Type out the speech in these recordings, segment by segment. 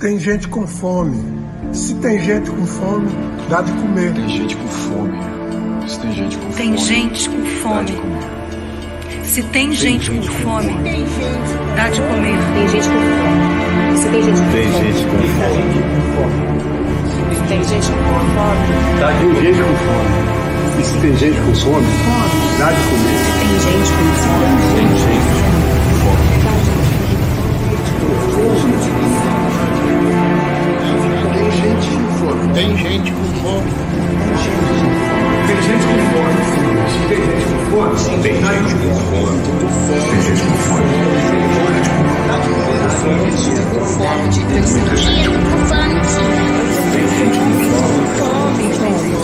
Tem gente com fome. Se tem gente com fome, dá de comer. Tem gente com fome. Se tem gente com Tem fome. gente com Dá de fome. comer. Se tem gente com fome, dá de comer. Tem gente com fome. Se tem gente com Tem fome. gente com fome. Tem gente com fome. Tá tem gente com fome. E se tem gente com fome, dá de comer. Tem gente com fome. Tem gente com fome. Tem gente com fome. Tem gente com fome. Tem gente com fome, tem gente com fome. Tem gente com fome.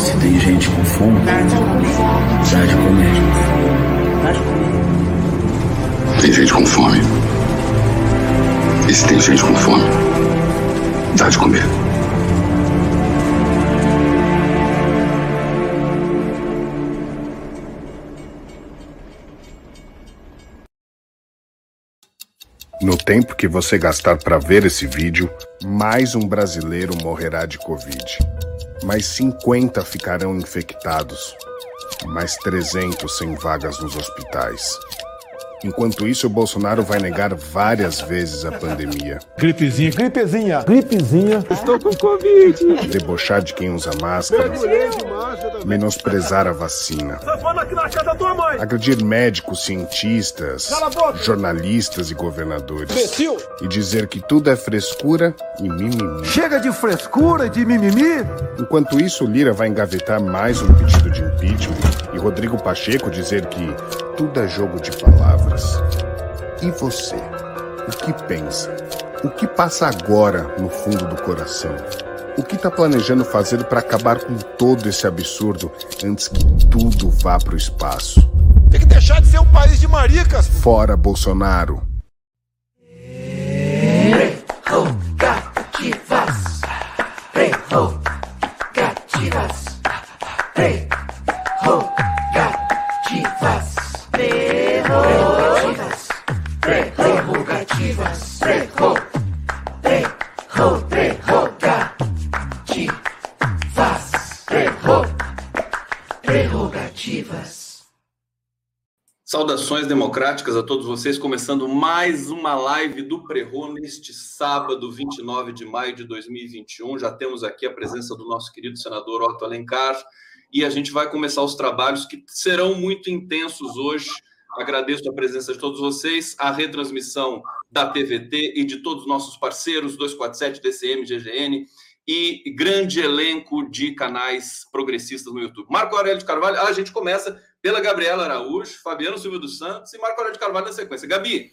Se tem gente com fome, dá de comer. Tem gente com fome. E se tem gente com fome, dá de comer. Tempo que você gastar para ver esse vídeo, mais um brasileiro morrerá de Covid. Mais 50 ficarão infectados. Mais 300 sem vagas nos hospitais. Enquanto isso, o Bolsonaro vai negar várias vezes a pandemia. Gripezinha, gripezinha, gripezinha. Estou com Covid. Debochar de quem usa máscara. Também. Menosprezar a vacina. Fala aqui na casa da tua mãe. Agredir médicos, cientistas, jornalistas e governadores. Imbecil. E dizer que tudo é frescura e mimimi. Chega de frescura e de mimimi. Enquanto isso, Lira vai engavetar mais um pedido de impeachment e Rodrigo Pacheco dizer que tudo é jogo de palavras. E você? O que pensa? O que passa agora no fundo do coração? O que está planejando fazer para acabar com todo esse absurdo antes que tudo vá para o espaço? Tem que deixar de ser um país de maricas. Fora Bolsonaro! Saudações democráticas a todos vocês, começando mais uma live do Prerro neste sábado, 29 de maio de 2021. Já temos aqui a presença do nosso querido senador Otto Alencar e a gente vai começar os trabalhos que serão muito intensos hoje. Agradeço a presença de todos vocês, a retransmissão da TVT e de todos os nossos parceiros, 247, DCM, GGN e grande elenco de canais progressistas no YouTube. Marco Aurélio de Carvalho, a gente começa pela Gabriela Araújo, Fabiano Silva dos Santos e Marco Aurélio de Carvalho na sequência. Gabi.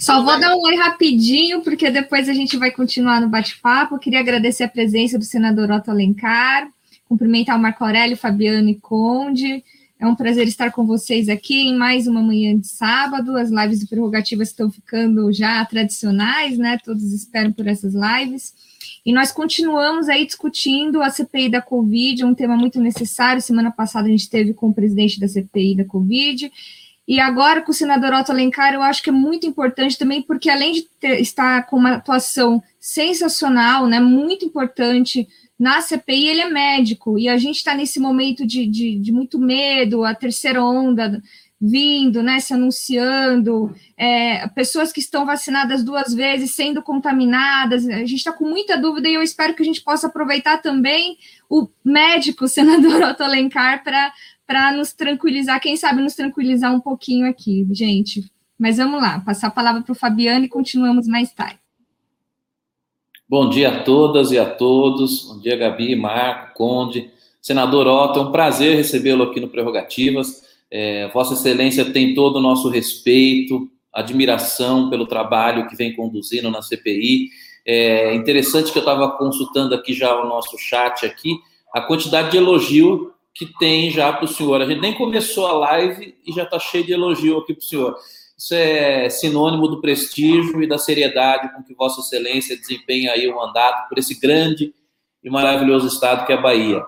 Só vou dar um oi rapidinho, porque depois a gente vai continuar no bate-papo. Queria agradecer a presença do senador Otto Alencar, cumprimentar o Marco Aurélio, Fabiano e Conde. É um prazer estar com vocês aqui em mais uma manhã de sábado. As lives de prerrogativas estão ficando já tradicionais, né? Todos esperam por essas lives. E nós continuamos aí discutindo a CPI da Covid, um tema muito necessário. Semana passada a gente teve com o presidente da CPI da Covid. E agora com o senador Otto Alencar, eu acho que é muito importante também, porque além de ter, estar com uma atuação sensacional, né, muito importante na CPI, ele é médico. E a gente está nesse momento de, de, de muito medo, a terceira onda vindo, né, se anunciando, é, pessoas que estão vacinadas duas vezes sendo contaminadas, a gente está com muita dúvida e eu espero que a gente possa aproveitar também o médico, o senador Otto Alencar, para nos tranquilizar, quem sabe nos tranquilizar um pouquinho aqui, gente. Mas vamos lá, passar a palavra para o Fabiano e continuamos mais tarde. Bom dia a todas e a todos. Bom dia, Gabi, Marco, Conde, senador Otto. É um prazer recebê-lo aqui no Prerrogativas. É, Vossa Excelência tem todo o nosso respeito, admiração pelo trabalho que vem conduzindo na CPI. É interessante que eu estava consultando aqui já o nosso chat aqui, a quantidade de elogio que tem já para o senhor. A gente nem começou a live e já está cheio de elogio aqui para o senhor. Isso é sinônimo do prestígio e da seriedade com que Vossa Excelência desempenha aí o mandato por esse grande e maravilhoso estado que é a Bahia.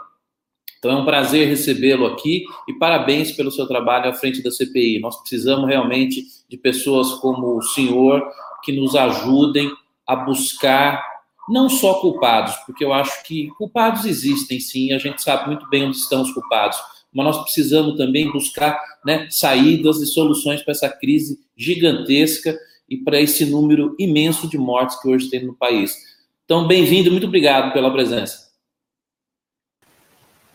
Então é um prazer recebê-lo aqui e parabéns pelo seu trabalho à frente da CPI. Nós precisamos realmente de pessoas como o senhor que nos ajudem a buscar não só culpados, porque eu acho que culpados existem sim, a gente sabe muito bem onde estão os culpados, mas nós precisamos também buscar né, saídas e soluções para essa crise gigantesca e para esse número imenso de mortes que hoje tem no país. Então, bem-vindo, muito obrigado pela presença.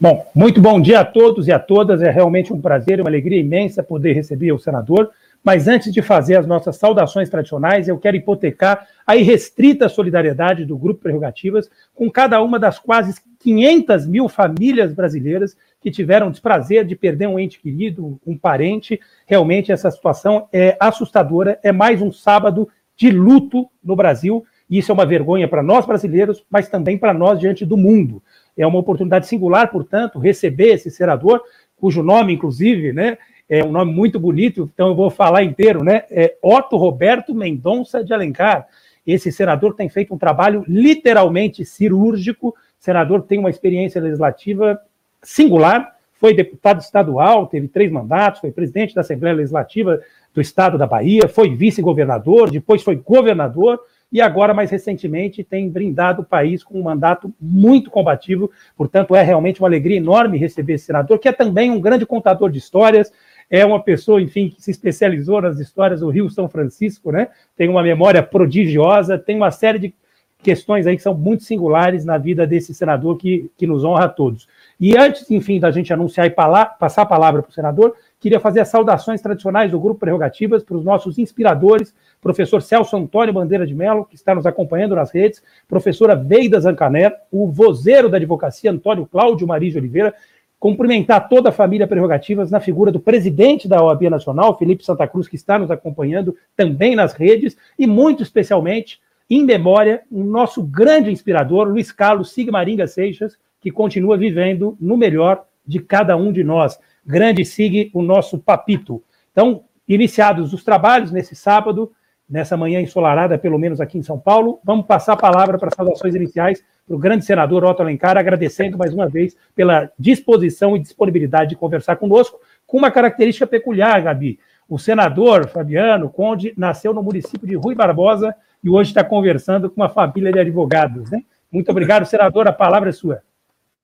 Bom, muito bom dia a todos e a todas. É realmente um prazer uma alegria imensa poder receber o senador. Mas antes de fazer as nossas saudações tradicionais, eu quero hipotecar a irrestrita solidariedade do Grupo Prerrogativas com cada uma das quase 500 mil famílias brasileiras que tiveram o desprazer de perder um ente querido, um parente. Realmente essa situação é assustadora. É mais um sábado de luto no Brasil. E isso é uma vergonha para nós brasileiros, mas também para nós diante do mundo. É uma oportunidade singular, portanto, receber esse senador, cujo nome, inclusive, né, é um nome muito bonito, então eu vou falar inteiro, né? É Otto Roberto Mendonça de Alencar. Esse senador tem feito um trabalho literalmente cirúrgico. Senador tem uma experiência legislativa singular, foi deputado estadual, teve três mandatos, foi presidente da Assembleia Legislativa do Estado da Bahia, foi vice-governador, depois foi governador, e agora, mais recentemente, tem brindado o país com um mandato muito combativo. Portanto, é realmente uma alegria enorme receber esse senador, que é também um grande contador de histórias, é uma pessoa, enfim, que se especializou nas histórias do Rio São Francisco, né? Tem uma memória prodigiosa, tem uma série de questões aí que são muito singulares na vida desse senador que, que nos honra a todos. E antes, enfim, da gente anunciar e passar a palavra para o senador, queria fazer as saudações tradicionais do Grupo Prerrogativas para os nossos inspiradores, professor Celso Antônio Bandeira de Mello, que está nos acompanhando nas redes, professora Veida Zancaner, o vozeiro da advocacia, Antônio Cláudio Maria de Oliveira, cumprimentar toda a família Prerrogativas na figura do presidente da OAB Nacional, Felipe Santa Cruz, que está nos acompanhando também nas redes, e muito especialmente, em memória, o nosso grande inspirador, Luiz Carlos Sigmaringa Seixas, que continua vivendo no melhor de cada um de nós. Grande Sig, o nosso papito. Então, iniciados os trabalhos nesse sábado, nessa manhã ensolarada, pelo menos aqui em São Paulo. Vamos passar a palavra para as saudações iniciais para o grande senador Otto Alencar, agradecendo mais uma vez pela disposição e disponibilidade de conversar conosco, com uma característica peculiar, Gabi. O senador Fabiano Conde nasceu no município de Rui Barbosa e hoje está conversando com uma família de advogados. Né? Muito obrigado, senador, a palavra é sua.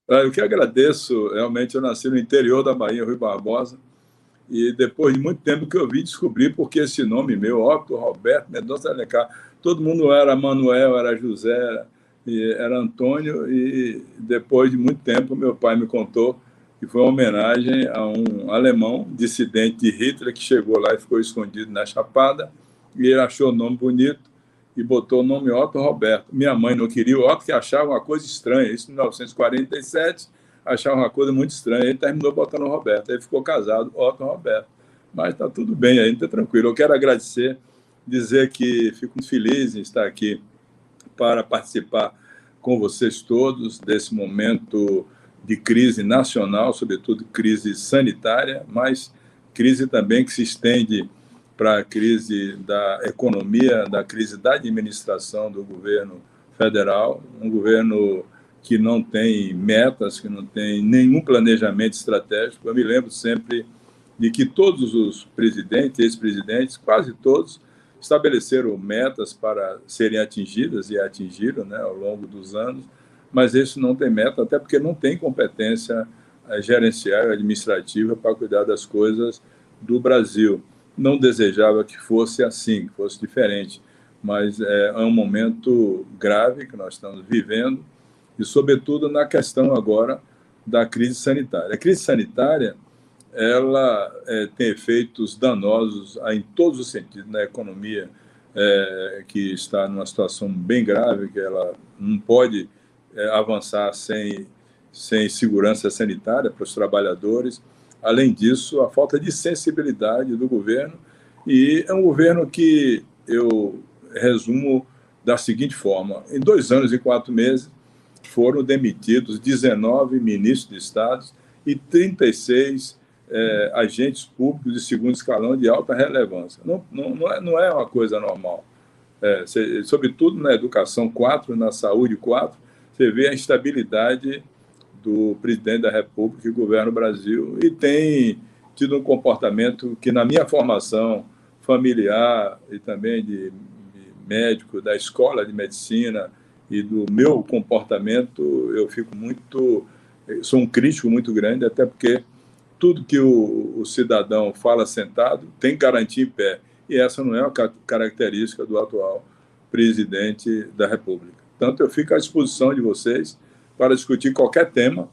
Ah, eu que agradeço, realmente eu nasci no interior da Bahia, Rui Barbosa, e depois de muito tempo que eu vi descobrir porque esse nome meu, Otto Roberto Mendonça Alencar, todo mundo era Manuel, era José, era Antônio, e depois de muito tempo meu pai me contou que foi uma homenagem a um alemão dissidente de Hitler que chegou lá e ficou escondido na Chapada, e ele achou o nome bonito e botou o nome Otto Roberto. Minha mãe não queria o Otto, que achava uma coisa estranha, isso em 1947, achava uma coisa muito estranha. Ele terminou botando Roberto. Ele ficou casado, Otto Roberto. Mas está tudo bem aí, está tranquilo. Eu quero agradecer, dizer que fico muito feliz em estar aqui para participar com vocês todos desse momento de crise nacional, sobretudo crise sanitária, mas crise também que se estende para a crise da economia, da crise da administração do governo federal, um governo que não tem metas, que não tem nenhum planejamento estratégico. Eu me lembro sempre de que todos os presidentes, ex-presidentes, quase todos, estabeleceram metas para serem atingidas e atingiram né, ao longo dos anos, mas isso não tem meta, até porque não tem competência eh, gerencial administrativa para cuidar das coisas do Brasil. Não desejava que fosse assim, que fosse diferente, mas é, é um momento grave que nós estamos vivendo e, sobretudo, na questão agora da crise sanitária. A crise sanitária ela é, tem efeitos danosos em todos os sentidos, na economia, é, que está numa situação bem grave, que ela não pode é, avançar sem, sem segurança sanitária para os trabalhadores. Além disso, a falta de sensibilidade do governo, e é um governo que eu resumo da seguinte forma: em dois anos e quatro meses, foram demitidos 19 ministros de Estado e 36 é, agentes públicos de segundo escalão de alta relevância. Não, não, não, é, não é uma coisa normal. É, sobretudo na educação, quatro, na saúde, quatro, você vê a instabilidade do presidente da República que governa o Brasil e tem tido um comportamento que, na minha formação familiar e também de, médico da escola de medicina, e do meu comportamento, eu fico muito. Sou um crítico muito grande, até porque tudo que o, o cidadão fala sentado tem garantia em pé. E essa não é a característica do atual presidente da República. Portanto, eu fico à disposição de vocês para discutir qualquer tema,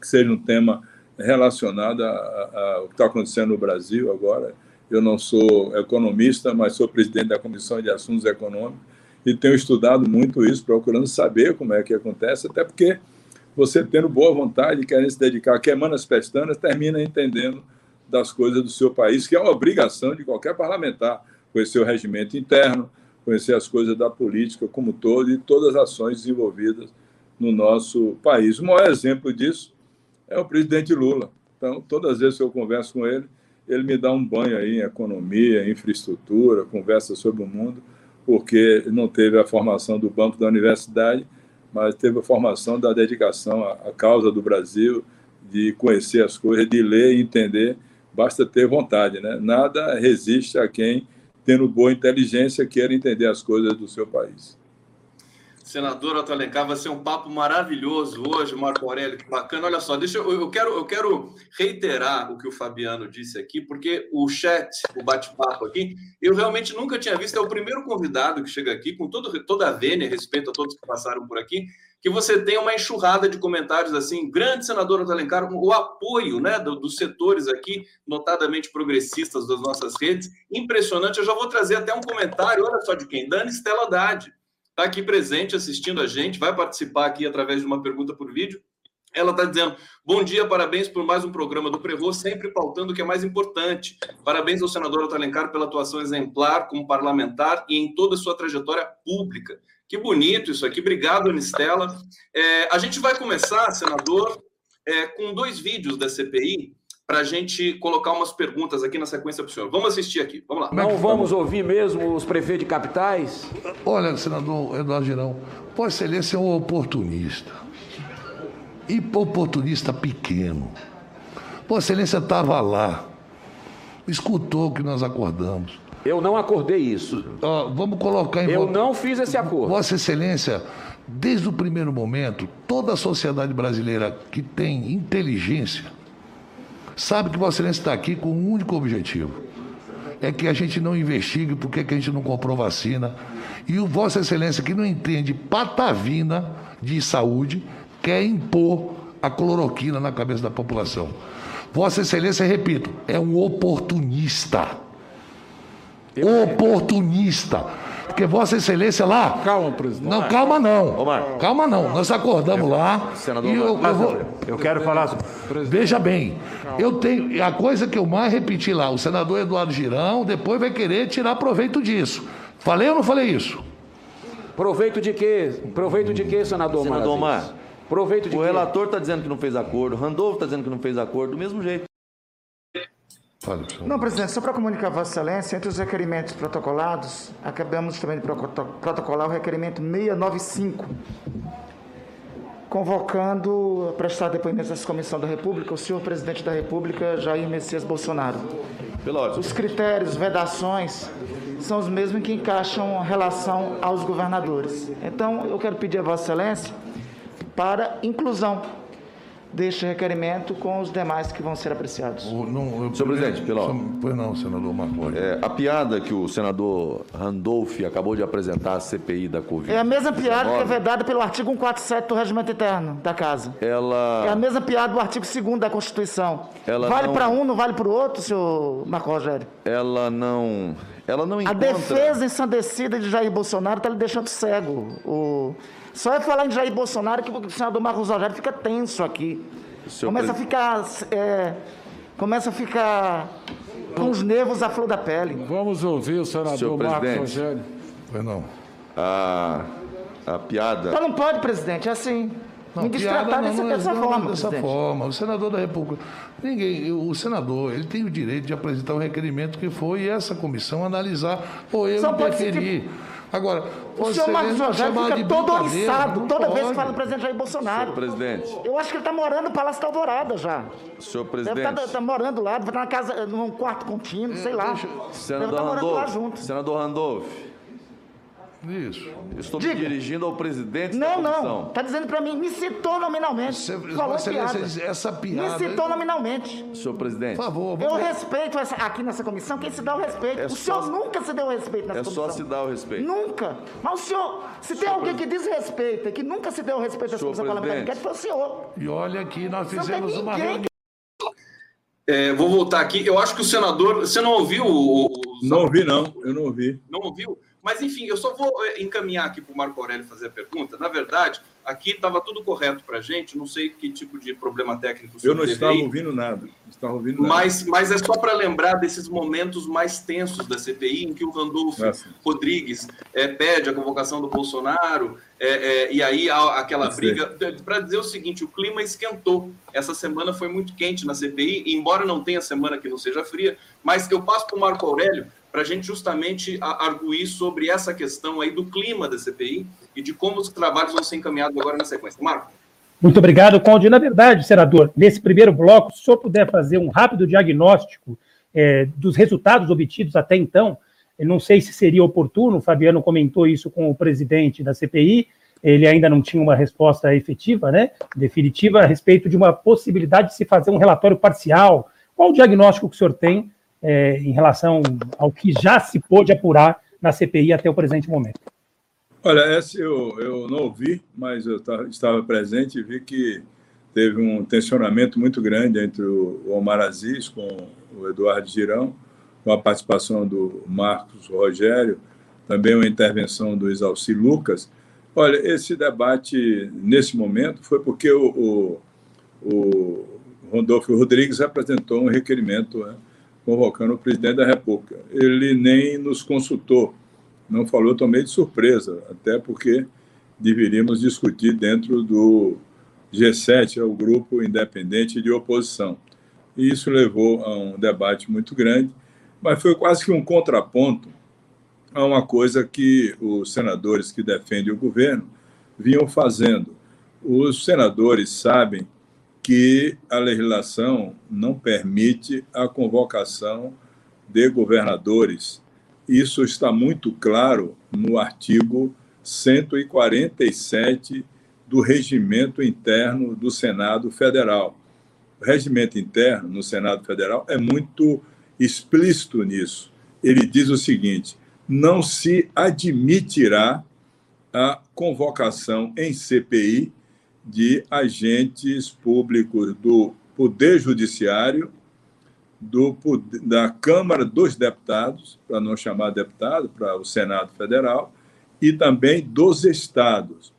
que seja um tema relacionado ao que está acontecendo no Brasil agora. Eu não sou economista, mas sou presidente da Comissão de Assuntos Econômicos e tenho estudado muito isso, procurando saber como é que acontece, até porque você tendo boa vontade, querendo se dedicar, queimando as pestanas, termina entendendo das coisas do seu país, que é uma obrigação de qualquer parlamentar, conhecer o regimento interno, conhecer as coisas da política como todo e todas as ações desenvolvidas no nosso país. O maior exemplo disso é o presidente Lula. Então, todas as vezes que eu converso com ele, ele me dá um banho aí em economia, infraestrutura, conversa sobre o mundo, porque não teve a formação do banco da universidade, mas teve a formação da dedicação à, causa do Brasil, de conhecer as coisas, de ler e entender, basta ter vontade, né? Nada resiste a quem, tendo boa inteligência, quer entender as coisas do seu país. Senador Otto Alencar, vai ser um papo maravilhoso hoje, Marco Aurélio, que bacana. Olha só, deixa eu, eu quero eu quero reiterar o que o Fabiano disse aqui, porque o chat, o bate-papo aqui, eu realmente nunca tinha visto, é o primeiro convidado que chega aqui, com todo, toda a vênia, respeito a todos que passaram por aqui, que você tem uma enxurrada de comentários assim, grande senador Otto Alencar, o apoio né, do, dos setores aqui, notadamente progressistas das nossas redes, impressionante. Eu já vou trazer até um comentário, olha só de quem? Dani Stella Haddad está aqui presente assistindo a gente, vai participar aqui através de uma pergunta por vídeo. Ela está dizendo: bom dia, parabéns por mais um programa do Prevô, sempre pautando o que é mais importante. Parabéns ao senador Otto Alencar pela atuação exemplar como parlamentar e em toda a sua trajetória pública. Que bonito isso aqui. Obrigado, Anistela. É, a gente vai começar, senador, é, com dois vídeos da CPI para a gente colocar umas perguntas aqui na sequência para o senhor. Vamos assistir aqui, vamos lá. Não vamos ouvir mesmo os prefeitos de capitais? Olha, senador Eduardo Girão, Vossa Excelência é um oportunista. E oportunista pequeno. Vossa Excelência estava lá, escutou o que nós acordamos. Eu não acordei isso. Uh, vamos colocar em Eu não fiz esse acordo. Vossa Excelência, desde o primeiro momento, toda a sociedade brasileira que tem inteligência sabe que Vossa Excelência está aqui com um único objetivo: é que a gente não investigue porque que a gente não comprou vacina. E o Vossa Excelência, que não entende patavina de saúde, quer impor a cloroquina na cabeça da população. Vossa Excelência, repito, é um oportunista. Oportunista. Porque Vossa Excelência lá. Calma, presidente. Não, calma não. Omar. Calma não. Nós acordamos lá. Senador, e eu, eu, vou... eu quero falar. Veja bem, eu tenho. A coisa que eu mais repeti lá, o senador Eduardo Girão depois vai querer tirar proveito disso. Falei ou não falei isso? Proveito de quê? Proveito de quê, senador Senador Omar. Proveito de o quê? relator está dizendo que não fez acordo, Randolfo está dizendo que não fez acordo, do mesmo jeito. Não, presidente, só para comunicar a Vossa Excelência, entre os requerimentos protocolados, acabamos também de protocolar o requerimento 695, convocando a prestar depoimento dessa Comissão da República o senhor presidente da República, Jair Messias Bolsonaro. Os critérios, vedações, são os mesmos que encaixam relação aos governadores. Então, eu quero pedir a Vossa Excelência para inclusão deste requerimento com os demais que vão ser apreciados. O, não, eu, Senhor presidente, pelo Pois não, senador Marconi. É, a piada que o senador Randolph acabou de apresentar à CPI da Covid. É a mesma piada que é vedada pelo artigo 147 do Regimento Interno da Casa. Ela. É a mesma piada do artigo 2 da Constituição. Ela vale não... para um, não vale para o outro, senhor Marco Rogério? Ela não. Ela não encontra... A defesa ensandecida de Jair Bolsonaro está lhe deixando cego. O... Só é falar em Jair Bolsonaro que o senador Marcos Rogério fica tenso aqui. começa a ficar. É, começa a ficar com os nervos à flor da pele. Vamos ouvir o senador Senhor Marcos presidente. Rogério. Pois não. A, a piada. Então não pode, presidente, é assim. Não, Me destratar dessa, não dessa não, forma, dessa presidente. forma. O senador da República. Ninguém, o senador, ele tem o direito de apresentar o requerimento que for e essa comissão analisar ou eu Só interferir. Agora, O senhor Marcos Rogério fica todo oriçado não toda vez que pode. fala do presidente Jair Bolsonaro. Senhor presidente. Eu acho que ele está morando no Palácio da Alvorada já. Senhor Deve presidente. estar morando lá, deve estar na casa, num quarto contínuo, sei lá. Deve Senador estar morando lá Randolph. junto. Senador Randolph. Isso. Estou me dirigindo ao presidente Não, da não. comissão. Tá dizendo pra mim, me citou nominalmente. Falou Vossa piada. Essa piada- Me citou nominalmente. Senhor presidente. Por favor, Eu vamos- respeito essa, aqui nessa comissão, quem se dá o respeito. É o só- senhor nunca se deu o respeito nessa É comissão. só se dar o respeito. Nunca. Mas o senhor, se tem alguém que desrespeita e que nunca se deu o respeito nessa Senhor comissão parlamentar de presidente. inquérito, foi o senhor. E olha que nós Não fizemos uma reunião. É, vou voltar aqui. Eu acho que o senador. Você não ouviu o. o- Não ouvi, não. Eu não ouvi. Não ouviu? Mas, enfim, eu só vou é, encaminhar aqui para o Marco Aurélio fazer a pergunta. Na verdade, aqui estava tudo correto para a gente. Não sei que tipo de problema técnico Eu não estava aí. ouvindo nada. Estava ouvindo nada. Mas, mas é só para lembrar desses momentos mais tensos da CPI, em que o Randolfo Nossa. Rodrigues é, pede a convocação do Bolsonaro, é, é, e aí aquela briga. Para dizer o seguinte: o clima esquentou. Essa semana foi muito quente na CPI, embora não tenha semana que não seja fria, mas eu passo para o Marco Aurélio para a gente justamente arguir sobre essa questão aí do clima da CPI e de como os trabalhos vão ser encaminhados agora na sequência. Marco. Muito obrigado, Conde. Na verdade, senador, nesse primeiro bloco, se o senhor puder fazer um rápido diagnóstico eh, dos resultados obtidos até então, eu não sei se seria oportuno, o Fabiano comentou isso com o presidente da CPI, ele ainda não tinha uma resposta efetiva, né, definitiva, a respeito de uma possibilidade de se fazer um relatório parcial. Qual o diagnóstico que o senhor tem eh, em relação ao que já se pôde apurar na CPI até o presente momento? Olha, essa eu, eu não ouvi, mas eu ta- estava presente e vi que teve um tensionamento muito grande entre o Omar Aziz com o Eduardo Girão, com a participação do Marcos Rogério, também uma intervenção do Isalci Lucas. Olha, esse debate, nesse momento, foi porque o, o, o Rondolfo Rodrigues apresentou um requerimento né, convocando o presidente da República. Ele nem nos consultou, não falou, tomei de surpresa, até porque deveríamos discutir dentro do G7, é o grupo independente de oposição. E isso levou a um debate muito grande, mas foi quase que um contraponto a uma coisa que os senadores que defendem o governo vinham fazendo. Os senadores sabem que a legislação não permite a convocação de governadores. Isso está muito claro no artigo 147 do regimento interno do Senado Federal. O regimento interno no Senado Federal é muito explícito nisso. Ele diz o seguinte: não se admitirá a convocação em CPI de agentes públicos do Poder Judiciário, do, da Câmara dos Deputados, para não chamar deputado, para o Senado Federal, e também dos estados.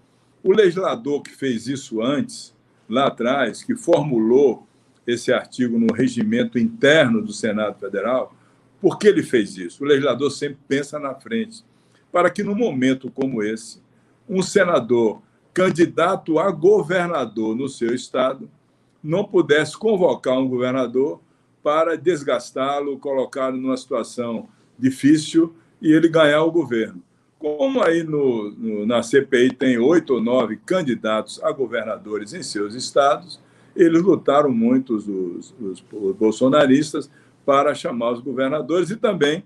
O legislador que fez isso antes, lá atrás, que formulou esse artigo no regimento interno do Senado Federal, por que ele fez isso? O legislador sempre pensa na frente, para que num momento como esse, um senador candidato a governador no seu estado não pudesse convocar um governador para desgastá-lo, colocá-lo numa situação difícil e ele ganhar o governo. Como aí no, no, na CPI tem oito ou nove candidatos a governadores em seus estados, eles lutaram muito, os, os, os bolsonaristas, para chamar os governadores e também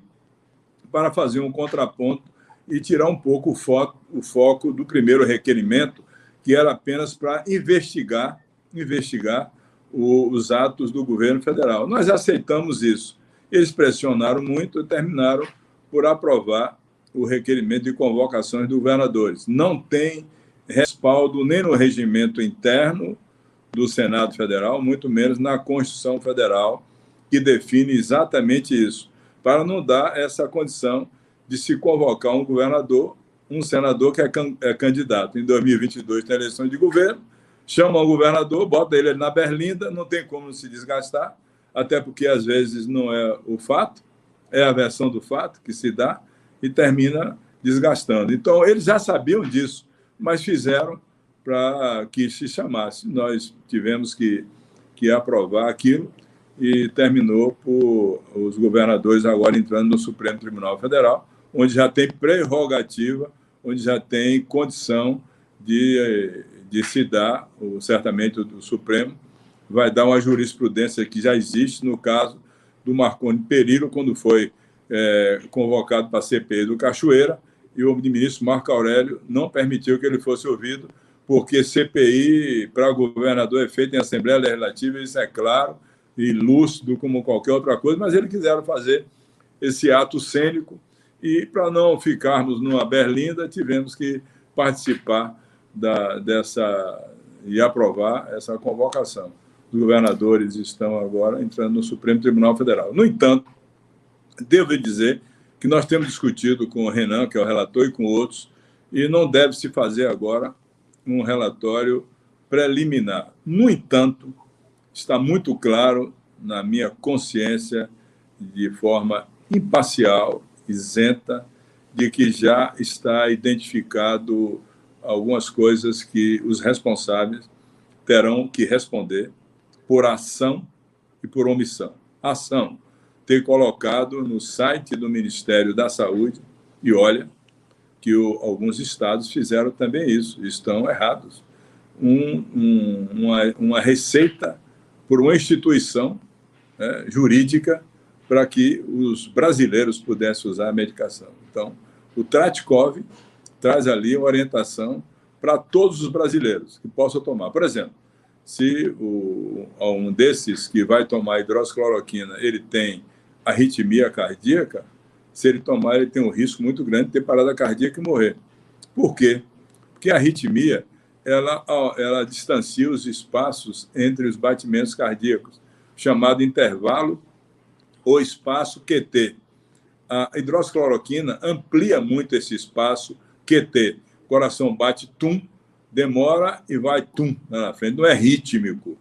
para fazer um contraponto e tirar um pouco o foco, o foco do primeiro requerimento, que era apenas para investigar, investigar o, os atos do governo federal. Nós aceitamos isso. Eles pressionaram muito e terminaram por aprovar o requerimento de convocações de governadores. Não tem respaldo nem no regimento interno do Senado Federal, muito menos na Constituição Federal, que define exatamente isso, para não dar essa condição de se convocar um governador, um senador que é, can é candidato. Em 2022 tem eleição de governo, chama o governador, bota ele na berlinda, não tem como se desgastar, até porque às vezes não é o fato, é a versão do fato que se dá e termina desgastando. Então, eles já sabiam disso, mas fizeram para que se chamasse. Nós tivemos que, que aprovar aquilo e terminou por os governadores agora entrando no Supremo Tribunal Federal, onde já tem prerrogativa, onde já tem condição de, de se dar, certamente o Supremo. Vai dar uma jurisprudência que já existe no caso do Marconi Perillo, quando foi é, convocado para a CPI do Cachoeira, e o ministro Marco Aurélio não permitiu que ele fosse ouvido, porque CPI para governador é feita em Assembleia Legislativa, isso é claro e lúcido como qualquer outra coisa, mas eles quiseram fazer esse ato cênico e, para não ficarmos numa berlinda, tivemos que participar da, dessa e aprovar essa convocação. Os governadores estão agora entrando no Supremo Tribunal Federal. No entanto, devo dizer que nós temos discutido com o Renan, que é o relator, e com outros, e não deve se fazer agora um relatório preliminar. No entanto, está muito claro na minha consciência, de forma imparcial, isenta, de que já está identificado algumas coisas que os responsáveis terão que responder por ação e por omissão. Ação, ter colocado no site do Ministério da Saúde, e olha que o, alguns estados fizeram também isso, estão errados, um, um, uma, uma receita por uma instituição né, jurídica para que os brasileiros pudessem usar a medicação. Então, o Tratkov traz ali uma orientação para todos os brasileiros que possam tomar. Por exemplo, se o, um desses que vai tomar hidroxicloroquina ele tem arritmia cardíaca, se ele tomar, ele tem um risco muito grande de ter parada cardíaca e morrer. Por quê? Porque a arritmia ela, ela distancia os espaços entre os batimentos cardíacos, chamado intervalo ou espaço QT. A hidroxicloroquina amplia muito esse espaço QT. O coração bate tum, demora e vai tum na frente. Não é rítmico.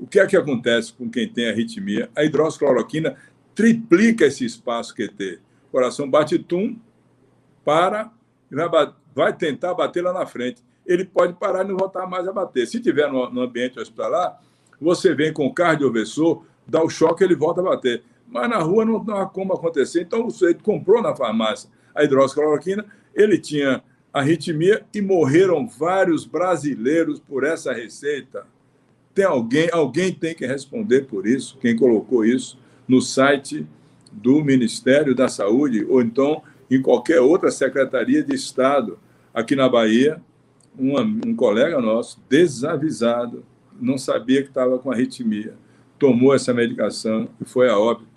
O que é que acontece com quem tem arritmia? A hidroxicloroquina triplica esse espaço QT. O coração bate tum, para e vai, vai tentar bater lá na frente. Ele pode parar e não voltar mais a bater. Se tiver no, no ambiente hospitalar, você vem com o cardioversor, dá o choque, ele volta a bater. Mas na rua não, há como acontecer. Então, o sujeito comprou na farmácia a hidroxicloroquina, ele tinha arritmia e morreram vários brasileiros por essa receita. Tem alguém, alguém tem que responder por isso, quem colocou isso no site do Ministério da Saúde ou então em qualquer outra secretaria de Estado. Aqui na Bahia, um colega nosso, desavisado, não sabia que estava com arritmia, tomou essa medicação e foi a óbito.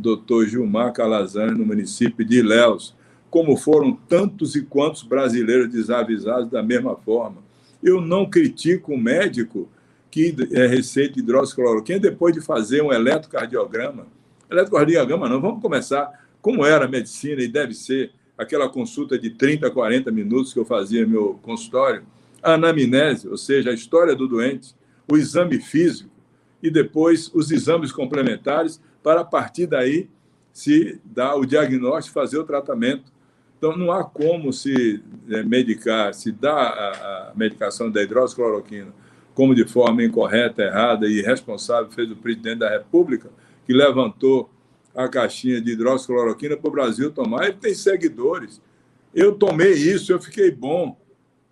Doutor Gilmar Calazans, no município de Ilhéus, como foram tantos e quantos brasileiros desavisados da mesma forma. Eu não critico o médico que é receita hidroxicloroquina depois de fazer um eletrocardiograma. Eletrocardiograma não, vamos começar como era a medicina e deve ser aquela consulta de 30, 40 minutos que eu fazia no meu consultório, a anamnese, ou seja, a história do doente, o exame físico e depois os exames complementares para a partir daí se dar o diagnóstico, fazer o tratamento. Então, não há como se é, medicar, se dar a, medicação da hidroxicloroquina como de forma incorreta, errada e irresponsável fez o presidente da República, que levantou a caixinha de hidroxicloroquina para o Brasil tomar. Ele tem seguidores. Eu tomei isso, eu fiquei bom.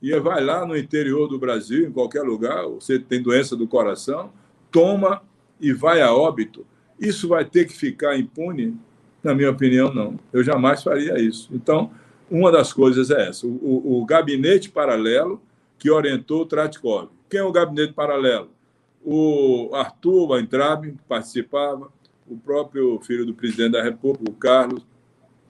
E vai lá no interior do Brasil, em qualquer lugar, você tem doença do coração, toma e vai a óbito. Isso vai ter que ficar impune? Na minha opinião, não. Eu jamais faria isso. Então, uma das coisas é essa: o, o, o gabinete paralelo que orientou o Tratkov. Quem é o gabinete paralelo? O Arthur Weintraub participava, o próprio filho do presidente da República, o Carlos,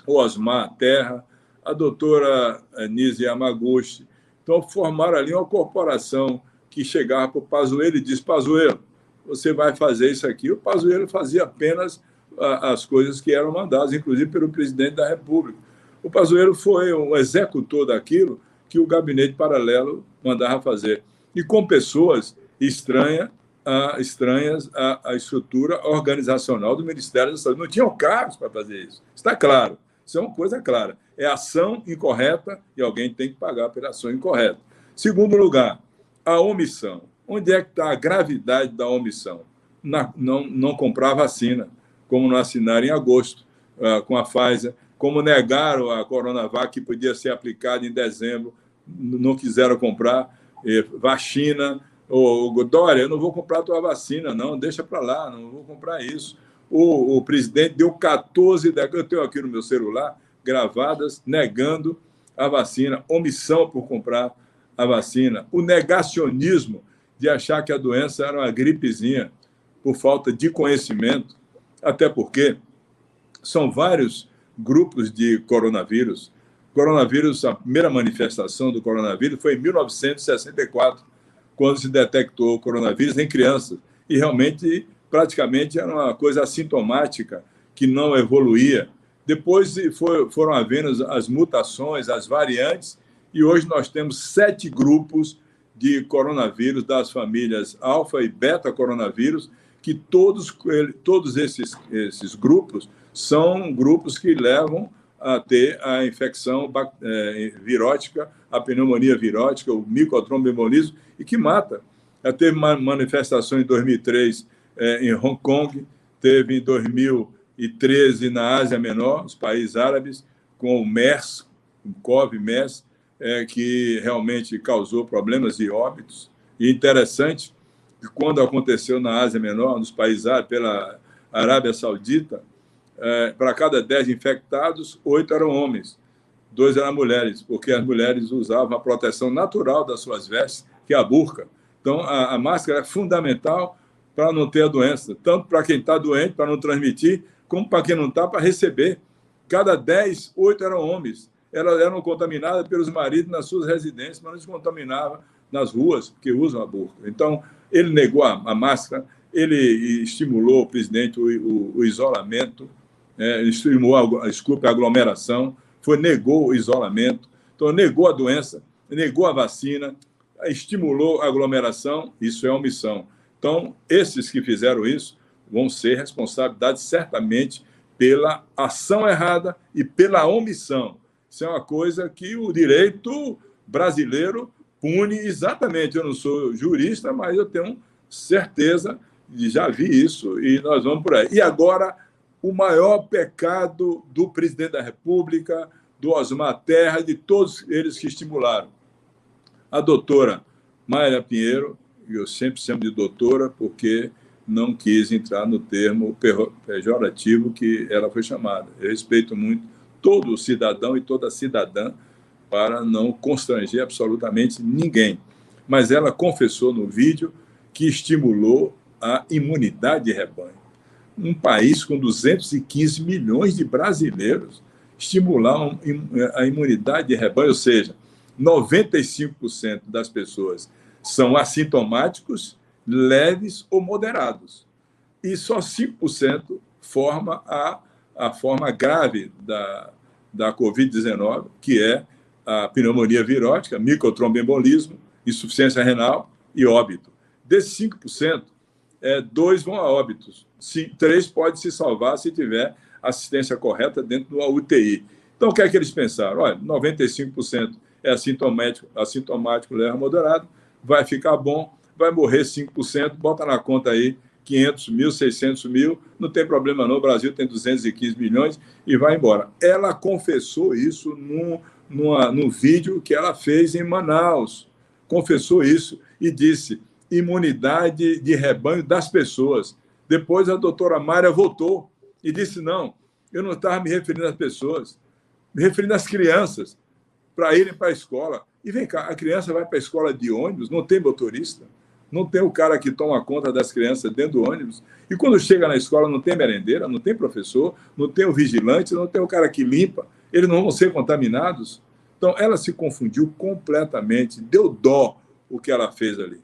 o Osmar Terra, a doutora Nise Yamaguchi. Então, formaram ali uma corporação que chegava para o Pazuello e disse, Pazuello, você vai fazer isso aqui. O Pazuello fazia apenas as coisas que eram mandadas, inclusive pelo presidente da República. O Pazuello foi um executor daquilo que o gabinete paralelo mandava fazer. E com pessoas estranhas, uh, estranhas à, à, estrutura organizacional do Ministério da Saúde. Não tinham cargos para fazer isso. Está claro. Isso é uma coisa clara. É ação incorreta e alguém tem que pagar pela ação incorreta. Segundo lugar, a omissão. Onde é que está a gravidade da omissão? Na, não, não comprar vacina, como não assinaram em agosto uh, com a Pfizer, como negaram a Coronavac, que podia ser aplicada em dezembro, não quiseram comprar, vacina, o Dória, eu não vou comprar tua vacina, não, deixa para lá, não vou comprar isso. O, o presidente deu 14 eu tenho aqui no meu celular, gravadas, negando a vacina, omissão por comprar a vacina, o negacionismo de achar que a doença era uma gripezinha por falta de conhecimento, até porque são vários grupos de coronavírus. Coronavírus, a primeira manifestação do coronavírus foi em 1964, quando se detectou o coronavírus em crianças. E realmente, praticamente, era uma coisa assintomática que não evoluía. Depois foi, foram havendo as mutações, as variantes, e hoje nós temos sete grupos de coronavírus das famílias alfa e beta coronavírus, que todos, todos esses, esses grupos são grupos que levam a ter a infecção é, virótica, a pneumonia virótica, o micotromboembolismo, e que mata. Já teve uma manifestação em 2003 é, em Hong Kong, teve em 2013 na Ásia Menor, os países árabes, com o MERS, o COV-MERS, é, que realmente causou problemas e óbitos. E interessante que quando aconteceu na Ásia Menor, nos países árabes, pela Arábia Saudita, é, para cada dez infectados, oito eram homens, dois eram mulheres, porque as mulheres usavam a proteção natural das suas vestes, que é a burca. Então, a, a máscara é fundamental para não ter a doença, tanto para quem está doente, para não transmitir, como para quem não está, para receber. Cada dez, oito eram homens. Elas eram contaminadas pelos maridos nas suas residências, mas não se nas ruas, que usam a burca. Então, ele negou a, a máscara, ele estimulou o presidente o, o, o isolamento, é, estimulou, a, desculpe, a aglomeração, foi, negou o isolamento, então negou a doença, negou a vacina, estimulou a aglomeração, isso é omissão. Então, esses que fizeram isso vão ser responsabilizados certamente pela ação errada e pela omissão. Isso é uma coisa que o direito brasileiro pune exatamente. Eu não sou jurista, mas eu tenho certeza de já vi isso e nós vamos por aí. E agora, o maior pecado do presidente da República, do Osmar Terra, de todos eles que estimularam. A doutora Mayra Pinheiro, eu sempre chamo de doutora porque não quis entrar no termo pejorativo que ela foi chamada. Eu respeito muito todo cidadão e toda cidadã para não constranger absolutamente ninguém. Mas ela confessou no vídeo que estimulou a imunidade de rebanho. Um país com 215 milhões de brasileiros estimular a imunidade de rebanho, ou seja, 95% das pessoas são assintomáticos, leves ou moderados. E só 5% forma a, a forma grave da, da Covid-19, que é a pneumonia virótica, microtromboembolismo, insuficiência renal e óbito. Desses 5%, é, dois vão a óbitos. três pode se salvar se tiver assistência correta dentro da UTI. Então, o que é que eles pensaram? Olha, 95% é assintomático, assintomático leve moderado, vai ficar bom, vai morrer 5%, bota na conta aí 500 mil, 600 mil, não tem problema não, o Brasil tem 215 milhões e vai embora. Ela confessou isso num, numa, num vídeo que ela fez em Manaus, confessou isso e disse imunidade de rebanho das pessoas. Depois a doutora Mária voltou e disse, não, eu não estava me referindo às pessoas, me referindo às crianças, para irem para a escola. E vem cá, a criança vai para a escola de ônibus, não tem motorista, não tem o cara que toma conta das crianças dentro do ônibus. E quando chega na escola, não tem merendeira, não tem professor, não tem o vigilante, não tem o cara que limpa. Eles não vão ser contaminados. Então, ela se confundiu completamente, deu dó o que ela fez ali.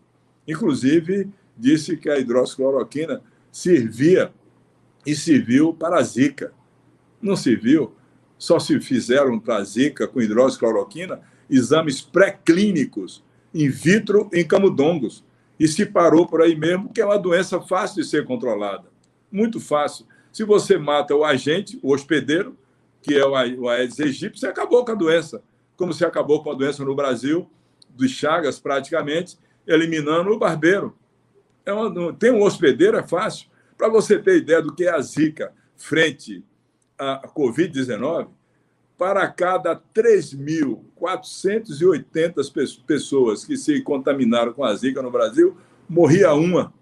Inclusive, disse que a hidroxicloroquina servia e serviu para a Zika. Não serviu, só se fizeram para a Zika com hidroxicloroquina exames pré-clínicos in vitro em camundongos e se parou por aí mesmo, que é uma doença fácil de ser controlada. Muito fácil. Se você mata o agente, o hospedeiro, que é o Aedes aegypti, você acabou com a doença. Como se acabou com a doença no Brasil, dos Chagas, praticamente, eliminando o barbeiro. É uma, tem um hospedeiro, é fácil. Para você ter ideia do que é a Zika frente à Covid-19, para cada 3.480 pessoas que se contaminaram com a Zika no Brasil, morria uma.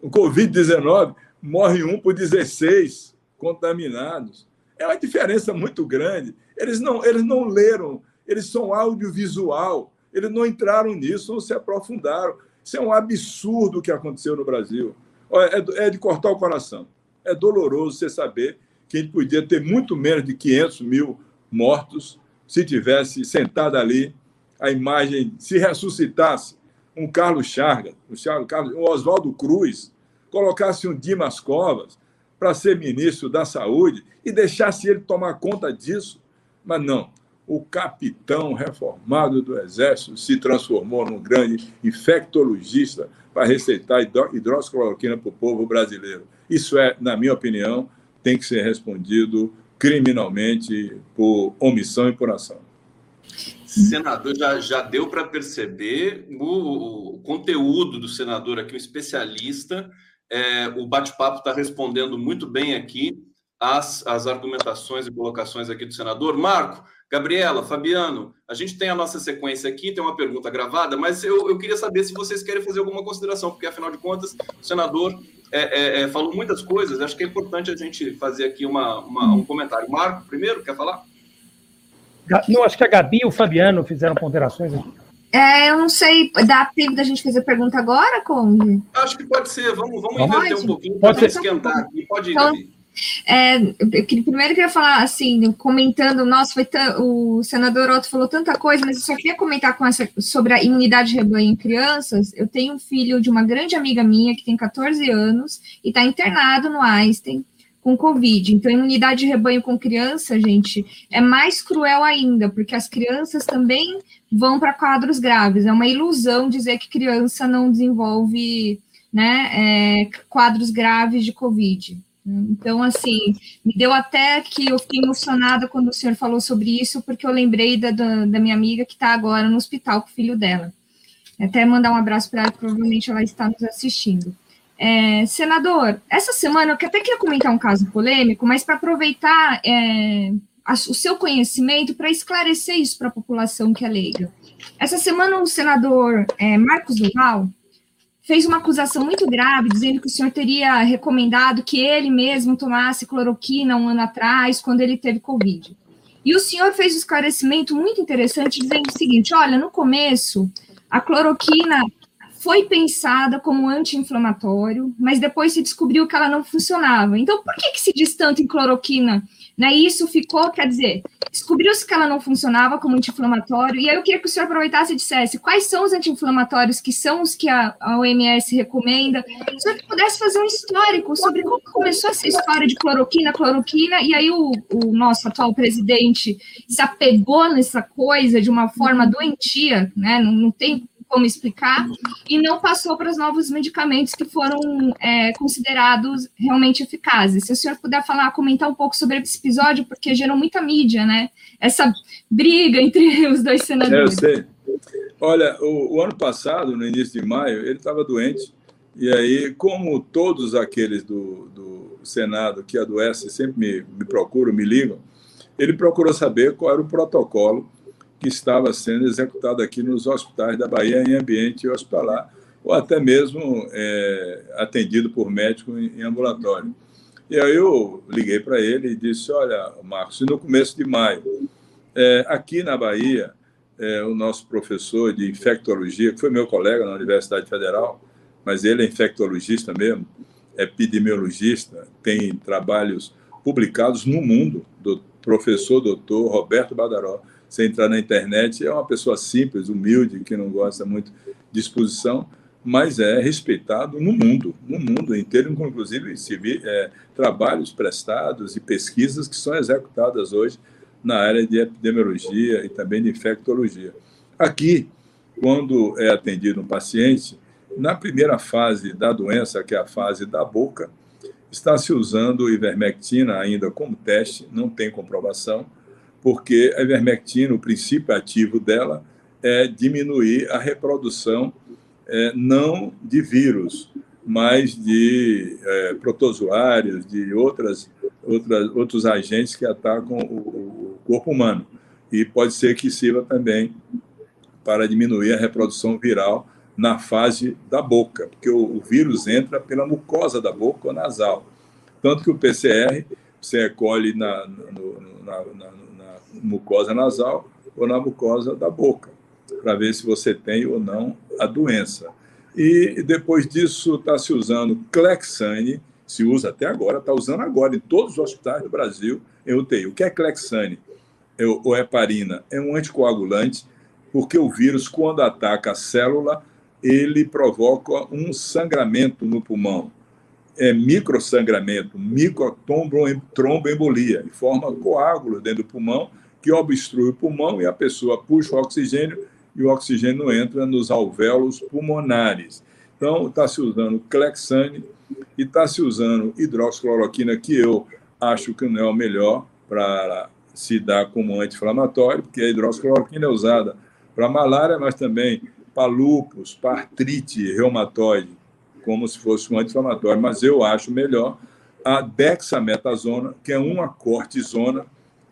O Covid-19 morre um por 16 contaminados. É uma diferença muito grande. Eles não, eles não leram, eles são audiovisual. Eles não entraram nisso, não se aprofundaram. Isso é um absurdo o que aconteceu no Brasil. É, é de cortar o coração. É doloroso você saber que a gente podia ter muito menos de 500 mil mortos se tivesse sentado ali a imagem, se ressuscitasse um Carlos Chagas, um, um Oswaldo Cruz, colocasse um Dimas Covas para ser ministro da Saúde e deixasse ele tomar conta disso. Mas não, o capitão reformado do Exército se transformou num grande infectologista para receitar hidroxicloroquina para o povo brasileiro. Isso é, na minha opinião, tem que ser respondido criminalmente por omissão e por ação. Senador, já, já deu para perceber o, o, conteúdo do senador aqui, um especialista. É, o bate-papo está respondendo muito bem aqui as, as argumentações e colocações aqui do senador. Marco, Gabriela, Fabiano, a gente tem a nossa sequência aqui, tem uma pergunta gravada, mas eu, eu queria saber se vocês querem fazer alguma consideração, porque afinal de contas, o senador é, é, é, falou muitas coisas, acho que é importante a gente fazer aqui uma, uma, um comentário. Marco, primeiro, quer falar? Não, acho que a Gabi e o Fabiano fizeram ponderações aqui. É, eu não sei, dá tempo da gente fazer pergunta agora, Conde? Acho que pode ser, vamos, vamos inverter um pouquinho, pode esquentar aqui, pode ir, então, Gabi. É, eu primeiro queria falar assim, comentando, nossa, foi o senador Otto falou tanta coisa, mas eu só queria comentar com essa, sobre a imunidade de rebanho em crianças. Eu tenho um filho de uma grande amiga minha que tem 14 anos e está internado no Einstein com Covid. Então, imunidade de rebanho com criança, gente, é mais cruel ainda, porque as crianças também vão para quadros graves. É uma ilusão dizer que criança não desenvolve né, é, quadros graves de Covid. Então, assim, me deu até que eu fiquei emocionada quando o senhor falou sobre isso, porque eu lembrei da, da, da minha amiga que está agora no hospital com o filho dela. Até mandar um abraço para ela, provavelmente ela está nos assistindo. É, senador, essa semana eu até queria comentar um caso polêmico, mas para aproveitar é, a, o seu conhecimento para esclarecer isso para a população que é leiga. Essa semana o senador é, Marcos Duval fez uma acusação muito grave, dizendo que o senhor teria recomendado que ele mesmo tomasse cloroquina um ano atrás, quando ele teve Covid. E o senhor fez um esclarecimento muito interessante, dizendo o seguinte: olha, no começo, a cloroquina foi pensada como anti-inflamatório, mas depois se descobriu que ela não funcionava. Então, por que, que se diz tanto em cloroquina né? E isso ficou, quer dizer, descobriu-se que ela não funcionava como anti-inflamatório, e aí eu queria que o senhor aproveitasse e dissesse quais são os anti-inflamatórios que são os que a, a OMS recomenda, se o pudesse fazer um histórico sobre como começou essa história de cloroquina, cloroquina, e aí o, o nosso atual presidente se apegou nessa coisa de uma forma doentia, né? Não, não tem como explicar, e não passou para os novos medicamentos que foram é, considerados realmente eficazes. Se o senhor puder falar, comentar um pouco sobre esse episódio, porque gerou muita mídia, né? Essa briga entre os dois senadores. É, eu sei. Olha, o, o ano passado, no início de maio, ele estava doente, e aí, como todos aqueles do, do Senado que adoecem sempre me, me procuram, me ligam, ele procurou saber qual era o protocolo que estava sendo executado aqui nos hospitais da Bahia em ambiente hospitalar, ou até mesmo é, atendido por médico em, em, ambulatório. E aí eu liguei para ele e disse: Olha, Marcos, no começo de maio, é, aqui na Bahia, é, o nosso professor de infectologia, que foi meu colega na Universidade Federal, mas ele é infectologista mesmo, é epidemiologista, tem trabalhos publicados no mundo, do professor doutor Roberto Badaró você entrar na internet, é uma pessoa simples, humilde, que não gosta muito de exposição, mas é respeitado no mundo, no mundo inteiro, inclusive é, trabalhos prestados e pesquisas que são executadas hoje na área de epidemiologia e também de infectologia. Aqui, quando é atendido um paciente, na primeira fase da doença, que é a fase da boca, está se usando ivermectina ainda como teste, não tem comprovação, porque a ivermectina, o princípio ativo dela é diminuir a reprodução é, não de vírus, mas de é, protozoários, de outras, outras, outros agentes que atacam o, o corpo humano. E pode ser que sirva também para diminuir a reprodução viral na fase da boca, porque o, o vírus entra pela mucosa da boca ou nasal. Tanto que o PCR você recolhe na, no, na, na, mucosa nasal, ou na mucosa da boca, para ver se você tem ou não a doença. E depois disso está se usando Clexane, se usa até agora, está usando agora em todos os hospitais do Brasil em UTI. O que é Clexane ou heparina? É um anticoagulante, porque o vírus, quando ataca a célula, ele provoca um sangramento no pulmão. É microsangramento, microtromboembolia, e forma coágulo dentro do pulmão, que obstrui o pulmão e a pessoa puxa o oxigênio e o oxigênio entra nos alvéolos pulmonares. Então, está se usando Clexane e está se usando hidroxicloroquina, que eu acho que não é o melhor para se dar como anti-inflamatório, porque a hidroxicloroquina é usada para malária, mas também para lúpus, para artrite reumatoide, como se fosse um anti-inflamatório. Mas eu acho melhor a dexametasona, que é uma cortisona,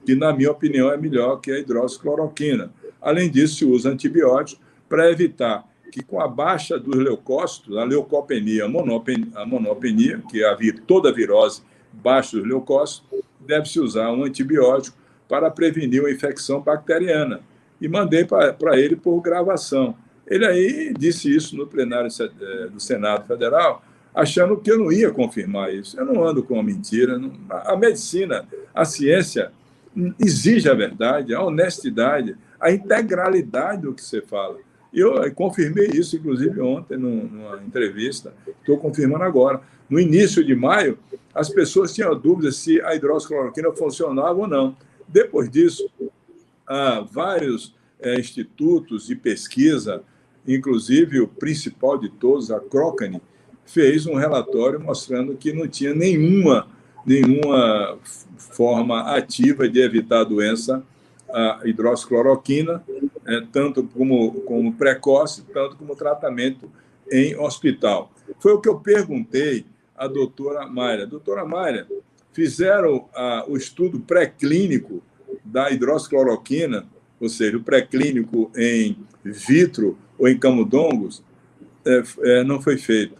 que, na minha opinião, é melhor que a hidroxicloroquina. Além disso, se usa antibiótico para evitar que, com a baixa dos leucócitos, a leucopenia, a monopenia, a monopenia que é a vir, toda a virose baixa dos leucócitos, deve-se usar um antibiótico para prevenir uma infecção bacteriana. E mandei para ele por gravação. Ele aí disse isso no plenário eh, do Senado Federal, achando que eu não ia confirmar isso. Eu não ando com a mentira. A medicina, a ciência exige a verdade, a honestidade, a integralidade do que você fala. Eu eh, confirmei isso, inclusive, ontem, numa entrevista. Estou confirmando agora. No início de maio, as pessoas tinham dúvidas se a hidroxicloroquina funcionava ou não. Depois disso, vários é, institutos de pesquisa Inclusive, o principal de todos, a Crocane, fez um relatório mostrando que não tinha nenhuma, nenhuma forma ativa de evitar a doença, a hidroxicloroquina, é, tanto como, como precoce, tanto como tratamento em hospital. Foi o que eu perguntei à doutora Mayra. Doutora Mayra, fizeram o estudo pré-clínico da hidroxicloroquina, ou seja, o pré-clínico em vitro ou em camundongos, é, é, não foi feito.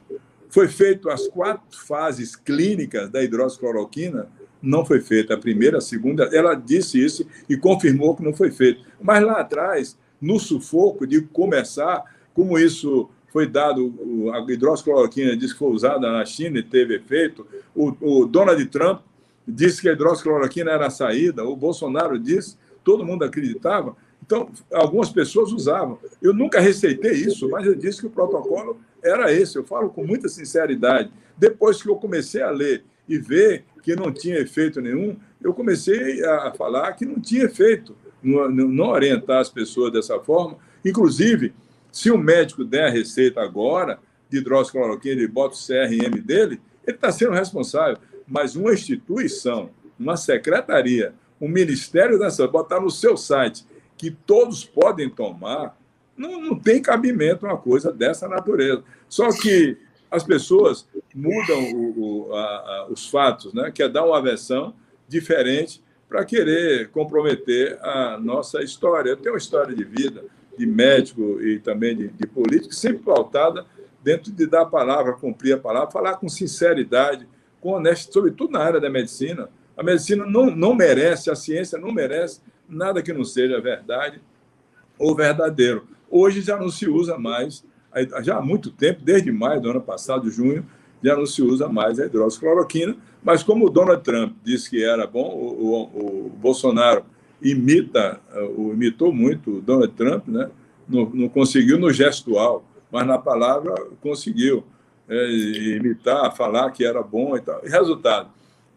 Foi feito as quatro fases clínicas da hidroxicloroquina, não foi feita. A primeira, a segunda, ela disse isso e confirmou que não foi feito. Mas lá atrás, no sufoco de começar, como isso foi dado, a hidroxicloroquina disse que foi usada na China e teve efeito, o, o Donald Trump disse que a hidroxicloroquina era a saída, o Bolsonaro disse, todo mundo acreditava, então, algumas pessoas usavam. Eu nunca receitei isso, mas eu disse que o protocolo era esse. Eu falo com muita sinceridade. Depois que eu comecei a ler e ver que não tinha efeito nenhum, eu comecei a falar que não tinha efeito, não orientar as pessoas dessa forma. Inclusive, se o médico der a receita agora de hidroxicloroquina, ele bota o CRM dele, ele está sendo responsável. Mas uma instituição, uma secretaria, um Ministério da Saúde, botar no seu site que todos podem tomar, não, não tem cabimento uma coisa dessa natureza. Só que as pessoas mudam o, o, a, a, os fatos, né? quer dar uma versão diferente para querer comprometer a nossa história. Eu tenho uma história de vida, de médico e também de, de político, sempre pautada dentro de dar a palavra, cumprir a palavra, falar com sinceridade, com honestidade, sobretudo na área da medicina. A medicina não, não merece, a ciência não merece nada que não seja verdade ou verdadeiro. Hoje já não se usa mais, já há muito tempo, desde maio do ano passado, junho, já não se usa mais a hidroxicloroquina, mas como o Donald Trump disse que era bom, o, o, o Bolsonaro imita, o, imitou muito o Donald Trump, né? não, não conseguiu no gestual, mas na palavra conseguiu é, imitar, falar que era bom e tal. E resultado,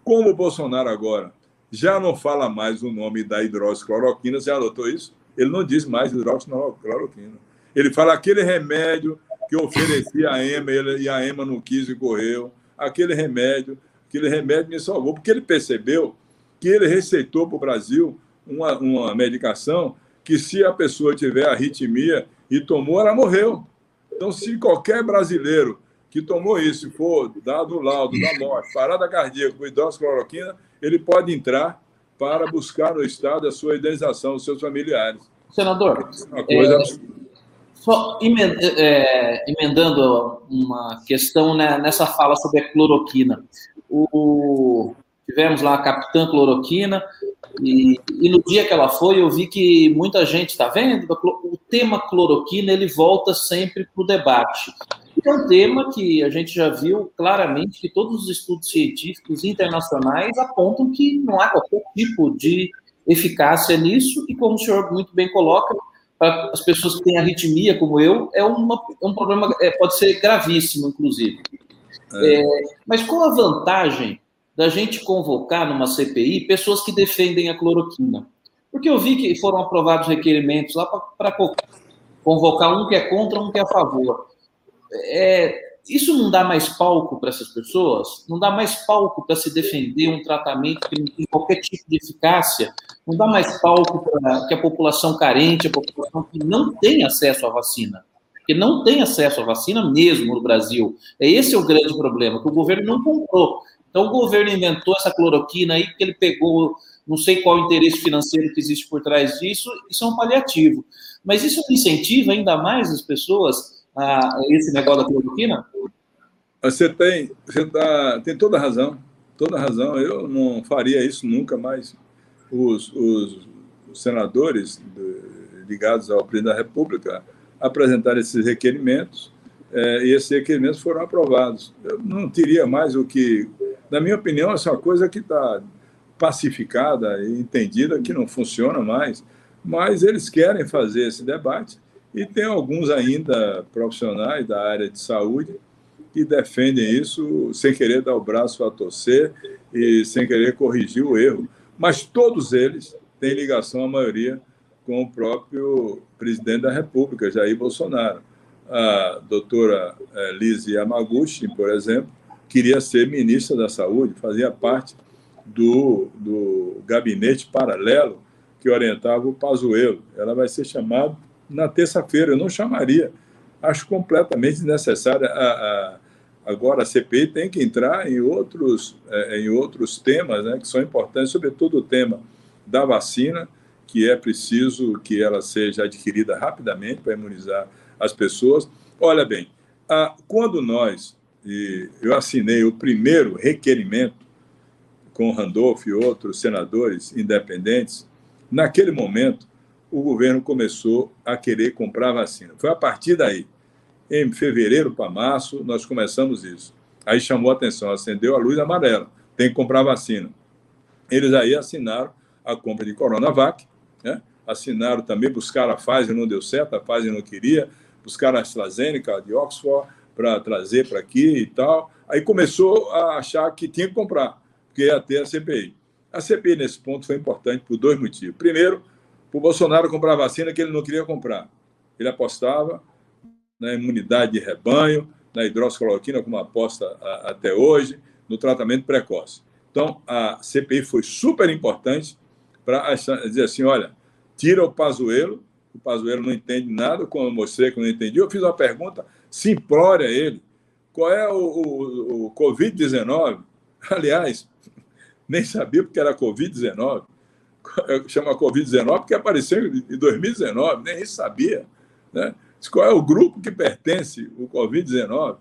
como o Bolsonaro agora já não fala mais o nome da hidroxicloroquina, você anotou isso? Ele não diz mais hidroxicloroquina. Ele fala aquele remédio que eu ofereci a Ema e a Ema não quis e correu. Aquele remédio, aquele remédio me salvou, porque ele percebeu que ele receitou para o Brasil uma, uma medicação que, se a pessoa tiver arritmia e tomou, ela morreu. Então, se qualquer brasileiro que tomou isso for dado o laudo da morte, parada cardíaca com hidroxicloroquina, ele pode entrar para buscar no Estado a sua indenização dos seus familiares. Senador, uma coisa é, só é, emendando uma questão né, nessa fala sobre a cloroquina. O, tivemos lá a Capitã Cloroquina, e, e, no dia que ela foi, eu vi que muita gente está vendo, o tema cloroquina ele volta sempre para o debate. É um tema que a gente já viu claramente que todos os estudos científicos internacionais apontam que não há qualquer tipo de eficácia nisso, e como o senhor muito bem coloca, para as pessoas que têm arritmia, como eu, é, uma, é um problema, é, pode ser gravíssimo, inclusive. É. É, mas qual a vantagem da gente convocar numa CPI pessoas que defendem a cloroquina? Porque eu vi que foram aprovados requerimentos lá para convocar um que é contra, um que é a favor. É, isso não dá mais palco para essas pessoas? Não dá mais palco para se defender um tratamento que não tem qualquer tipo de eficácia? Não dá mais palco para que a população carente, a população que não tem acesso à vacina, que não tem acesso à vacina mesmo no Brasil. É esse é o grande problema, que o governo não comprou. Então o governo inventou essa cloroquina aí porque ele pegou não sei qual interesse financeiro que existe por trás disso, isso é um paliativo. Mas isso incentiva ainda mais as pessoas a esse negócio da cloroquina? Você tem, você tá, tem toda a razão, toda a razão. Eu não faria isso nunca mais. Os, os, senadores ligados ao presidente da República apresentaram esses requerimentos é, e esses requerimentos foram aprovados. Eu não teria mais o que, na minha opinião, essa é uma coisa que está pacificada e entendida que não funciona mais, mas eles querem fazer esse debate e tem alguns ainda profissionais da área de saúde que defendem isso sem querer dar o braço a torcer e sem querer corrigir o erro. Mas todos eles têm ligação, a maioria, com o próprio presidente da República, Jair Bolsonaro. A doutora eh, Lise Yamaguchi, por exemplo, queria ser ministra da Saúde, fazia parte do, do gabinete paralelo que orientava o Pazuello. Ela vai ser chamada na terça-feira. Eu não chamaria. Acho completamente desnecessária. A, a, agora, a CPI tem que entrar em outros, é, em outros temas né, que são importantes, sobretudo o tema da vacina, que é preciso que ela seja adquirida rapidamente para imunizar as pessoas. Olha bem, a, quando nós, eu assinei o primeiro requerimento com Randolph e outros senadores independentes, naquele momento, o governo começou a querer comprar vacina. Foi a partir daí, em fevereiro para março, nós começamos isso. Aí chamou a atenção, acendeu a luz amarela, tem que comprar vacina. Eles aí assinaram a compra de Coronavac, né? assinaram também, buscaram a Pfizer, não deu certo, a Pfizer não queria, buscaram a AstraZeneca de Oxford para trazer para aqui e tal. Aí começou a achar que tinha que comprar, porque ia ter a CPI. A CPI, nesse ponto, foi importante por dois motivos. Primeiro, o Bolsonaro comprar vacina que ele não queria comprar. Ele apostava na imunidade de rebanho, na hidroxicloroquina, como aposta a, até hoje, no tratamento precoce. Então, a CPI foi super importante para dizer assim, olha, tira o Pazuello, o Pazuello não entende nada, como eu mostrei que não entendi. Eu fiz uma pergunta simplória a ele. Qual é o, o, o Covid-19? Aliás, nem sabia porque era Covid-19. chama Covid-19, porque apareceu em 2019, nem isso sabia. Né? Qual é o grupo que pertence o Covid-19?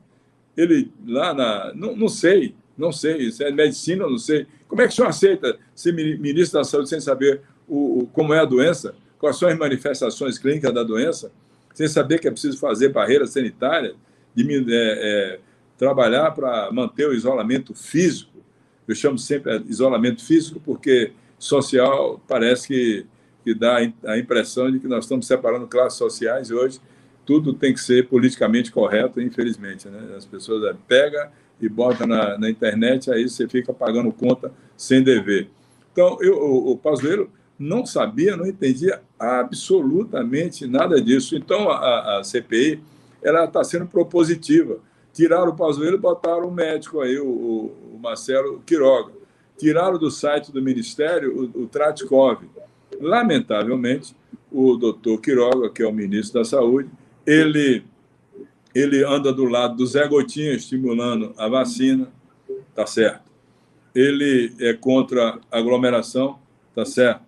Ele lá na. Não, não sei, não sei, isso é medicina, não sei. Como é que o senhor aceita ser ministro da Saúde sem saber o, o, como é a doença? Quais são as manifestações clínicas da doença? Sem saber que é preciso fazer barreiras sanitárias, de, é, é, trabalhar para manter o isolamento físico. Eu chamo sempre isolamento físico porque social parece que, que dá a impressão de que nós estamos separando classes sociais e hoje tudo tem que ser politicamente correto, infelizmente. Né? As pessoas é, pegam e botam na, na, internet, aí você fica pagando conta sem dever. Então, eu, o, o Pazuello não sabia, não entendia absolutamente nada disso. Então, a, a CPI ela está sendo propositiva. Tiraram o Pazuello e botaram o médico aí, o, o Marcelo Quiroga tiraram do site do Ministério o, o Tratkov. Lamentavelmente, o doutor Quiroga, que é o ministro da Saúde, ele, ele anda do lado do Zé Gotinha, estimulando a vacina, tá certo. Ele é contra a aglomeração, tá certo.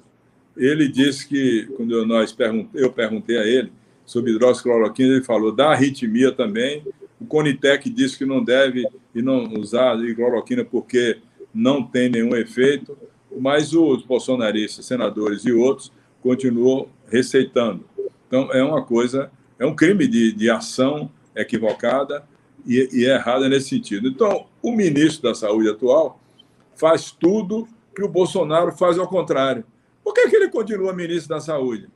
Ele disse que, quando eu, nós perguntei, eu perguntei a ele sobre hidroxicloroquina, ele falou da arritmia também. O Conitec disse que não deve e não usar hidroxicloroquina porque não tem nenhum efeito, mas os bolsonaristas, senadores e outros continuam receitando. Então, é uma coisa, é um crime de, de ação equivocada e, e errada nesse sentido. Então, o ministro da Saúde atual faz tudo que o Bolsonaro faz ao contrário. Por que, que ele continua ministro da Saúde?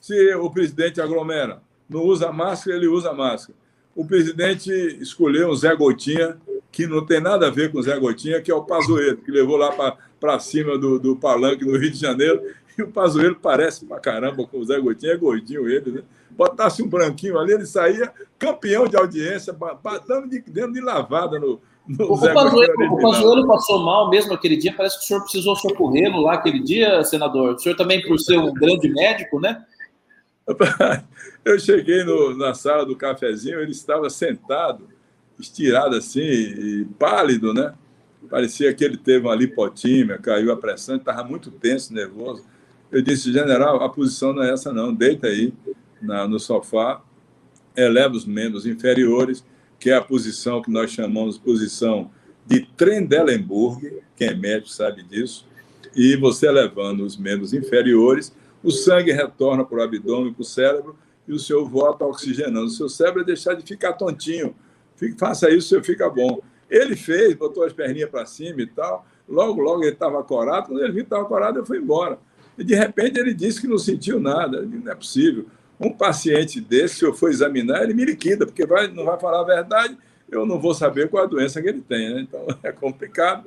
Se o presidente aglomera, não usa máscara, ele usa máscara. O presidente escolheu um Zé Gotinha, que não tem nada a ver com o Zé Gotinha, que é o Pazuello, que levou lá para cima do, do palanque no Rio de Janeiro. E o Pazuello parece pra caramba com o Zé Gotinha, é gordinho ele, né? Botasse um branquinho ali, ele saía campeão de audiência, dando de, dentro de lavada no, o, o, Pazuello, o Pazuello passou mal mesmo aquele dia, parece que o senhor precisou socorrê-lo lá aquele dia, senador. O senhor também, por ser um grande médico, né? Eu cheguei no, na sala do cafezinho, ele estava sentado, estirado assim, pálido, né? Parecia que ele teve uma lipotímia, caiu a pressão, estava muito tenso, nervoso. Eu disse, general, a posição não é essa não, deita aí na, no sofá, eleva os membros inferiores, que é a posição que nós chamamos posição de Trendelenburg, quem é médico sabe disso, e você elevando os membros inferiores, o sangue retorna para o abdômen, para o cérebro, e o senhor volta oxigenando. O seu cérebro é deixar de ficar tontinho. Faça isso, senhor fica bom. Ele fez, botou as perninhas para cima e tal. Logo, logo ele estava corado. Quando ele viu que estava corado, eu fui embora. E de repente ele disse que não sentiu nada. Não é possível. Um paciente desse, se eu for examinar, ele me liquida, porque vai, não vai falar a verdade, eu não vou saber qual a doença que ele tem. Né? Então é complicado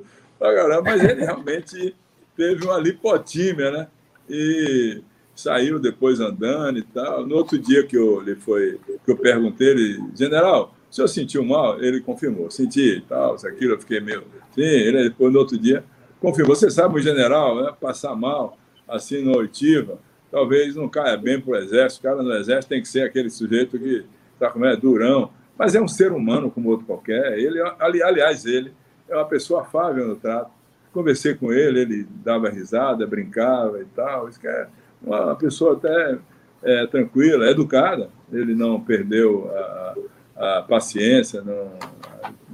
caramba, mas ele realmente teve uma lipotímia, né? E saiu depois andando e tal. No outro dia que eu, ele foi, que eu perguntei, ele, general, o senhor sentiu mal? Ele confirmou, senti tal, isso, aquilo, eu fiquei meio. Sim, ele depois no outro dia confirmou. Você sabe, o general, né, passar mal assim na oitiva talvez não caia bem para o exército. O cara no exército tem que ser aquele sujeito que está como é, durão, mas é um ser humano como outro qualquer. Ele, ali, aliás, ele é uma pessoa afável no trato. Conversei com ele, ele dava risada, brincava e tal. Isso é uma pessoa até é, tranquila, educada. Ele não perdeu a, a paciência, não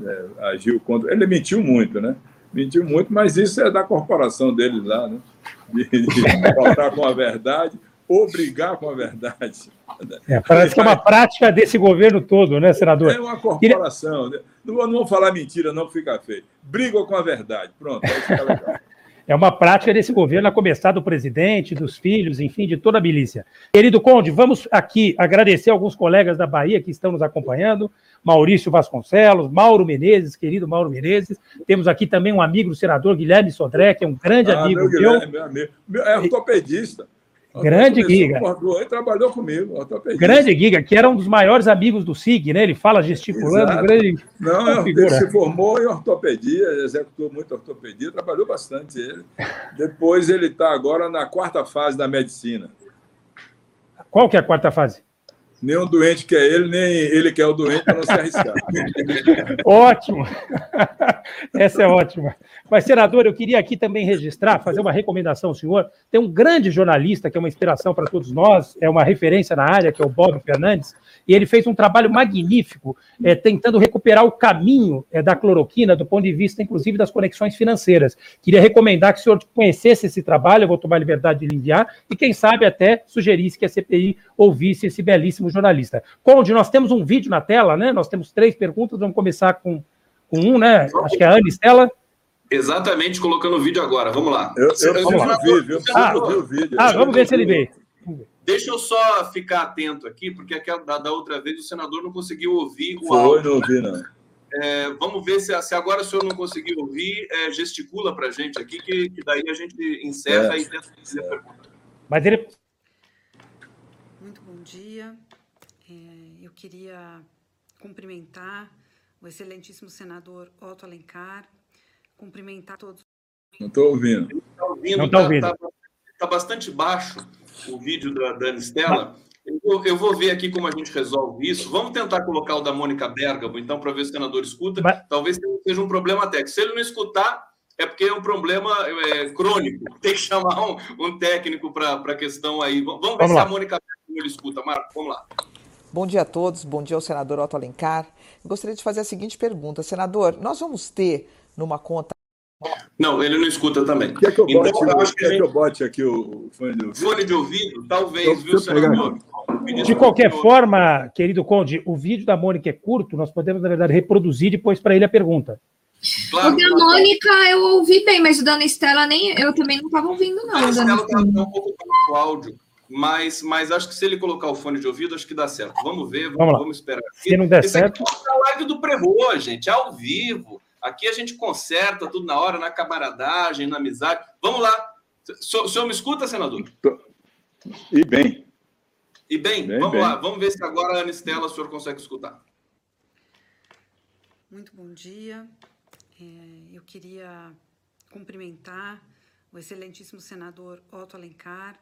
é, agiu contra. Ele mentiu muito, né? Mentiu muito, mas isso é da corporação dele lá, né? de, de faltar com a verdade ou brigar com a verdade. É, parece que é uma prática desse governo todo, né, senador? É uma corporação. Queria... Não, não vou falar mentira, não fica feio. Brigam com a verdade. Pronto, aí fica legal. É uma prática desse governo, a começar do presidente, dos filhos, enfim, de toda a milícia. Querido Conde, vamos aqui agradecer alguns colegas da Bahia que estão nos acompanhando. Maurício Vasconcelos, Mauro Menezes, querido Mauro Menezes. Temos aqui também um amigo do senador Guilherme Sodré, que é um grande ah, amigo meu. Guilherme, meu amigo. É ortopedista. Grande Giga. Ele trabalhou comigo. Grande Giga, que era um dos maiores amigos do SIG, né? Ele fala gesticulando. Grande, Não, ele se formou em ortopedia, executou muito ortopedia, trabalhou bastante ele. Depois ele está agora na quarta fase da medicina. Qual que é a quarta fase? Nem o doente quer ele, nem ele quer o doente para não se arriscar. Ótimo! Essa é ótima. Mas, senador, eu queria aqui também registrar, fazer uma recomendação ao senhor. Tem um grande jornalista que é uma inspiração para todos nós, é uma referência na área, que é o Bob Fernandes, e ele fez um trabalho magnífico é, tentando recuperar o caminho é, da cloroquina do ponto de vista, inclusive, das conexões financeiras. Queria recomendar que o senhor conhecesse esse trabalho, eu vou tomar a liberdade de lhe enviar, e quem sabe até sugerisse que a CPI ouvisse esse belíssimo jornalista. Conde, nós temos um vídeo na tela, né? Nós temos três perguntas, vamos começar com, com um, né? Acho que é a Ana Estela. Exatamente, colocando o vídeo agora. Vamos lá. Eu, eu, eu vamos lá. Vi, viu? Ah, o vídeo. Ah, vamos ver se ele veio. Deixa eu só ficar atento aqui, porque aquela, da, da outra vez o senador não conseguiu ouvir o Foi, áudio. não ouvi, não. É, vamos ver se, se, agora o senhor não conseguiu ouvir, é, gesticula para a gente aqui, que, que, daí a gente encerra é. e tenta fazer a pergunta. Mas ele. Muito bom dia. É, eu queria cumprimentar o excelentíssimo senador Otto Alencar, cumprimentar todos. Não estou ouvindo. Não está ouvindo. Não está ouvindo. Tá, tá, tá bastante baixo o vídeo da, da Anistela. Eu, eu, vou ver aqui como a gente resolve isso. Vamos tentar colocar o da Mônica Bergamo, então, para ver se o senador escuta. Mas... Talvez seja um problema técnico. Se ele não escutar, é porque é um problema é, crônico. Tem que chamar um, um técnico para a questão aí. Vamos ver Vamos se lá. a Mônica Bergamo ele escuta. Marco, vamos lá. Bom dia a todos, bom dia ao senador Otto Alencar. Eu gostaria de fazer a seguinte pergunta. Senador, nós vamos ter numa conta Não, ele não escuta também. Quer que eu bote, então, eu acho que, quer que eu bote aqui o fone de ouvido? Fone de ouvido, talvez, viu, senador? De qualquer forma, querido Conde, o vídeo da Mônica é curto, nós podemos, na verdade, reproduzir depois para ele a pergunta. Claro, o da Mônica eu ouvi bem, mas o da Ana Estela nem, eu também não estava ouvindo, não. A o da Ana Estela está Estela. um pouco baixo o áudio, mas, mas acho que se ele colocar o fone de ouvido, acho que dá certo. Vamos ver, vamos, Vamos lá. vamos esperar. Se não der Esse aqui certo- é a live do Prevô, gente, é ao vivo. Aqui a gente conserta tudo na hora, na camaradagem, na amizade. Vamos lá. O senhor, me escuta, senador? E bem. E bem, Bem, vamos bem. lá. Vamos ver se agora a Ana Estela o senhor consegue escutar. Muito bom dia. É, eu queria cumprimentar o excelentíssimo senador Otto Alencar.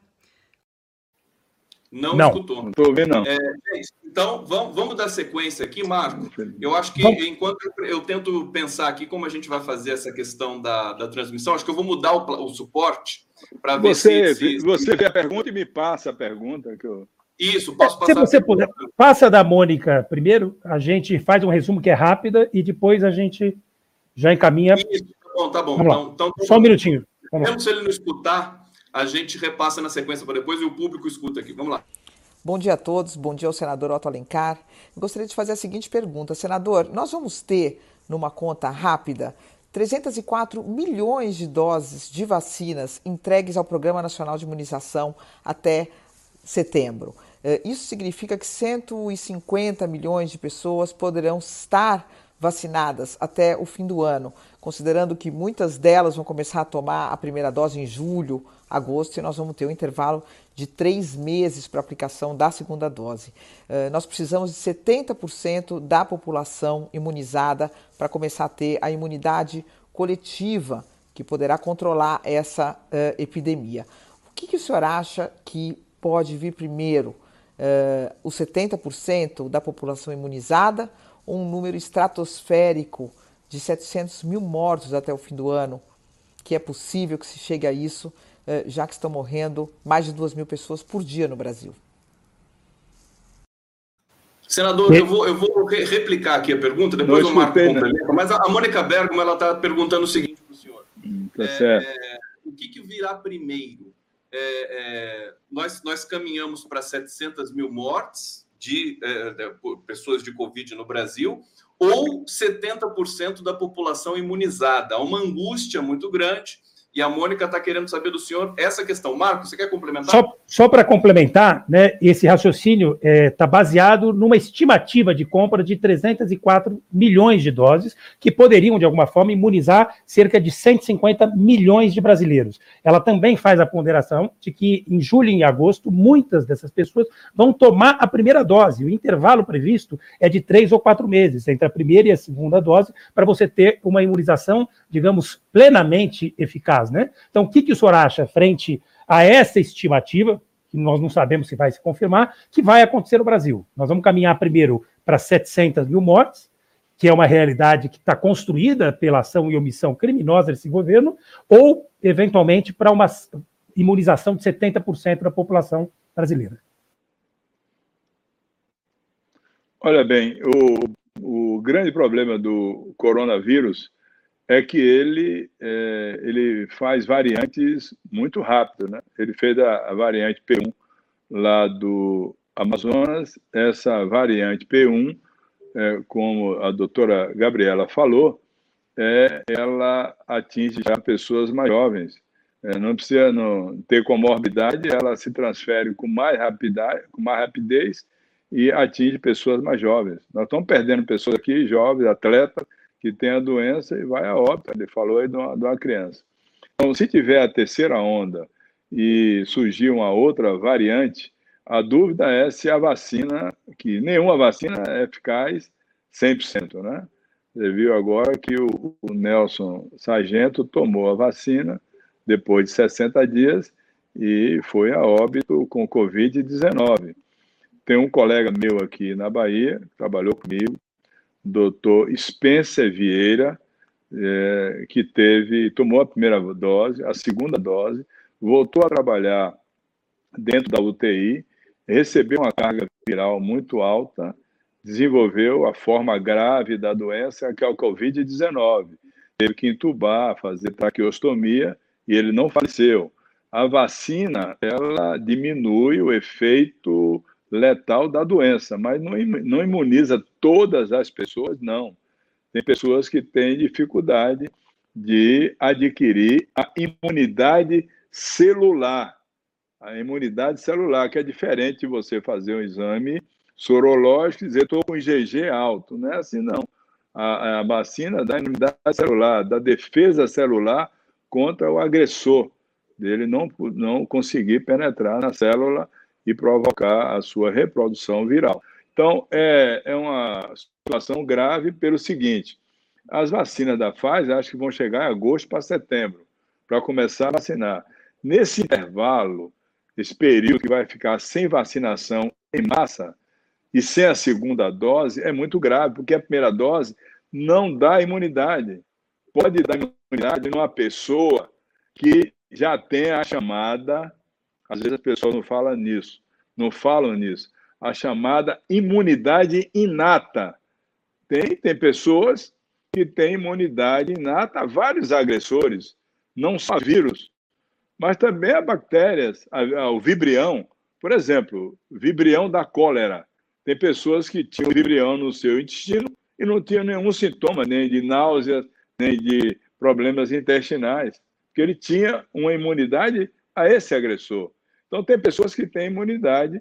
Não, Não, escutou. não tô ouvindo, não. É, é então, vamos, vamos dar sequência aqui, Marco. Eu acho que Vamos. enquanto eu, eu tento pensar aqui como a gente vai fazer essa questão da, da transmissão, acho que eu vou mudar o, o suporte para ver Você, se, se- você vê a pergunta e me passa a pergunta. Que eu... Isso, posso Se passar. você puder, passa da Mônica primeiro, a gente faz um resumo que é rápida e depois a gente já encaminha. Isso, tá bom, tá bom. Então, então, Só um minutinho. Mesmo se ele não escutar, a gente repassa na sequência para depois e o público escuta aqui. Vamos lá. Bom dia a todos, bom dia ao senador Otto Alencar. Gostaria de fazer a seguinte pergunta. Senador, nós vamos ter, numa conta rápida, 304 milhões de doses de vacinas entregues ao Programa Nacional de Imunização até setembro. Eh, Isso significa que 150 milhões de pessoas poderão estar vacinadas até o fim do ano, considerando que muitas delas vão começar a tomar a primeira dose em julho, agosto, e nós vamos ter um intervalo de três meses para aplicação da segunda dose. Eh, Nós precisamos de 70% da população imunizada para começar a ter a imunidade coletiva que poderá controlar essa eh, epidemia. O que, que o senhor acha que pode vir primeiro? Eh, os 70% da população imunizada ou um número estratosférico de 700 mil mortos até o fim do ano? Que é possível que se chegue a isso, eh, já que estão morrendo mais de 2 mil pessoas por dia no Brasil. Senador, eu vou, eu vou re- replicar aqui a pergunta, depois Não o Marco escutei, né? complementa. Mas a, Mônica Bergamo ela está perguntando o seguinte para o senhor: Tá certo. É, o que, que virá primeiro? É, é, nós, nós caminhamos para 700 mil mortes de, é, de por pessoas de Covid no Brasil, ou 70% da população imunizada. Há uma angústia muito grande. E a Mônica está querendo saber do senhor essa questão. Marco, você quer complementar? Só, só para complementar, né, esse raciocínio está baseado numa estimativa de compra de 304 milhões de doses, que poderiam, de alguma forma, imunizar cerca de 150 milhões de brasileiros. Ela também faz a ponderação de que em julho e agosto, muitas dessas pessoas vão tomar a primeira dose. O intervalo previsto é de três ou quatro meses entre a primeira e a segunda dose, para você ter uma imunização, digamos, plenamente eficaz. Né? Então, o que, que o senhor acha frente a essa estimativa, que nós não sabemos se vai se confirmar, que vai acontecer no Brasil? Nós vamos caminhar primeiro para 700 mil mortes, que é uma realidade que está construída pela ação e omissão criminosa desse governo, ou, eventualmente, para uma imunização de 70% da população brasileira. Olha bem, o, o grande problema do coronavírus é que ele, é, ele faz variantes muito rápido. Né? Ele fez a, a variante P1 lá do Amazonas, essa variante P1, é, como a doutora Gabriela falou, é, ela atinge já pessoas mais jovens. É, não precisa não ter comorbidade, ela se transfere com mais, rapidez, com mais rapidez e atinge pessoas mais jovens. Nós estamos perdendo pessoas aqui, jovens, atletas, que têm a doença e vai a óbito. Ele falou aí de uma, de uma criança. Então, se tiver a terceira onda e surgir uma outra variante, a dúvida é se a vacina, que nenhuma vacina é eficaz 100%, né? Você viu agora que o, o Nelson Sargento tomou a vacina depois de 60 dias e foi a óbito com Covid-19. Tem um colega meu aqui na Bahia, que trabalhou comigo, doutor Spencer Vieira, é, que teve, tomou a primeira dose, a segunda dose, voltou a trabalhar dentro da UTI, recebeu uma carga viral muito alta, desenvolveu a forma grave da doença, que é o Covid-19. teve que entubar, fazer traqueostomia e ele não faleceu. A vacina, ela diminui o efeito letal da doença, mas não, imuniza todas as pessoas, não. Tem pessoas que têm dificuldade de adquirir a imunidade celular. A imunidade celular, que é diferente de você fazer um exame sorológico e dizer estou com IgG alto. Não é assim, não. A, a vacina da imunidade celular, da defesa celular contra o agressor, dele não, não conseguir penetrar na célula e provocar a sua reprodução viral. Então, é, é uma situação grave pelo seguinte: as vacinas da Pfizer acho que vão chegar em agosto para setembro, para começar a vacinar. Nesse intervalo, esse período que vai ficar sem vacinação em massa e sem a segunda dose, é muito grave, porque a primeira dose não dá imunidade. Pode dar imunidade numa pessoa que já tem a chamada, às vezes as pessoas não falam nisso, não falam nisso, a chamada imunidade inata. Tem, tem pessoas que têm imunidade inata a vários agressores, não só vírus, mas também a bactérias, o vibrião. Por exemplo, vibrião da cólera. Tem pessoas que tinham vibrião no seu intestino e não tinham nenhum sintoma, nem de náuseas, nem de problemas intestinais, porque ele tinha uma imunidade a esse agressor. Então, tem pessoas que têm imunidade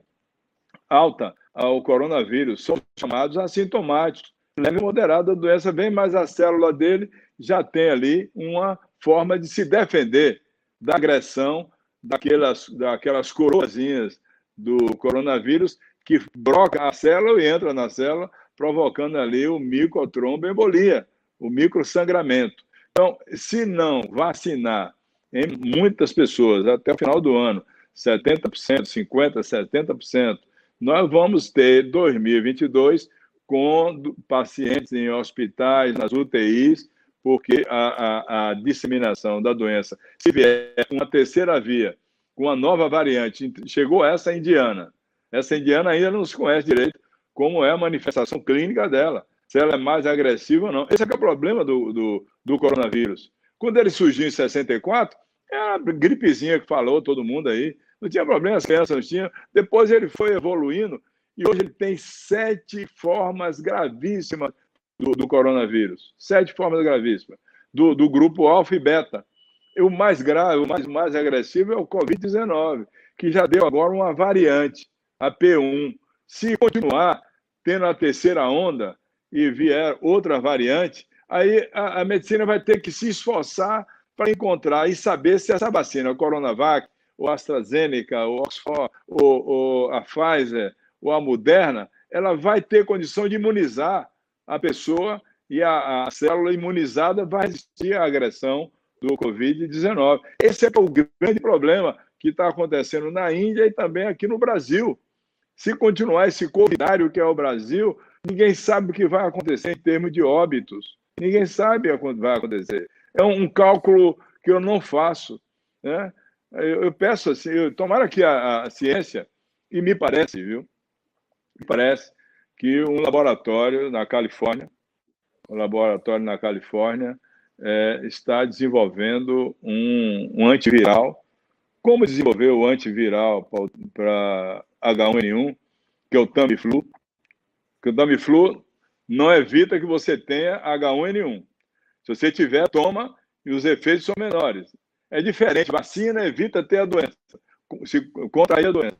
alta ao coronavírus, são chamados assintomáticos. Leve moderada a doença vem, mas a célula dele já tem ali uma forma de se defender da agressão daquelas, daquelas coroazinhas do coronavírus que broca a célula e entra na célula, provocando ali o microtromboembolia, o microsangramento. Então, se não vacinar em muitas pessoas até o final do ano, 70%, 50%, 70%, nós vamos ter 2022 com pacientes em hospitais, nas UTIs, porque a, a, a, disseminação da doença, se vier uma terceira via, com uma nova variante, chegou essa indiana. Essa indiana ainda não se conhece direito como é a manifestação clínica dela, se ela é mais agressiva ou não. Esse é, é o problema do, do, do coronavírus. Quando ele surgiu em 64, é a gripezinha que falou todo mundo aí, não tinha problema, as crianças não tinham. Depois ele foi evoluindo e hoje ele tem sete formas gravíssimas do, do coronavírus. Sete formas gravíssimas. Do, do grupo alfa e beta. E o mais grave, o mais, mais agressivo é o Covid-19, que já deu agora uma variante, a P1. Se continuar tendo a terceira onda e vier outra variante, aí a, a medicina vai ter que se esforçar para encontrar e saber se essa vacina, a Coronavac, o AstraZeneca, o Oxford, o, o, a Pfizer, ou a Moderna, ela vai ter condição de imunizar a pessoa e a, a célula imunizada vai resistir à agressão do Covid-19. Esse é o grande problema que está acontecendo na Índia e também aqui no Brasil. Se continuar esse covidário que é o Brasil, ninguém sabe o que vai acontecer em termos de óbitos. Ninguém sabe o que vai acontecer. É um cálculo que eu não faço. Né? Eu, peço assim, eu, tomara que a, a ciência, e me parece, viu? Me parece que um laboratório na Califórnia, um laboratório na Califórnia, é, está desenvolvendo um, um, antiviral. Como desenvolver o antiviral para H1N1, que é o Tamiflu? Que o Tamiflu não evita que você tenha H1N1. Se você tiver, toma e os efeitos são menores. É diferente. Vacina evita ter a doença, se contrair a doença.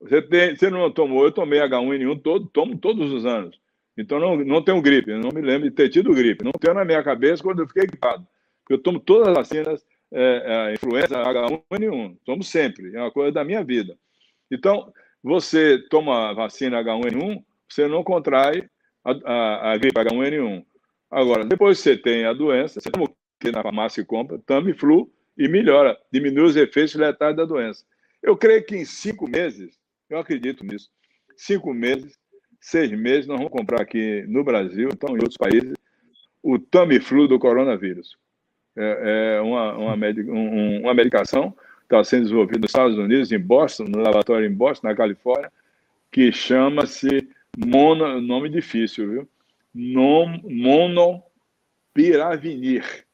Você, tem, você não tomou, eu tomei H1N1 todo, tomo todos os anos. Então não, não tenho gripe, não me lembro de ter tido gripe. Não tenho na minha cabeça quando eu fiquei equipado. Eu tomo todas as vacinas, é, é, influenza, H1N1, tomo sempre, é uma coisa da minha vida. Então, você toma vacina H1N1, você não contrai a, a, a gripe H1N1. Agora, depois você tem a doença, você toma que na farmácia e compra, Tamiflu, e melhora, diminui os efeitos letais da doença. Eu creio que em cinco meses eu acredito nisso. Cinco meses, seis meses, nós vamos comprar aqui no Brasil, então em outros países, o Tamiflu do coronavírus. É, é uma, uma, medica, um, uma medicação que está sendo desenvolvida nos Estados Unidos, em Boston, no laboratório em Boston, na Califórnia, que chama-se mono, nome difícil, viu? Mono Molnupiravir.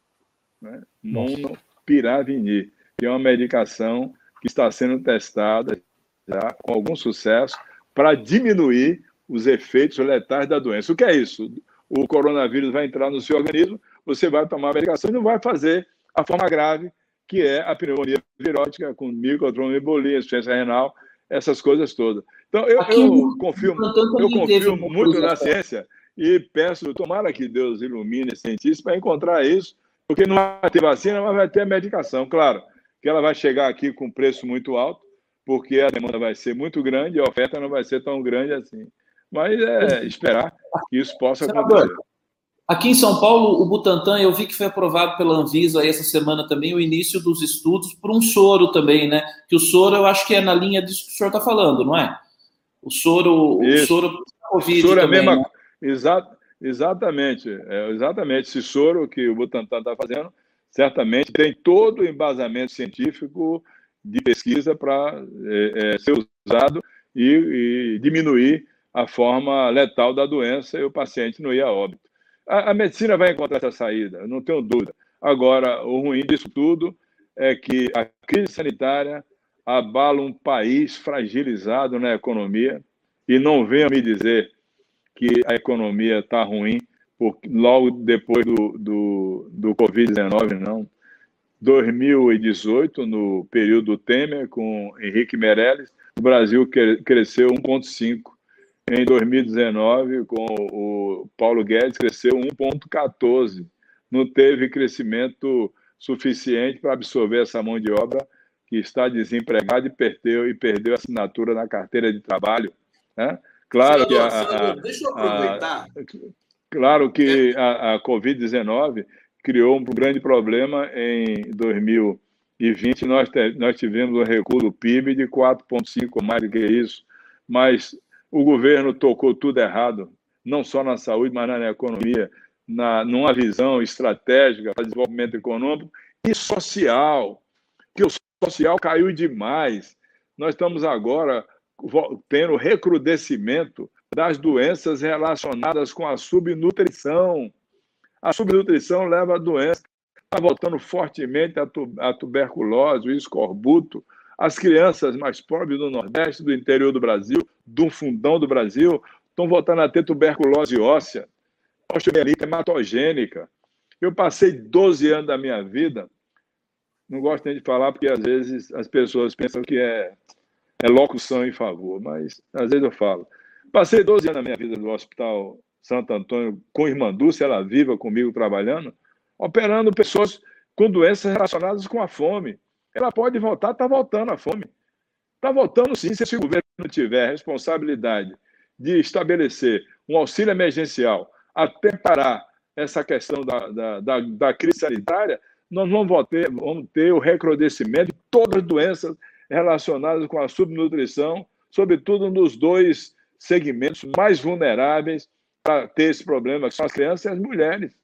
Né? Molnupiravir, que é uma medicação que está sendo testada já com algum sucesso para diminuir os efeitos letais da doença. O que é isso? O coronavírus vai entrar no seu organismo, você vai tomar a medicação e não vai fazer a forma grave, que é a pneumonia virótica com microtromboembolia, insuficiência renal, essas coisas todas. Então, eu, eu confio, eu confio muito na ciência e peço, tomara que Deus ilumine cientistas para encontrar isso, porque não vai ter vacina, mas vai ter a medicação. Claro que ela vai chegar aqui com preço muito alto, porque a demanda vai ser muito grande e a oferta não vai ser tão grande assim. Mas é esperar que isso possa acontecer. Aqui em São Paulo, o Butantan, eu vi que foi aprovado pela Anvisa essa semana também o início dos estudos por um soro também, né? Que o soro eu acho que é na linha disso que o senhor está falando, não é? O soro, Isso. o soro Covid o soro também, é mesmo, né? exa, exatamente, é, exatamente. Esse soro que o Butantan está fazendo, certamente tem todo o embasamento científico de pesquisa para é, é, ser usado e, e diminuir a forma letal da doença e o paciente não ir a óbito. A, a, medicina vai encontrar essa saída, não tenho dúvida. Agora, o ruim disso tudo é que a crise sanitária abala um país fragilizado na economia e não venha me dizer que a economia está ruim porque logo depois do, do, do Covid-19, não. 2018, no período Temer, com Henrique Meirelles, o Brasil cresceu 1,5%. Em 2019, com o Paulo Guedes, cresceu 1,14%. Não teve crescimento suficiente para absorver essa mão de obra que está desempregada e perdeu, e perdeu a assinatura na carteira de trabalho. Né? Claro que a, a, deixa eu aproveitar. A, claro que a, a Covid-19 criou um grande problema em 2020. Nós, nós tivemos um recuo do PIB de 4,5% mais do que isso, mas o governo tocou tudo errado, não só na saúde, mas na economia, na, numa visão estratégica para desenvolvimento econômico e social, que o social caiu demais. Nós estamos agora tendo recrudescimento das doenças relacionadas com a subnutrição. A subnutrição leva a doença. Está voltando fortemente a, tu, a tuberculose, o escorbuto. As crianças mais pobres do Nordeste, do interior do Brasil, do fundão do Brasil, estão voltando a ter tuberculose óssea, osteomielite hematogênica. Eu passei 12 anos da minha vida, não gosto nem de falar, porque às vezes as pessoas pensam que é, é locução em favor, mas às vezes eu falo. Passei 12 anos da minha vida no Hospital Santo Antônio com irmã Dulce, ela viva comigo trabalhando, operando pessoas com doenças relacionadas com a fome. Ela pode voltar, está voltando a fome. Está voltando sim, se esse governo tiver responsabilidade de estabelecer um auxílio emergencial até parar essa questão da, da, da, da crise sanitária, nós vamos ter, vamos ter o recrudescimento de todas as doenças relacionadas com a subnutrição, sobretudo nos dois segmentos mais vulneráveis para ter esse problema, que são as crianças e as mulheres.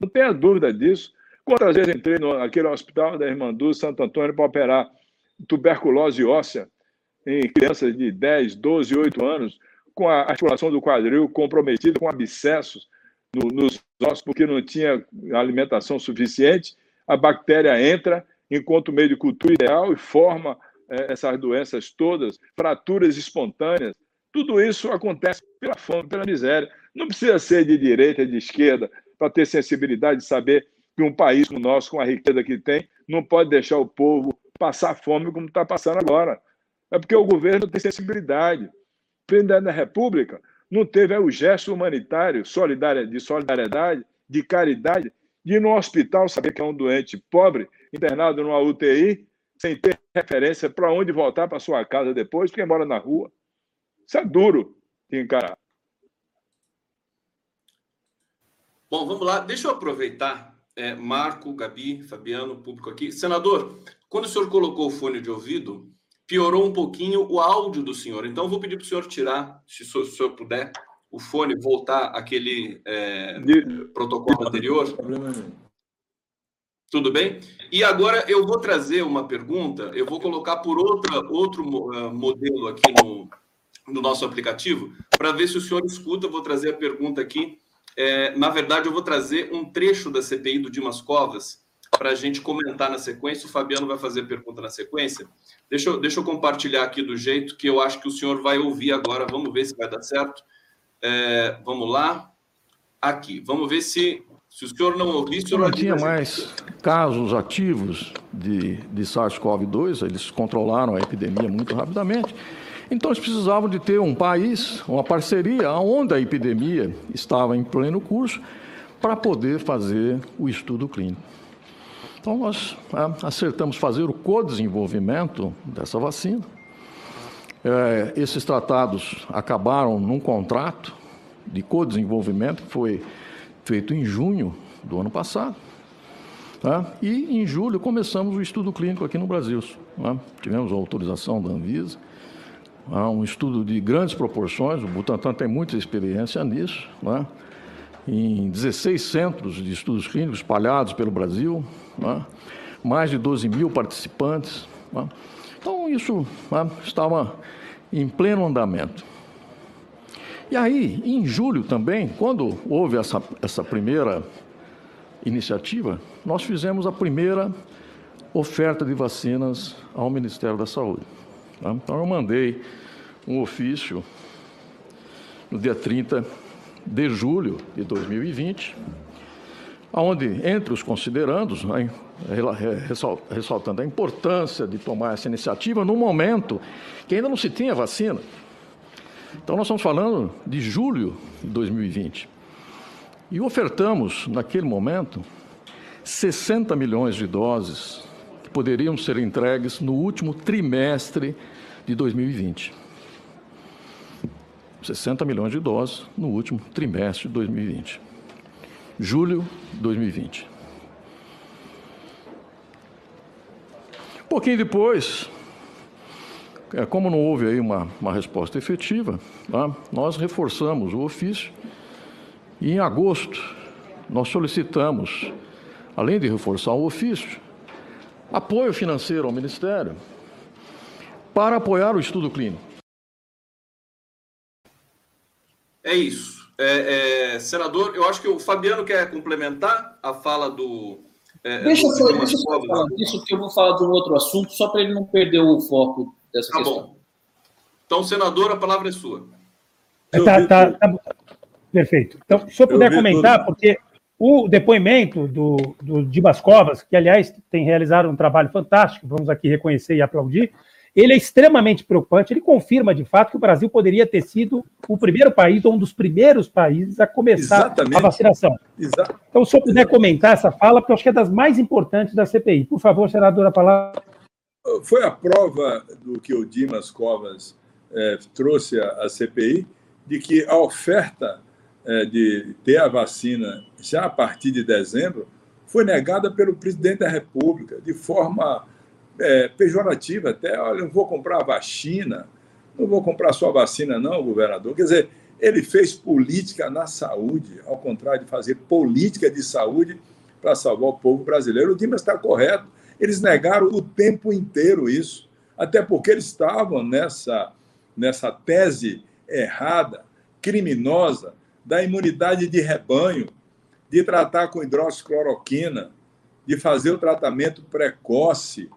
Não tenha dúvida disso. Quantas vezes entrei no, naquele hospital da Irmã Dulce, Santo Antônio, para operar tuberculose óssea em crianças de 10, 12, 8 anos, com a articulação do quadril comprometida, com abscessos no, nos ossos, porque não tinha alimentação suficiente, a bactéria entra, enquanto o meio de cultura ideal e forma é, essas doenças todas, fraturas espontâneas. Tudo isso acontece pela fome, pela miséria. Não precisa ser de direita, de esquerda, para ter sensibilidade de saber que um país como o nosso, com a riqueza que tem, não pode deixar o povo passar fome como está passando agora. É porque o governo tem sensibilidade. O presidente da República não teve o gesto humanitário, de solidariedade, de caridade, de ir no hospital saber que é um doente pobre, internado numa UTI, sem ter referência para onde voltar para sua casa depois, porque mora na rua. Isso é duro de encarar. Bom, vamos lá. Deixa eu aproveitar, é, Marco, Gabi, Fabiano, público aqui. Senador, quando o senhor colocou o fone de ouvido, piorou um pouquinho o áudio do senhor. Então, vou pedir para o senhor tirar, se o senhor puder, o fone, voltar aquele é, protocolo anterior. Tudo bem? E agora eu vou trazer uma pergunta, eu vou colocar por outra, outro uh, modelo aqui no, no nosso aplicativo, para ver se o senhor escuta. Eu vou trazer a pergunta aqui É, na verdade, eu vou trazer um trecho da CPI do Dimas Covas para a gente comentar na sequência. O Fabiano vai fazer pergunta na sequência. Deixa eu, deixa eu compartilhar aqui do jeito que eu acho que o senhor vai ouvir agora. Vamos ver se vai dar certo. É, vamos lá. Aqui. Vamos ver se, se o senhor não ouvir. O senhor não tinha mais casos ativos de, de SARS-CoV-2, eles controlaram a epidemia muito rapidamente. Então, eles precisavam de ter um país, uma parceria, onde a epidemia estava em pleno curso, para poder fazer o estudo clínico. Então, nós é, acertamos fazer o co-desenvolvimento dessa vacina. É, esses tratados acabaram num contrato de co-desenvolvimento que foi feito em junho do ano passado. Tá? E em julho começamos o estudo clínico aqui no Brasil. Tá? Tivemos a autorização da Anvisa, tá? um estudo de grandes proporções, o Butantan tem muita experiência nisso, em 16 centros de estudos clínicos espalhados pelo Brasil, mais de 12 mil participantes. Né? Então, isso né, estava em pleno andamento. E aí, em julho também, quando houve essa, essa primeira iniciativa, nós fizemos a primeira oferta de vacinas ao Ministério da Saúde. Tá? Então, eu mandei um ofício no dia 30 de julho de 2020, onde, entre os considerandos, né, ressaltando a importância de tomar essa iniciativa no momento que ainda não se tinha vacina. Então, nós estamos falando de julho de 2020. E ofertamos, naquele momento, 60 milhões de doses que poderiam ser entregues no último trimestre de 2020. 60 milhões de doses no último trimestre de 2020 julho de 2020. Um pouquinho depois, é, como não houve aí uma, uma resposta efetiva, tá, nós reforçamos o ofício e em agosto nós solicitamos, além de reforçar o ofício, apoio financeiro ao Ministério para apoiar o estudo clínico. É isso. É, é, senador, eu acho que o Fabiano quer complementar a fala do. É, deixa, do eu, deixa eu falar disso, que eu vou falar de um outro assunto, só para ele não perder o foco dessa tá questão. Bom. Então, senador, a palavra é sua. Tá, tá, tá, perfeito. Então, se eu puder eu comentar, tudo. porque o depoimento do, do Dimas Covas, que, aliás, tem realizado um trabalho fantástico, vamos aqui reconhecer e aplaudir, ele é extremamente preocupante. Ele confirma, de fato, que o Brasil poderia ter sido o primeiro país, ou um dos primeiros países, a começar Exatamente. a vacinação. Exato. Então, se eu puder comentar essa fala, porque eu acho que é das mais importantes da CPI. Por favor, senadora, a palavra. Foi a prova do que o Dimas Covas é, trouxe à CPI, de que a oferta é, de ter a vacina já a partir de dezembro foi negada pelo presidente da República de forma é, pejorativa até, olha, não vou comprar a vacina, não vou comprar sua vacina não, governador. Quer dizer, ele fez política na saúde, ao contrário de fazer política de saúde para salvar o povo brasileiro. O Dimas está correto. Eles negaram o tempo inteiro isso, até porque eles estavam nessa, nessa tese errada, criminosa, da imunidade de rebanho, de tratar com hidroxicloroquina, de fazer o tratamento precoce,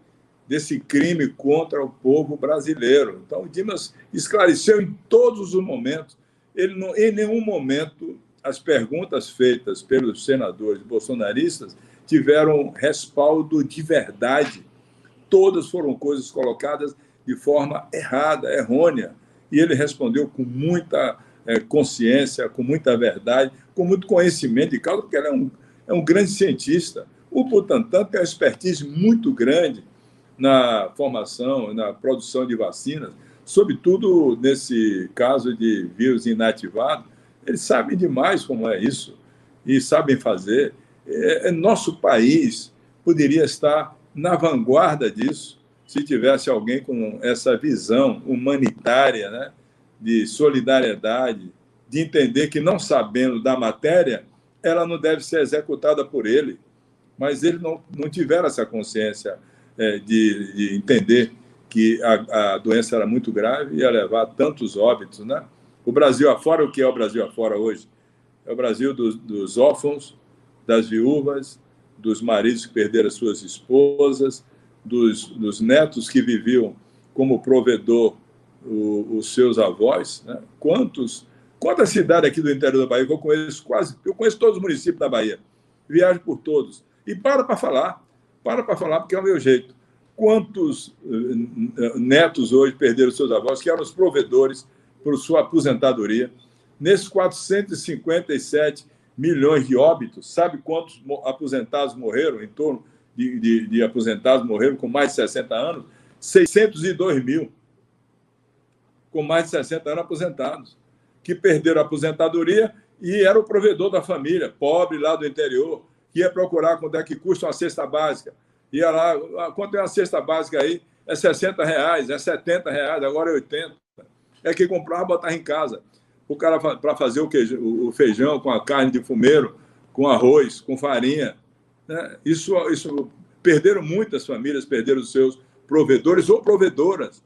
desse crime contra o povo brasileiro. Então, o Dimas esclareceu em todos os momentos. Ele não, em nenhum momento as perguntas feitas pelos senadores bolsonaristas tiveram respaldo de verdade. Todas foram coisas colocadas de forma errada, errônea. E ele respondeu com muita é, consciência, com muita verdade, com muito conhecimento de causa, porque ele é um, é um grande cientista. O Butantan tem uma expertise muito grande na formação, na produção de vacinas, sobretudo nesse caso de vírus inativado, eles sabem demais como é isso e sabem fazer. É, é, nosso país poderia estar na vanguarda disso se tivesse alguém com essa visão humanitária, né, de solidariedade, de entender que não sabendo da matéria, ela não deve ser executada por ele. Mas eles não, não tiveram essa consciência de, de, entender que a, a, doença era muito grave e ia levar tantos óbitos, né? O Brasil afora, o que é o Brasil afora hoje? é o Brasil dos, dos órfãos, das viúvas, dos maridos que perderam suas esposas, dos, dos netos que viviam como provedor o, os seus avós. Né? Quantos, quantas cidades aqui do interior da Bahia que eu conheço quase, eu conheço todos os municípios da Bahia, viajo por todos. E para para falar, para para falar, porque é o meu jeito. Quantos eh, netos hoje perderam seus avós, que eram os provedores por sua aposentadoria? Nesses 457 milhões de óbitos, sabe quantos aposentados morreram? Em torno de, de, de aposentados morreram com mais de 60 anos? 602 mil com mais de 60 anos aposentados, que perderam a aposentadoria e era o provedor da família, pobre lá do interior, que ia procurar quanto é que custa uma cesta básica. Ia lá, ah, quanto é uma cesta básica aí? É 60 reais, é 70 reais, agora é 80. É que comprava, botava em casa. O cara para fazer o, queijo, o feijão com a carne de fumeiro, com arroz, com farinha. Né? Isso, isso perderam muitas famílias, perderam os seus provedores ou provedoras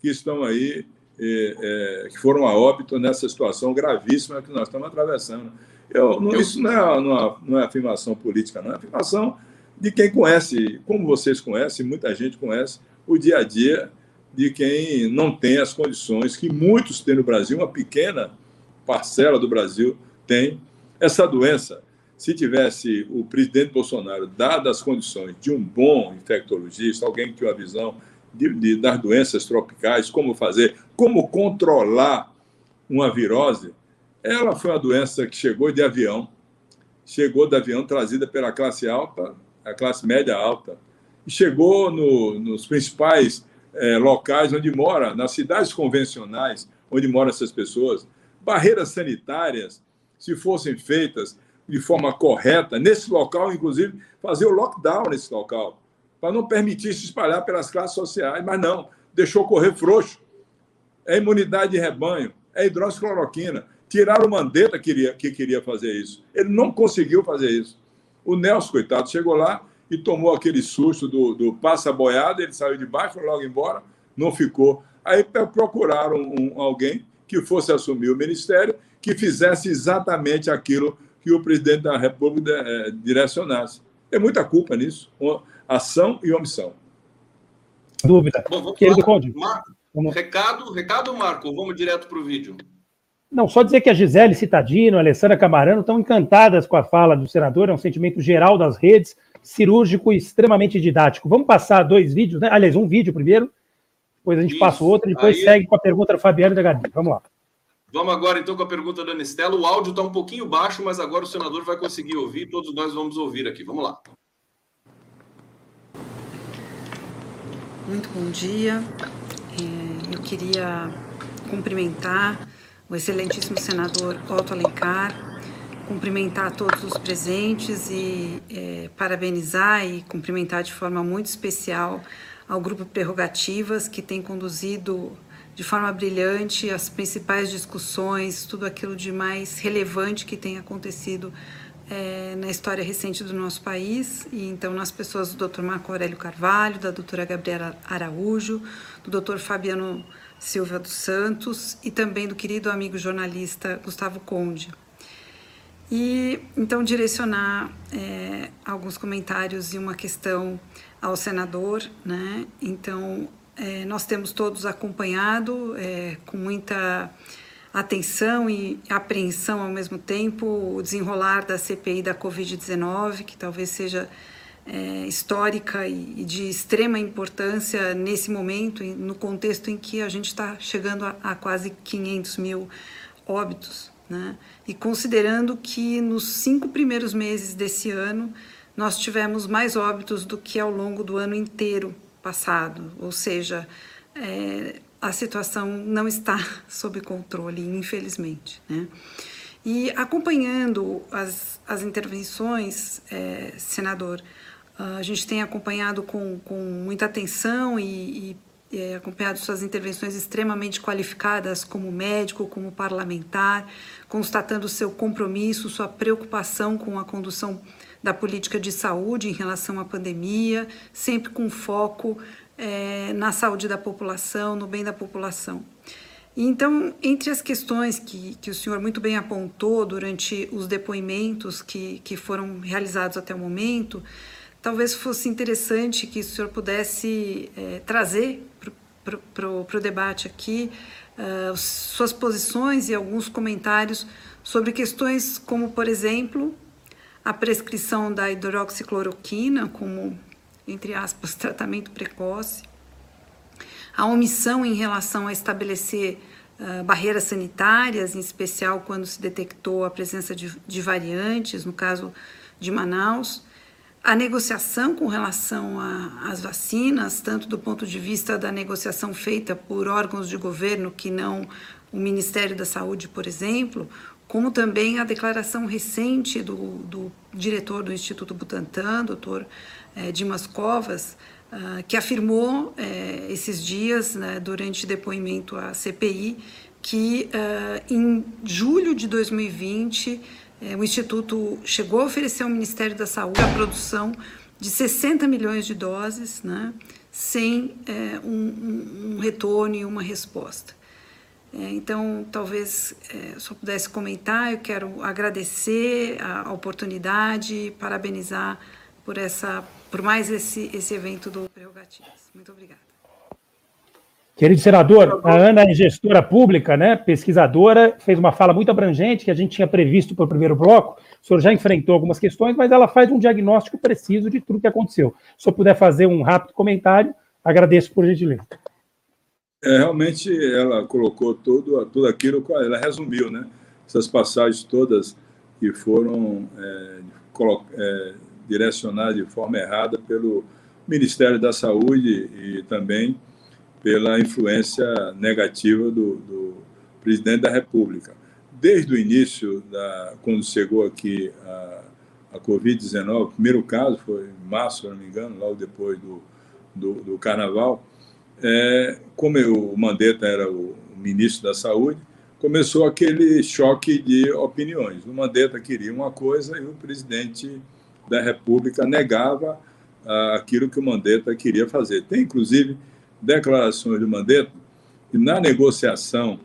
que estão aí, é, é, que foram a óbito nessa situação gravíssima que nós estamos atravessando. Eu, não, isso não é, não, é, não é afirmação política, não é afirmação de quem conhece, como vocês conhecem, muita gente conhece, o dia a dia de quem não tem as condições que muitos têm no Brasil, uma pequena parcela do Brasil tem essa doença. Se tivesse o presidente Bolsonaro dado as condições de um bom infectologista, alguém que tinha uma visão de, de, das doenças tropicais, como fazer, como controlar uma virose, ela foi uma doença que chegou de avião, chegou de avião trazida pela classe alta, a classe média alta, e chegou no, nos principais é, locais onde mora, nas cidades convencionais onde moram essas pessoas. Barreiras sanitárias, se fossem feitas de forma correta, nesse local, inclusive, fazer o lockdown nesse local, para não permitir se espalhar pelas classes sociais, mas não, deixou correr frouxo. É imunidade de rebanho, é hidroxicloroquina, Tiraram o Mandetta que queria, que queria fazer isso. Ele não conseguiu fazer isso. O Nelson, coitado, chegou lá e tomou aquele susto do, do passa-boiada, ele saiu de baixo, foi logo embora, não ficou. Aí procuraram um, alguém que fosse assumir o ministério, que fizesse exatamente aquilo que o presidente da República é, direcionasse. Tem muita culpa nisso, ação e omissão. Dúvida. Bom, Querido Conde. Marco, recado, recado, Marco, vamos direto para o vídeo. Não, só dizer que a Gisele Citadino, a Alessandra Camarano estão encantadas com a fala do senador, é um sentimento geral das redes, cirúrgico e extremamente didático. Vamos passar dois vídeos, né? Aliás, um vídeo primeiro, depois a gente Isso. passa o outro, e depois Aí... segue com a pergunta do Fabiano e da Gabi. Vamos lá. Vamos agora então com a pergunta da Anistela. O áudio está um pouquinho baixo, mas agora o senador vai conseguir ouvir, todos nós vamos ouvir aqui. Vamos lá. Muito bom dia. É, eu queria cumprimentar o excelentíssimo senador Otto Alencar, cumprimentar todos os presentes e é, parabenizar e cumprimentar de forma muito especial ao Grupo Prerrogativas, que tem conduzido de forma brilhante as principais discussões, tudo aquilo de mais relevante que tem acontecido é, na história recente do nosso país. E então, nas pessoas do Dr. Marco Aurélio Carvalho, da doutora Gabriela Araújo, do Dr. Fabiano Silva dos Santos e também do querido amigo jornalista Gustavo Conde. E então direcionar é, alguns comentários e uma questão ao senador, né? Então é, nós temos todos acompanhado é, com muita atenção e apreensão ao mesmo tempo o desenrolar da CPI da Covid-19, que talvez seja é, histórica e, de extrema importância nesse momento, no contexto em que a gente está chegando a, a, quase 500 mil óbitos. Né? E considerando que nos cinco primeiros meses desse ano nós tivemos mais óbitos do que ao longo do ano inteiro passado, ou seja, é, a situação não está sob controle, infelizmente. Né? E acompanhando as, as intervenções, é, senador, a gente tem acompanhado com, com muita atenção e, e é, acompanhado suas intervenções extremamente qualificadas como médico, como parlamentar, constatando seu compromisso, sua preocupação com a condução da política de saúde em relação à pandemia, sempre com foco é, na saúde da população, no bem da população. Então, entre as questões que, que o senhor muito bem apontou durante os depoimentos que, que foram realizados até o momento, talvez fosse interessante que o senhor pudesse é, trazer para o debate aqui uh, suas posições e alguns comentários sobre questões como, por exemplo, a prescrição da hidroxicloroquina como, entre aspas, tratamento precoce, a omissão em relação a estabelecer uh, barreiras sanitárias, em especial quando se detectou a presença de, de variantes, no caso de Manaus, a negociação com relação às vacinas, tanto do ponto de vista da negociação feita por órgãos de governo que não o Ministério da Saúde, por exemplo, como também a declaração recente do, do diretor do Instituto Butantan, doutor eh, Dimas Covas, uh, que afirmou eh, esses dias, né, durante depoimento à CPI, que uh, em julho de 2020 é, o Instituto chegou a oferecer ao Ministério da Saúde a produção de 60 milhões de doses, né, sem é, um, um, retorno e uma resposta. É, então, talvez é, só pudesse comentar, eu quero agradecer a, a oportunidade, parabenizar por, essa, por mais esse, esse evento do Prerrogativas. Muito obrigada. Querido senador, a Ana é gestora pública, né, pesquisadora, fez uma fala muito abrangente que a gente tinha previsto para o primeiro bloco. O senhor já enfrentou algumas questões, mas ela faz um diagnóstico preciso de tudo que aconteceu. Se eu puder fazer um rápido comentário, agradeço por gentileza. É, realmente, ela colocou tudo, tudo aquilo, ela resumiu, né? Essas passagens todas que foram é, é, direcionadas de forma errada pelo Ministério da Saúde e também pela influência negativa do, do presidente da República. Desde o início, da, quando chegou aqui a, a Covid-19, o primeiro caso foi em março, se não me engano, logo depois do, do, do Carnaval, é, como o Mandetta era o, o ministro da Saúde, começou aquele choque de opiniões. O Mandetta queria uma coisa e o presidente da República negava ah, aquilo que o Mandetta queria fazer. Tem, inclusive, declarações do Mandetta, e na negociação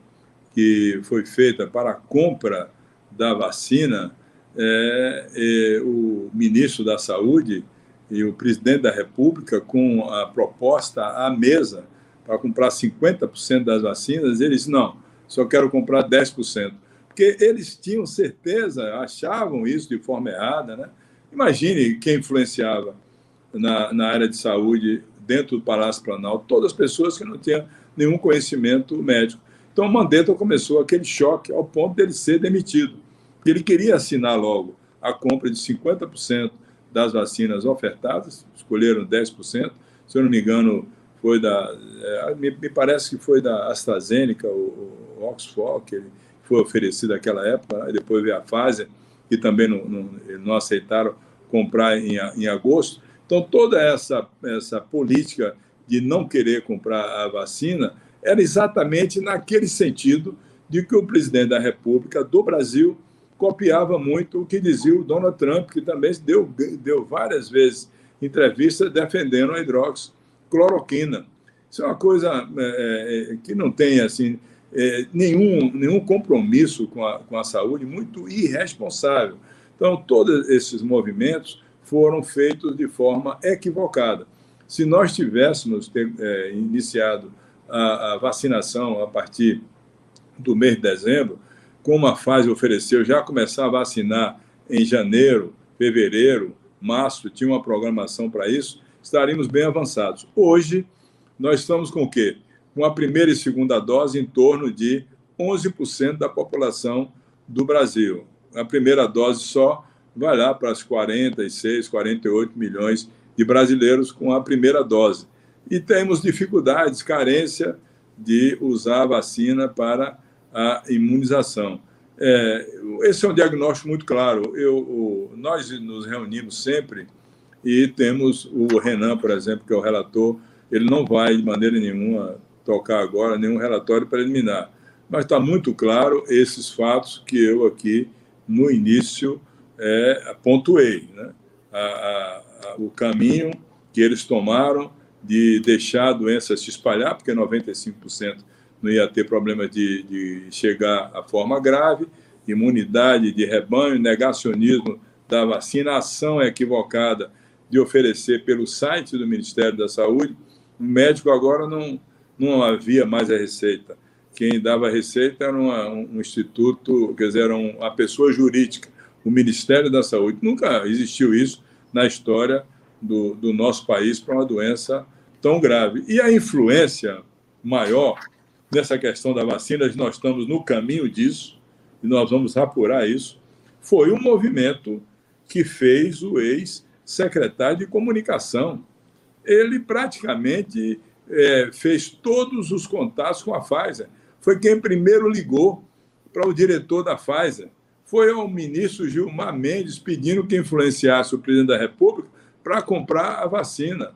que foi feita para a compra da vacina, é, é, o ministro da Saúde e o presidente da República, com a proposta à mesa para comprar 50% das vacinas, eles não, só quero comprar 10%. Porque eles tinham certeza, achavam isso de forma errada. Né? Imagine quem influenciava na, na área de saúde dentro do Palácio Planalto, todas as pessoas que não tinham nenhum conhecimento médico. Então, Mandetta começou aquele choque ao ponto dele ser demitido. Ele queria assinar logo a compra de 50% das vacinas ofertadas, escolheram 10%, se eu não me engano, foi da. É, me, parece que foi da AstraZeneca, o, o Oxford, que foi oferecido naquela época, né? depois veio a Pfizer, que também não, não, não aceitaram comprar em, em agosto. Então, toda essa, essa política de não querer comprar a vacina era exatamente naquele sentido de que o presidente da República do Brasil copiava muito o que dizia o Donald Trump, que também deu, deu várias vezes entrevistas defendendo a hidroxicloroquina. Isso é uma coisa é, é, que não tem assim é, nenhum, nenhum compromisso com a, com a saúde, muito irresponsável. Então, todos esses movimentos foram feitos de forma equivocada. Se nós tivéssemos ter, é, iniciado a, a, vacinação a partir do mês de dezembro, como a fase ofereceu, já começar a vacinar em janeiro, fevereiro, março, tinha uma programação para isso, estaríamos bem avançados. Hoje, nós estamos com o quê? Com a primeira e segunda dose em torno de 11% da população do Brasil. A primeira dose só vai lá para as 46, 48 milhões de brasileiros com a primeira dose. E temos dificuldades, carência de usar a vacina para a imunização. É, esse é um diagnóstico muito claro. Eu, o, nós nos reunimos sempre e temos o Renan, por exemplo, que é o relator, ele não vai de maneira nenhuma tocar agora nenhum relatório preliminar, mas está muito claro esses fatos que eu aqui no início é, pontuei né? A, a, a, o caminho que eles tomaram de deixar a doença se espalhar, porque 95% não ia ter problema de, de chegar à forma grave, imunidade de rebanho, negacionismo da vacinação equivocada de oferecer pelo site do Ministério da Saúde. O médico agora não, não havia mais a receita. Quem dava a receita era uma, um instituto, quer dizer, era uma pessoa jurídica, o Ministério da Saúde. Nunca existiu isso na história do, do nosso país para uma doença tão grave. E a influência maior nessa questão da vacina, nós estamos no caminho disso, e nós vamos apurar isso, foi um movimento que fez o ex-secretário de comunicação. Ele praticamente é, fez todos os contatos com a Pfizer. Foi quem primeiro ligou para o diretor da Pfizer. Foi ao ministro Gilmar Mendes pedindo que influenciasse o presidente da República para comprar a vacina.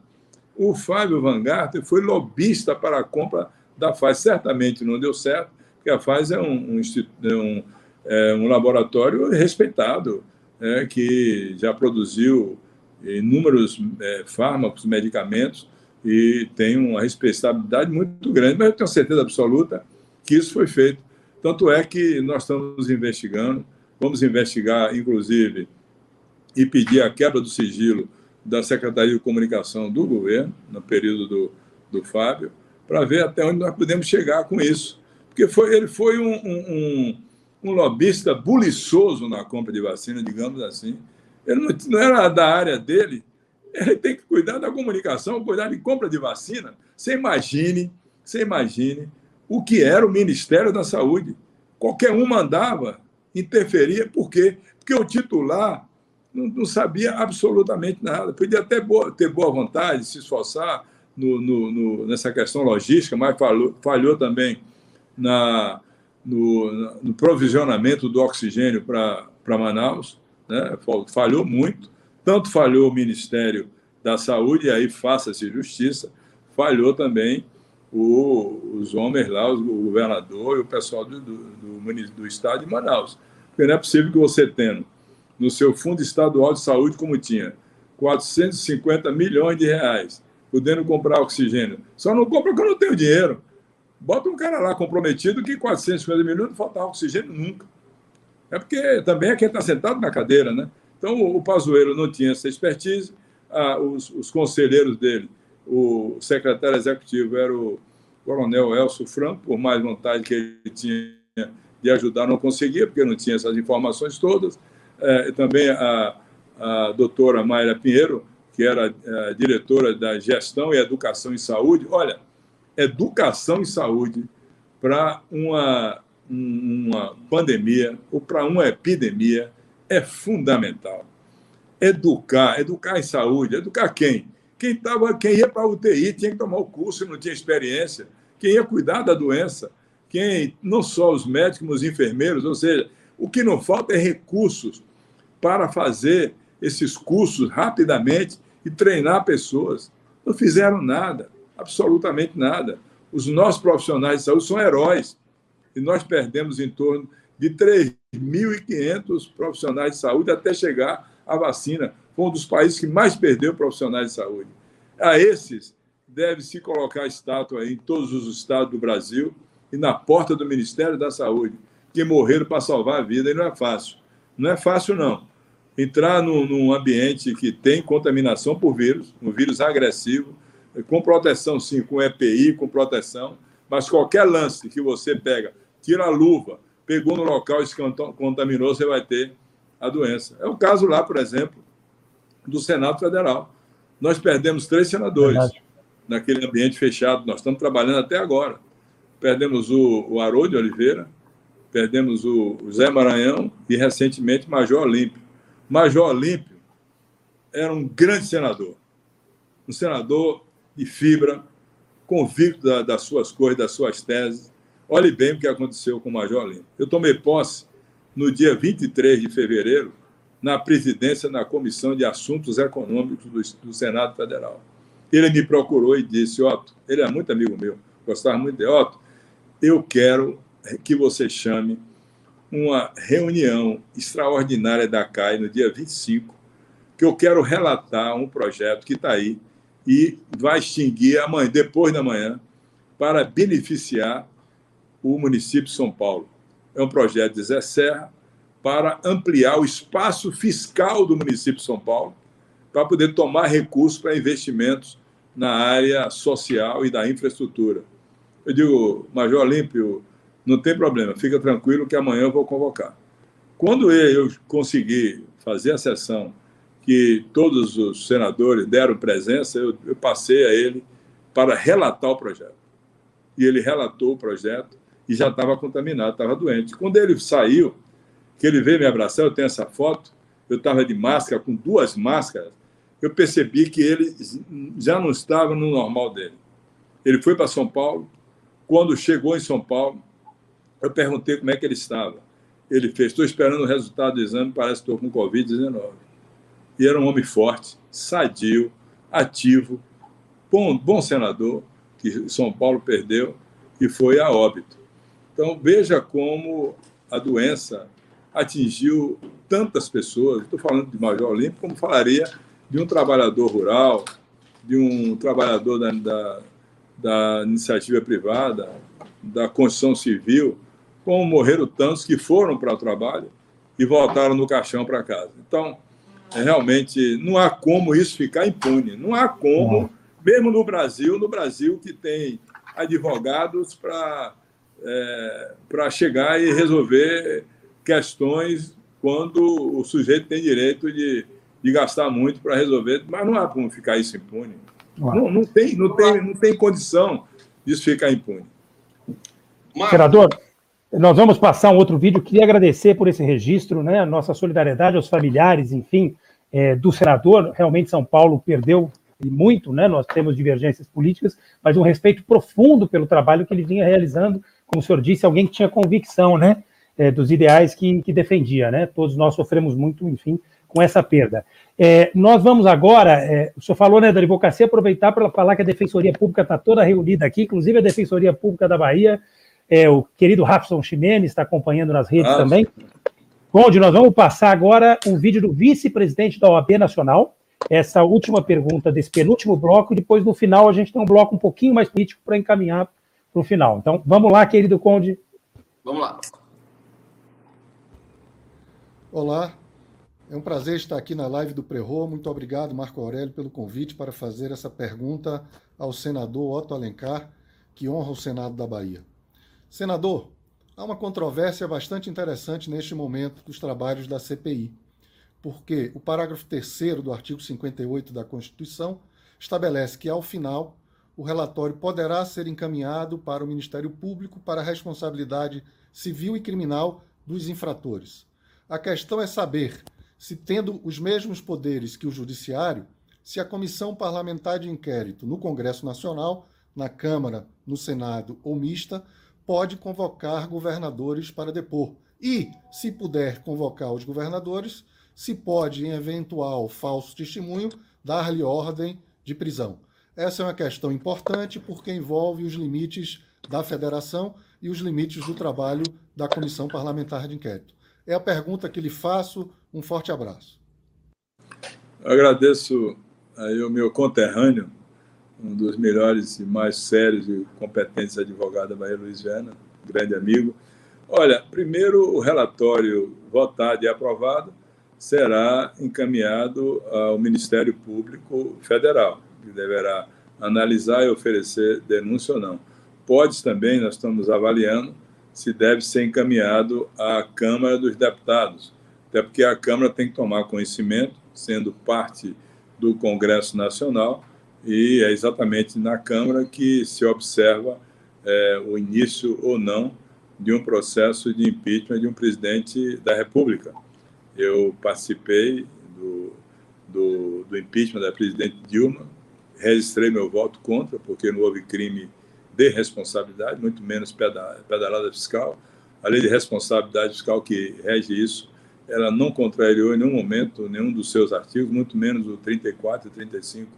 O Fábio Van Garten foi lobista para a compra da Pfizer. Certamente não deu certo, porque a Pfizer é um, um, é é um laboratório respeitado, é, que já produziu inúmeros é, fármacos, medicamentos, e tem uma respeitabilidade muito grande, mas eu tenho certeza absoluta que isso foi feito. Tanto é que nós estamos investigando, vamos investigar, inclusive, e pedir a quebra do sigilo da Secretaria de Comunicação do governo, no período do, do Fábio, para ver até onde nós podemos chegar com isso. Porque foi, ele foi um, um, um, lobista buliçoso na compra de vacina, digamos assim. Ele não, não era da área dele, ele tem que cuidar da comunicação, cuidar de compra de vacina. Você imagine, você imagine o que era o Ministério da Saúde. Qualquer um mandava, interferia, por quê? Porque o titular não, não sabia absolutamente nada. Podia até boa, ter boa vontade, se esforçar, no, no, no, nessa questão logística, mas falhou, falhou também na, no, provisionamento do oxigênio para Manaus, né? falhou muito, tanto falhou o Ministério da Saúde, e aí faça-se justiça, falhou também o, os homens lá, o governador e o pessoal do, do, do, do estado de Manaus. Porque não é possível que você tendo no seu fundo estadual de saúde, como tinha 450 milhões de reais, podendo comprar oxigênio. Só não compra porque eu não tenho dinheiro. Bota um cara lá comprometido que 450 milhões não faltava oxigênio nunca. É porque também é quem está sentado na cadeira, né? Então, o Pazuello não tinha essa expertise, ah, os, os, conselheiros dele, o secretário executivo era o coronel Elcio Franco, por mais vontade que ele tinha de ajudar, não conseguia, porque não tinha essas informações todas. É, também a, a doutora Mayra Pinheiro, que era a diretora da Gestão e Educação em Saúde. Olha, educação em saúde para uma, uma pandemia ou para uma epidemia é fundamental. Educar, educar em saúde, educar quem? Quem, tava, quem ia para a UTI tinha que tomar o curso e não tinha experiência. Quem ia cuidar da doença, quem não só os médicos, mas os enfermeiros, ou seja, o que não falta é recursos para fazer esses cursos rapidamente e treinar pessoas. Não fizeram nada, absolutamente nada. Os nossos profissionais de saúde são heróis. E nós perdemos em torno de 3.500 profissionais de saúde até chegar à vacina. Foi um dos países que mais perdeu profissionais de saúde. A esses deve-se colocar estátua em todos os estados do Brasil e na porta do Ministério da Saúde, que morreram para salvar a vida. E não é fácil. Não é fácil, não entrar num, num, ambiente que tem contaminação por vírus, um vírus agressivo, com proteção, sim, com EPI, com proteção, mas qualquer lance que você pega, tira a luva, pegou no local e se contaminou, você vai ter a doença. É o caso lá, por exemplo, do Senado Federal. Nós perdemos três senadores Verdade. naquele ambiente fechado. Nós estamos trabalhando até agora. Perdemos o, o Haroldo Oliveira, perdemos o, o Zé Maranhão e, recentemente, Major Olímpio. Major Olímpio era um grande senador, um senador de fibra, convicto da, das suas coisas, das suas teses. Olhe bem o que aconteceu com o Major Olímpio. Eu tomei posse no dia 23 de fevereiro na presidência da Comissão de Assuntos Econômicos do, do Senado Federal. Ele me procurou e disse: Otto, ele é muito amigo meu, gostava muito de Otto, eu quero que você chame uma reunião extraordinária da CAI no dia 25, que eu quero relatar um projeto que está aí e vai extinguir amanhã, depois da manhã, para beneficiar o município de São Paulo. É um projeto de Zé Serra para ampliar o espaço fiscal do município de São Paulo, para poder tomar recursos para investimentos na área social e da infraestrutura. Eu digo, Major Olímpio, não tem problema, fica tranquilo que amanhã eu vou convocar. Quando eu consegui fazer a sessão que todos os senadores deram presença, eu, eu passei a ele para relatar o projeto. E ele relatou o projeto e já estava contaminado, estava doente. Quando ele saiu, que ele veio me abraçar, eu tenho essa foto, eu estava de máscara, com duas máscaras, eu percebi que ele já não estava no normal dele. Ele foi para São Paulo, quando chegou em São Paulo, eu perguntei como é que ele estava. Ele fez, estou esperando o resultado do exame, parece que estou com Covid-19. E era um homem forte, sadio, ativo, bom, bom senador, que São Paulo perdeu e foi a óbito. Então, veja como a doença atingiu tantas pessoas. Estou falando de Major Olímpio, como falaria de um trabalhador rural, de um trabalhador da, da, da iniciativa privada, da construção civil, como morreram tantos que foram para o trabalho e voltaram no caixão para casa. Então, é, realmente, não há como isso ficar impune. Não há como, mesmo no Brasil, no Brasil que tem advogados para é, para chegar e resolver questões quando o sujeito tem direito de, de gastar muito para resolver, mas não há como ficar isso impune. Não, não, tem, não, tem, não tem condição disso ficar impune. Senador, nós vamos passar um outro vídeo. Queria agradecer por esse registro, né? Nossa solidariedade aos familiares, enfim, é, do senador. Realmente, São Paulo perdeu muito, né? Nós temos divergências políticas, mas um respeito profundo pelo trabalho que ele vinha realizando. Como o senhor disse, alguém que tinha convicção, né? É, dos ideais que, que defendia, né? Todos nós sofremos muito, enfim, com essa perda. É, nós vamos agora, é, o senhor falou né, da advocacia, aproveitar para falar que a Defensoria Pública está toda reunida aqui, inclusive a Defensoria Pública da Bahia, é, o querido Rafson Ximenes está acompanhando nas redes ah, também. Onde nós vamos passar agora um vídeo do vice-presidente da OAB Nacional, essa última pergunta desse penúltimo bloco, e depois no final a gente tem um bloco um pouquinho mais político para encaminhar para o final. Então, vamos lá, querido Conde. Vamos lá. Olá, é um prazer estar aqui na live do Prerro. Muito obrigado, Marco Aurélio, pelo convite para fazer essa pergunta ao senador Otto Alencar, que honra o Senado da Bahia. Senador, há uma controvérsia bastante interessante neste momento dos trabalhos da CPI, porque o parágrafo 3 do artigo 58 da Constituição estabelece que, ao final, o relatório poderá ser encaminhado para o Ministério Público para a responsabilidade civil e criminal dos infratores. A questão é saber se, tendo os mesmos poderes que o Judiciário, se a Comissão Parlamentar de Inquérito no Congresso Nacional, na Câmara, no Senado ou mista, pode convocar governadores para depor. E, se puder convocar os governadores, se pode, em eventual falso testemunho, dar-lhe ordem de prisão. Essa é uma questão importante porque envolve os limites da federação e os limites do trabalho da Comissão Parlamentar de Inquérito. É a pergunta que lhe faço. Um forte abraço. agradeço aí o meu conterrâneo, um dos melhores e mais sérios e competentes advogados da Bahia, Luiz Viana, grande amigo. Olha, primeiro o relatório votado e aprovado será encaminhado ao Ministério Público Federal, que deverá analisar e oferecer denúncia ou não. Pode também, nós estamos avaliando, se deve ser encaminhado à Câmara dos Deputados, até porque a Câmara tem que tomar conhecimento, sendo parte do Congresso Nacional, e é exatamente na Câmara que se observa é, o início ou não de um processo de impeachment de um presidente da República. Eu participei do, do, do impeachment da presidente Dilma, registrei meu voto contra, porque não houve crime de responsabilidade, muito menos pedalada fiscal. A lei de responsabilidade fiscal que rege isso, ela não contrariou em nenhum momento nenhum dos seus artigos, muito menos o 34 e 35,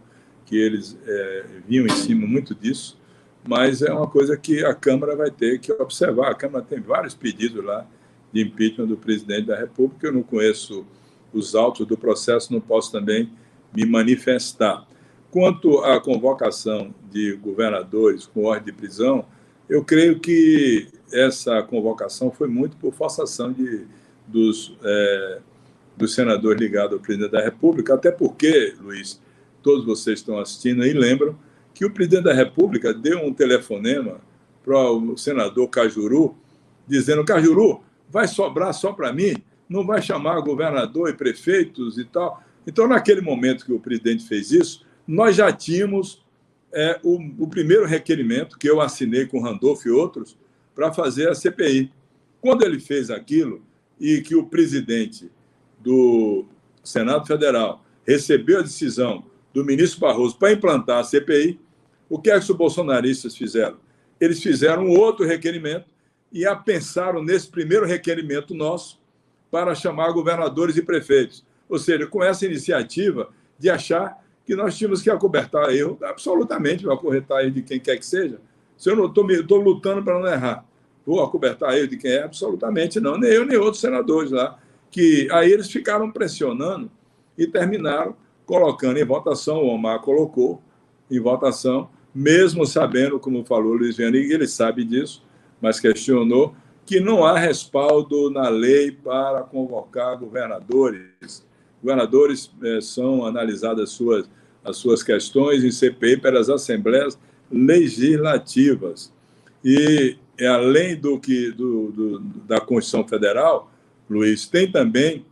que eles é, vinham em cima muito disso, mas é uma coisa que a Câmara vai ter que observar. A Câmara tem vários pedidos lá de impeachment do presidente da República, eu não conheço os autos do processo, não posso também me manifestar. Quanto à convocação de governadores com ordem de prisão, eu creio que essa convocação foi muito por forçação de, dos, é, dos senadores ligados ao presidente da República, até porque, Luiz, todos vocês estão assistindo e lembram que o presidente da República deu um telefonema para o senador Cajuru, dizendo: Cajuru, vai sobrar só para mim, não vai chamar governador e prefeitos e tal. Então, naquele momento que o presidente fez isso, nós já tínhamos é, o, o, primeiro requerimento que eu assinei com Randolph e outros para fazer a CPI. Quando ele fez aquilo e que o presidente do Senado Federal recebeu a decisão do ministro Barroso para implantar a CPI, o que é que os bolsonaristas fizeram? Eles fizeram outro requerimento e a pensaram nesse primeiro requerimento nosso para chamar governadores e prefeitos. Ou seja, com essa iniciativa de achar que nós tínhamos que acobertar erro, absolutamente, vai acorretar erro de quem quer que seja. Se eu não estou lutando para não errar, vou acobertar erro de quem é? Absolutamente não, nem eu, nem outros senadores lá. Que aí eles ficaram pressionando e terminaram colocando em votação, o Omar colocou em votação, mesmo sabendo, como falou Luiz Vianney, ele sabe disso, mas questionou que não há respaldo na lei para convocar governadores. Governadores eh, são analisadas as suas, as suas questões em CPI pelas assembleias legislativas. E, além do que do, do, da Constituição Federal, Luiz, tem também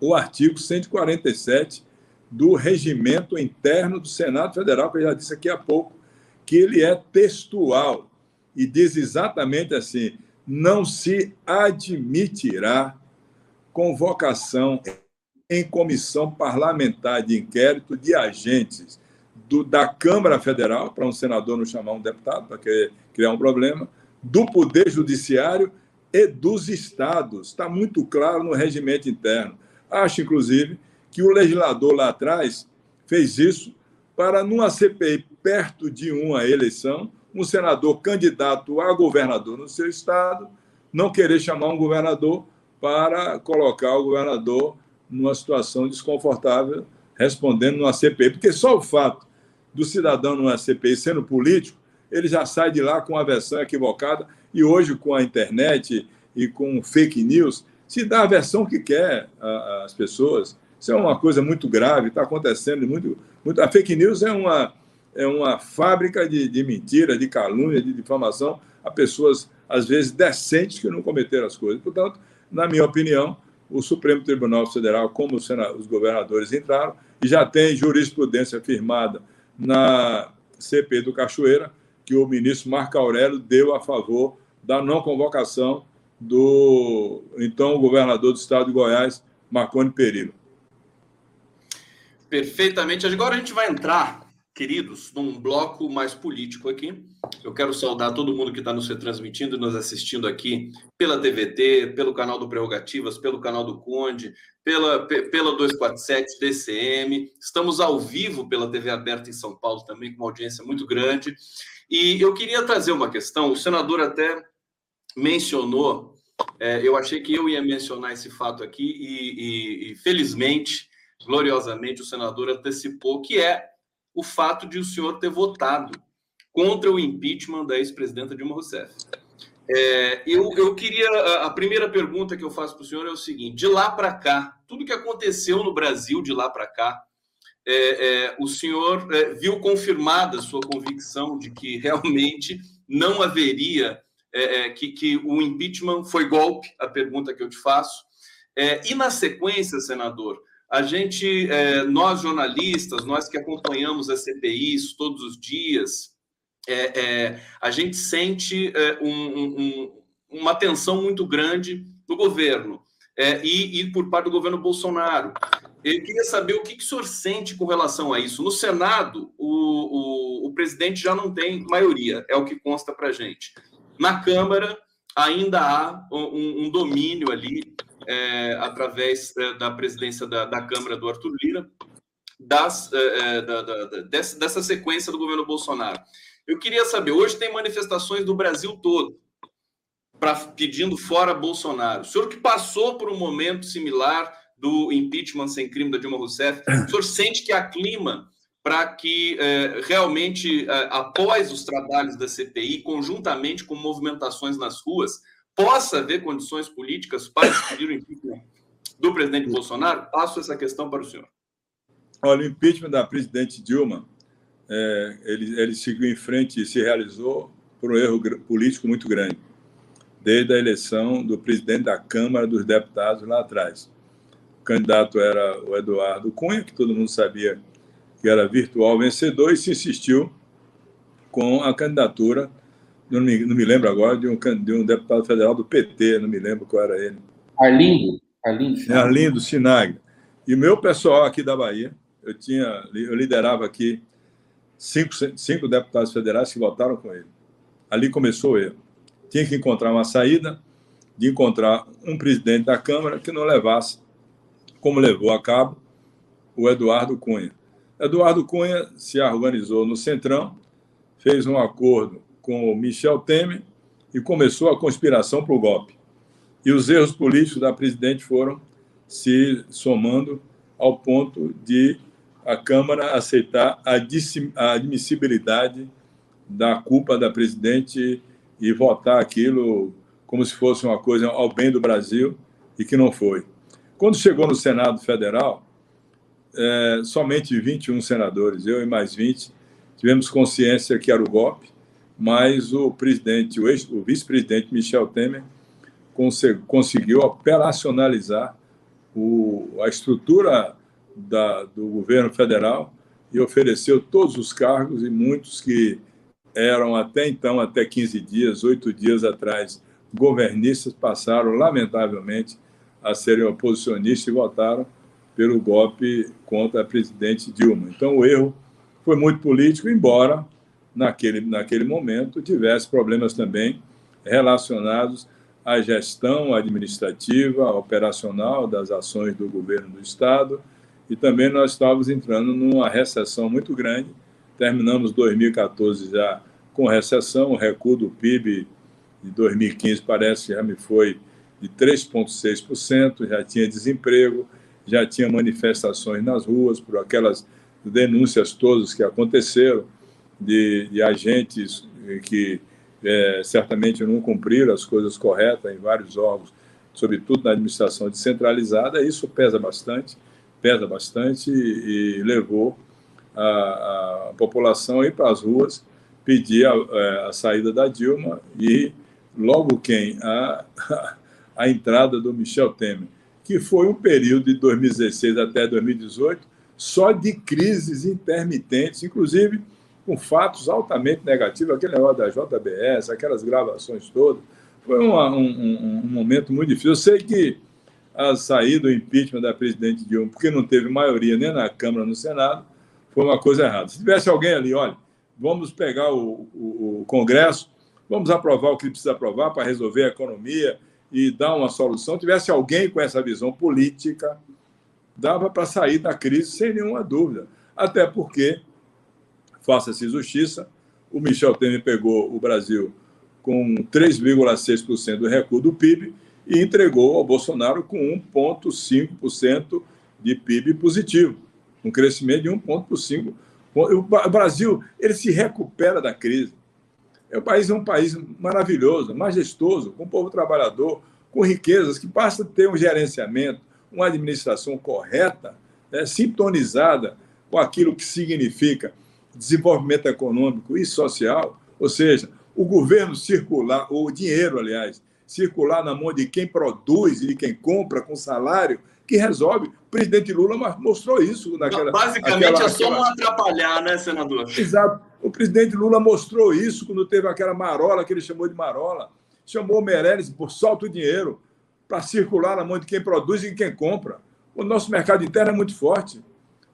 o artigo 147 do regimento interno do Senado Federal, que eu já disse aqui há pouco, que ele é textual e diz exatamente assim: não se admitirá convocação em comissão parlamentar de inquérito de agentes do, da Câmara Federal, para um senador não chamar um deputado, para criar um problema, do Poder Judiciário e dos estados. Está muito claro no regimento interno. Acho, inclusive, que o legislador lá atrás fez isso para, numa CPI perto de uma eleição, um senador candidato a governador no seu estado não querer chamar um governador para colocar o governador numa situação desconfortável respondendo numa CPI. Porque só o fato do cidadão numa CPI sendo político, ele já sai de lá com a versão equivocada e hoje com a internet e com fake news, se dá a versão que quer às pessoas. Isso é uma coisa muito grave, está acontecendo muito, muito. A fake news é uma, é uma fábrica de, de mentira, de calúnia, de difamação a pessoas, às vezes, decentes que não cometeram as coisas. Portanto, na minha opinião, o Supremo Tribunal Federal, como os, governadores entraram, e já tem jurisprudência firmada na CP do Cachoeira, que o ministro Marco Aurélio deu a favor da não convocação do então governador do estado de Goiás, Marconi Perillo. Perfeitamente. Agora a gente vai entrar, queridos, num bloco mais político aqui. Eu quero saudar todo mundo que está nos retransmitindo e nos assistindo aqui pela TVT, pelo canal do Prerrogativas, pelo canal do Conde, pela, pela 247 DCM. Estamos ao vivo pela TV aberta em São Paulo também, com uma audiência muito grande. E eu queria trazer uma questão, o senador até mencionou, é, eu achei que eu ia mencionar esse fato aqui, e, e, e felizmente gloriosamente o senador antecipou, que é o fato de o senhor ter votado contra o impeachment da ex-presidenta Dilma Rousseff. É, eu, eu queria. A primeira pergunta que eu faço para o senhor é o seguinte: de lá para cá, tudo que aconteceu no Brasil de lá para cá, é, é, o senhor é, viu confirmada a sua convicção de que realmente não haveria. É, é, que, que o impeachment foi golpe, a pergunta que eu te faço. e na sequência, senador, a gente, é, nós jornalistas, nós que acompanhamos as CPIs todos os dias, é, é, a gente sente é, um, um, uma tensão muito grande do governo é, e, e, por parte do governo Bolsonaro. Eu queria saber o que, que o senhor sente com relação a isso. No Senado, o, o, o presidente já não tem maioria, é o que consta para a gente. Na Câmara, ainda há um, um domínio ali é, através é, da presidência da, da, Câmara do Arthur Lira, das, é, é da, da, dessa, dessa sequência do governo Bolsonaro. Eu queria saber, hoje tem manifestações do Brasil todo pra, pedindo fora Bolsonaro. O senhor que passou por um momento similar do impeachment sem crime da Dilma Rousseff, o senhor sente que há clima para que é, realmente, após os trabalhos da CPI, conjuntamente com movimentações nas ruas, possa haver condições políticas para discutir o impeachment do presidente Bolsonaro? Passo essa questão para o senhor. Olha, o impeachment da presidente Dilma, é, ele, ele seguiu em frente e se realizou por um erro político muito grande, desde a eleição do presidente da Câmara dos Deputados lá atrás. O candidato era o Eduardo Cunha, que todo mundo sabia que era virtual vencedor, e se insistiu com a candidatura, não me, não me lembro agora, de um, de um deputado federal do PT, não me lembro qual era ele. Arlindo. Arlindo, Arlindo Sinagre. E o meu pessoal aqui da Bahia, eu, tinha, eu liderava aqui cinco, cinco deputados federais que votaram com ele. Ali começou erro. Tinha que encontrar uma saída de encontrar um presidente da Câmara que não levasse, como levou a cabo, o Eduardo Cunha. Eduardo Cunha se organizou no Centrão, fez um acordo com o Michel Temer e começou a conspiração para o golpe. E os erros políticos da presidente foram se somando ao ponto de a Câmara aceitar a admissibilidade da culpa da presidente e votar aquilo como se fosse uma coisa ao bem do Brasil e que não foi. Quando chegou no Senado Federal, é, somente 21 senadores, eu e mais 20, tivemos consciência que era o golpe, mas o presidente, o, o vice-presidente Michel Temer conseguiu operacionalizar o, a estrutura da, do governo federal e ofereceu todos os cargos e muitos que eram até então, até 15 dias, oito dias atrás, governistas, passaram, lamentavelmente, a serem oposicionistas e votaram pelo golpe contra a presidente Dilma. Então, o erro foi muito político, embora naquele, naquele momento tivesse problemas também relacionados à gestão administrativa, operacional das ações do governo do Estado, e também nós estávamos entrando numa recessão muito grande. Terminamos 2014 já com recessão, o recuo do PIB de 2015 parece que já me foi de 3,6%, já tinha desemprego, já tinha manifestações nas ruas por aquelas denúncias todas que aconteceram de, de agentes que é, certamente não cumpriram as coisas corretas em vários órgãos, sobretudo na administração descentralizada, isso pesa bastante, pesa bastante e, e levou a, a, população a ir para as ruas pedir a, é, a, saída da Dilma e logo quem? A, a entrada do Michel Temer que foi um período de 2016 até 2018 só de crises intermitentes, inclusive com fatos altamente negativos, aquele negócio da JBS, aquelas gravações todas. Foi um, um, um, momento muito difícil. Eu sei que a saída do impeachment da presidente Dilma, porque não teve maioria nem na Câmara, no Senado, foi uma coisa errada. Se tivesse alguém ali, olha, vamos pegar o, o, o Congresso, vamos aprovar o que precisa aprovar para resolver a economia, e dar uma solução, tivesse alguém com essa visão política, dava para sair da crise sem nenhuma dúvida. Até porque, faça-se justiça, o Michel Temer pegou o Brasil com 3,6% do recuo do PIB e entregou ao Bolsonaro com 1,5% de PIB positivo, um crescimento de 1,5%. O Brasil ele se recupera da crise. É, o país é um país maravilhoso, majestoso, com povo trabalhador, com riquezas, que basta ter um gerenciamento, uma administração correta, né, sintonizada com aquilo que significa desenvolvimento econômico e social, ou seja, o governo circular, ou o dinheiro, aliás, circular na mão de quem produz e de quem compra com salário, que resolve. O presidente Lula mostrou isso naquela. Basicamente aquela, é só aquela... não atrapalhar, né, senador? Exato. O presidente Lula mostrou isso quando teve aquela marola que ele chamou de marola. Chamou o Meirelles por solta o dinheiro para circular na mão de quem produz e quem compra. O nosso mercado interno é muito forte.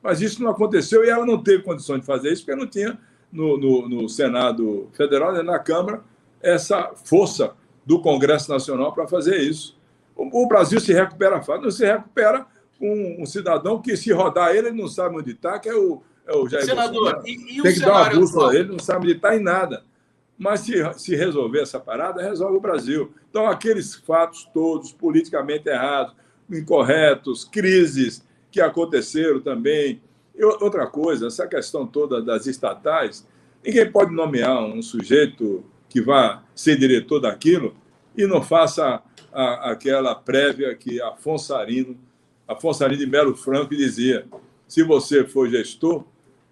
Mas isso não aconteceu e ela não teve condição de fazer isso, porque não tinha no, no, no Senado Federal, nem na Câmara, essa força do Congresso Nacional para fazer isso. O, o, Brasil se recupera fácil, não se recupera com um cidadão que, se rodar ele, ele não sabe onde está, que é o, é o Jair Senador, e, e Tem que dar uma bússola ele, não sabe onde está em nada. Mas se, se resolver essa parada, resolve o Brasil. Então, aqueles fatos todos politicamente errados, incorretos, crises que aconteceram também, E outra coisa, essa questão toda das estatais, ninguém pode nomear um sujeito que vá ser diretor daquilo e não faça a, aquela prévia que Afonso Arino, Afonso Arino de Melo Franco dizia: se você for gestor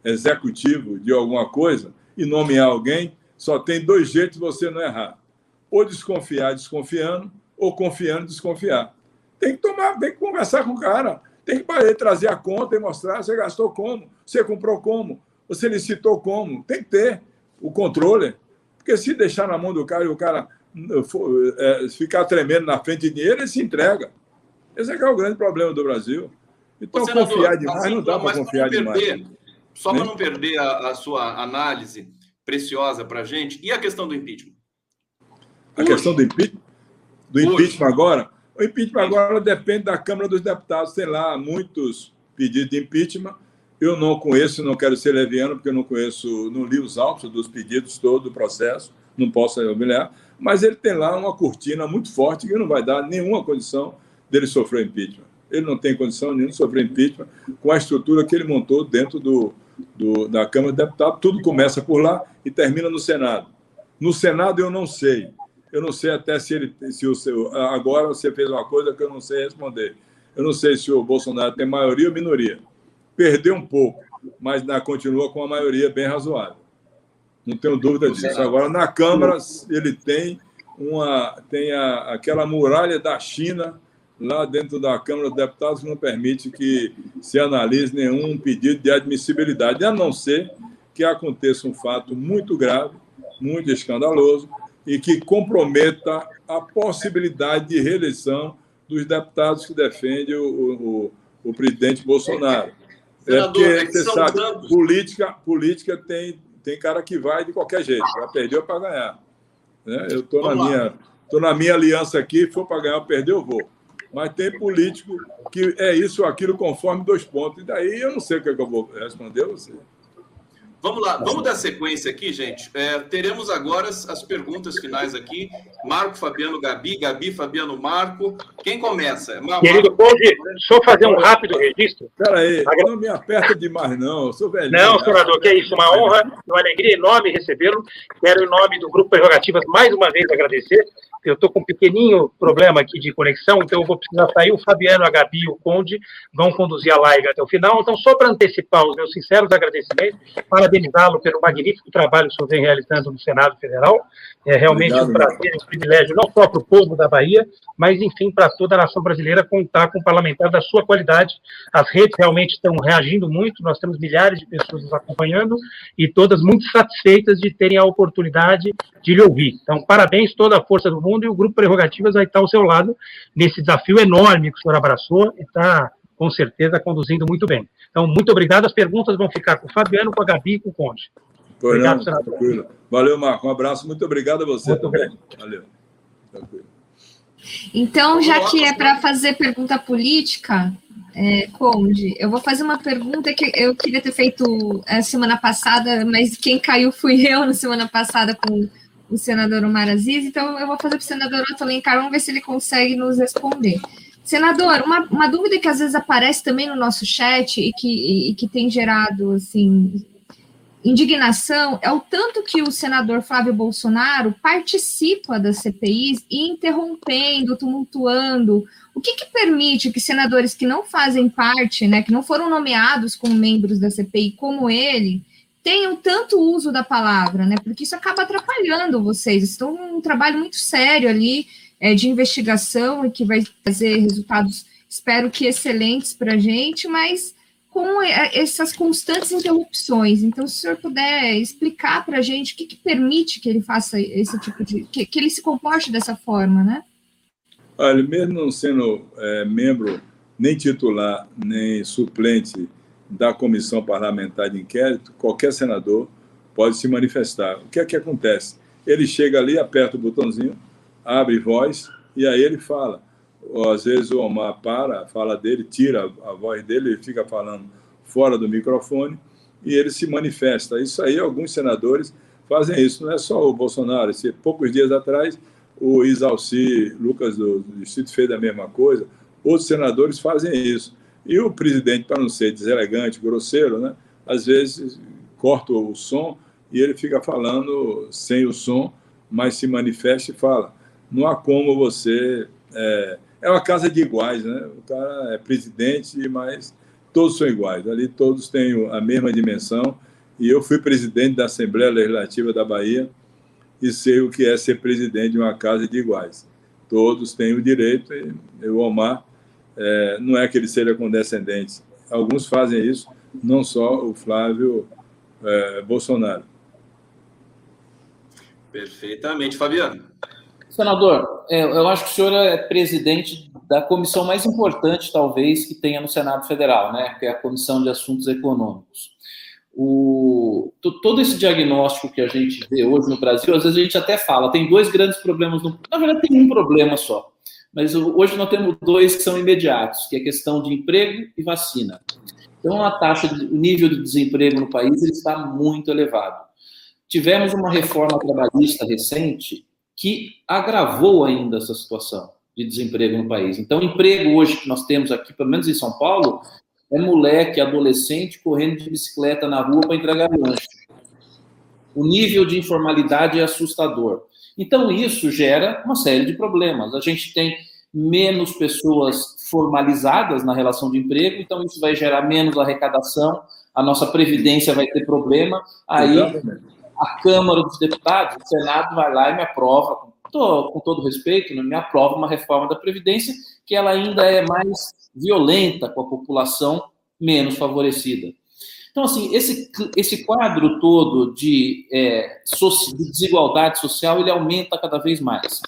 executivo de alguma coisa e nomear alguém, só tem dois jeitos de você não errar: ou desconfiar desconfiando, ou confiando desconfiar. Tem que tomar, tem que conversar com o cara, tem que trazer a conta e mostrar você gastou como, você comprou como, você licitou como, tem que ter o controle. Porque se deixar na mão do cara e o cara é, ficar tremendo na frente de dinheiro, ele se entrega. Esse é, é o grande problema do Brasil. Então, senador, confiar demais assim, não dá para confiar demais. Só para não perder a, a, sua análise preciosa para a gente, e a questão do impeachment? A Hoje. questão do impeachment? Do impeachment agora? O impeachment agora depende da Câmara dos Deputados. Tem lá muitos pedidos de impeachment. Eu não conheço, não quero ser leviano, porque eu não conheço, não li os autos dos pedidos todo do processo, não posso humilhar, mas ele tem lá uma cortina muito forte que não vai dar nenhuma condição dele sofrer impeachment. Ele não tem condição nenhuma de sofrer impeachment com a estrutura que ele montou dentro do, do, da Câmara de Deputados. Tudo começa por lá e termina no Senado. No Senado eu não sei. Eu não sei até se ele. Se o seu, agora você fez uma coisa que eu não sei responder. Eu não sei se o Bolsonaro tem maioria ou minoria. Perdeu um pouco, mas na, continua com uma maioria bem razoável. Não tenho dúvida disso. Agora, na Câmara, ele tem, uma, tem a, aquela muralha da China lá dentro da Câmara dos Deputados que não permite que se analise nenhum pedido de admissibilidade, a não ser que aconteça um fato muito grave, muito escandaloso, e que comprometa a possibilidade de reeleição dos deputados que defendem o, o, o presidente Bolsonaro. É porque, é você sabe, política, política tem, tem cara que vai de qualquer jeito, já perdeu para ganhar. Né? Eu estou na, minha, na minha aliança aqui, for para ganhar ou perder, eu vou mas tem político que é isso ou aquilo conforme dois pontos. E daí eu não sei o que, é que eu vou responder a você. Vamos lá, vamos dar sequência aqui, gente. É, teremos agora as, as, perguntas finais aqui. Marco, Fabiano, Gabi, Gabi, Fabiano, Marco. Quem começa? Mar Querido pode só fazer um rápido registro? Espera aí, não me aperta demais, não. Eu sou velho. Não, senador, que é isso. Uma honra, uma alegria enorme recebê-lo. Quero, em nome do Grupo Prerrogativas, mais uma vez agradecer eu estou com um pequenininho problema aqui de conexão, então eu vou precisar sair. O Fabiano, a Gabi e o Conde vão conduzir a live até o final. Então, só para antecipar os meus sinceros agradecimentos, parabenizá-lo pelo magnífico trabalho que o senhor vem realizando no Senado Federal. É realmente Obrigado, um prazer e um privilégio, não só para o povo da Bahia, mas, enfim, para toda a nação brasileira contar com um parlamentar da sua qualidade. As redes realmente estão reagindo muito, nós temos milhares de pessoas nos acompanhando e todas muito satisfeitas de terem a oportunidade de lhe ouvir. Então, parabéns, toda a força do mundo e o Grupo Prerrogativas vai estar ao seu lado nesse desafio enorme que o senhor abraçou e está, com certeza, conduzindo muito bem. Então, muito obrigado. As perguntas vão ficar com o Fabiano, com a Gabi e com o Conde. obrigado, não, senador. Tranquilo. Valeu, Marco. Um abraço. Muito obrigado a você muito também. Obrigado. Valeu. Tranquilo. Então, já que é para fazer pergunta política, é, Conde, eu vou fazer uma pergunta que eu queria ter feito a semana passada, mas quem caiu fui eu na semana passada com o senador Omar Aziz, então eu vou fazer para o senador Otto Alencar, vamos ver se ele consegue nos responder. Senador, uma, uma dúvida que às vezes aparece também no nosso chat e que, e que tem gerado assim, indignação é o tanto que o senador Flávio Bolsonaro participa das CPIs interrompendo, tumultuando. O que, que, permite que senadores que não fazem parte, né, que não foram nomeados como membros da CPI, como ele, tenham tanto uso da palavra, né? Porque isso acaba atrapalhando vocês. Estão um trabalho muito sério ali é, de investigação e que vai trazer resultados, espero que excelentes para a gente, mas com essas constantes interrupções. Então, se o senhor puder explicar para a gente o que, que, permite que ele faça esse tipo de. Que, que, ele se comporte dessa forma, né? Olha, mesmo não sendo é, membro nem titular, nem suplente da comissão parlamentar de inquérito, qualquer senador pode se manifestar. O que é que acontece? Ele chega ali, aperta o botãozinho, abre voz e aí ele fala. Ou, às vezes o Omar para, fala dele, tira a voz dele, ele fica falando fora do microfone e ele se manifesta. Isso aí, alguns senadores fazem isso. Não é só o Bolsonaro. Se, poucos dias atrás, o Isalci Lucas do Distrito fez a mesma coisa. Outros senadores fazem isso. E o presidente, para não ser deselegante, grosseiro, né, às vezes corta o som e ele fica falando sem o som, mas se manifesta e fala. Não há como você. É, é uma casa de iguais, né? O cara é presidente, mas todos são iguais. Ali todos têm a mesma dimensão. E eu fui presidente da Assembleia Legislativa da Bahia e sei o que é ser presidente de uma casa de iguais. Todos têm o direito, e o Omar é, não é que ele seja condescendente. Alguns fazem isso, não só o Flávio é, Bolsonaro. Perfeitamente. Fabiano. Senador, é, eu acho que o senhor é presidente da comissão mais importante, talvez, que tenha no Senado Federal, né? que é a Comissão de Assuntos Econômicos. O, todo esse diagnóstico que a gente vê hoje no Brasil, às vezes a gente até fala, tem dois grandes problemas, no, na verdade tem um problema só, mas hoje nós temos dois que são imediatos, que é a questão de emprego e vacina. Então a taxa, o nível de desemprego no país ele está muito elevado. Tivemos uma reforma trabalhista recente que agravou ainda essa situação de desemprego no país. Então, emprego hoje que nós temos aqui, pelo menos em São Paulo, é moleque, adolescente correndo de bicicleta na rua para entregar lanche. O nível de informalidade é assustador. Então, isso gera uma série de problemas. A gente tem menos pessoas formalizadas na relação de emprego, então isso vai gerar menos arrecadação, a nossa previdência vai ter problema, aí a Câmara dos Deputados, o Senado vai lá e me aprova, com, com todo respeito, né, me aprova uma reforma da Previdência que ela ainda é mais violenta com a população menos favorecida. Então, assim, esse, esse quadro todo de, é, de desigualdade social, ele aumenta cada vez mais.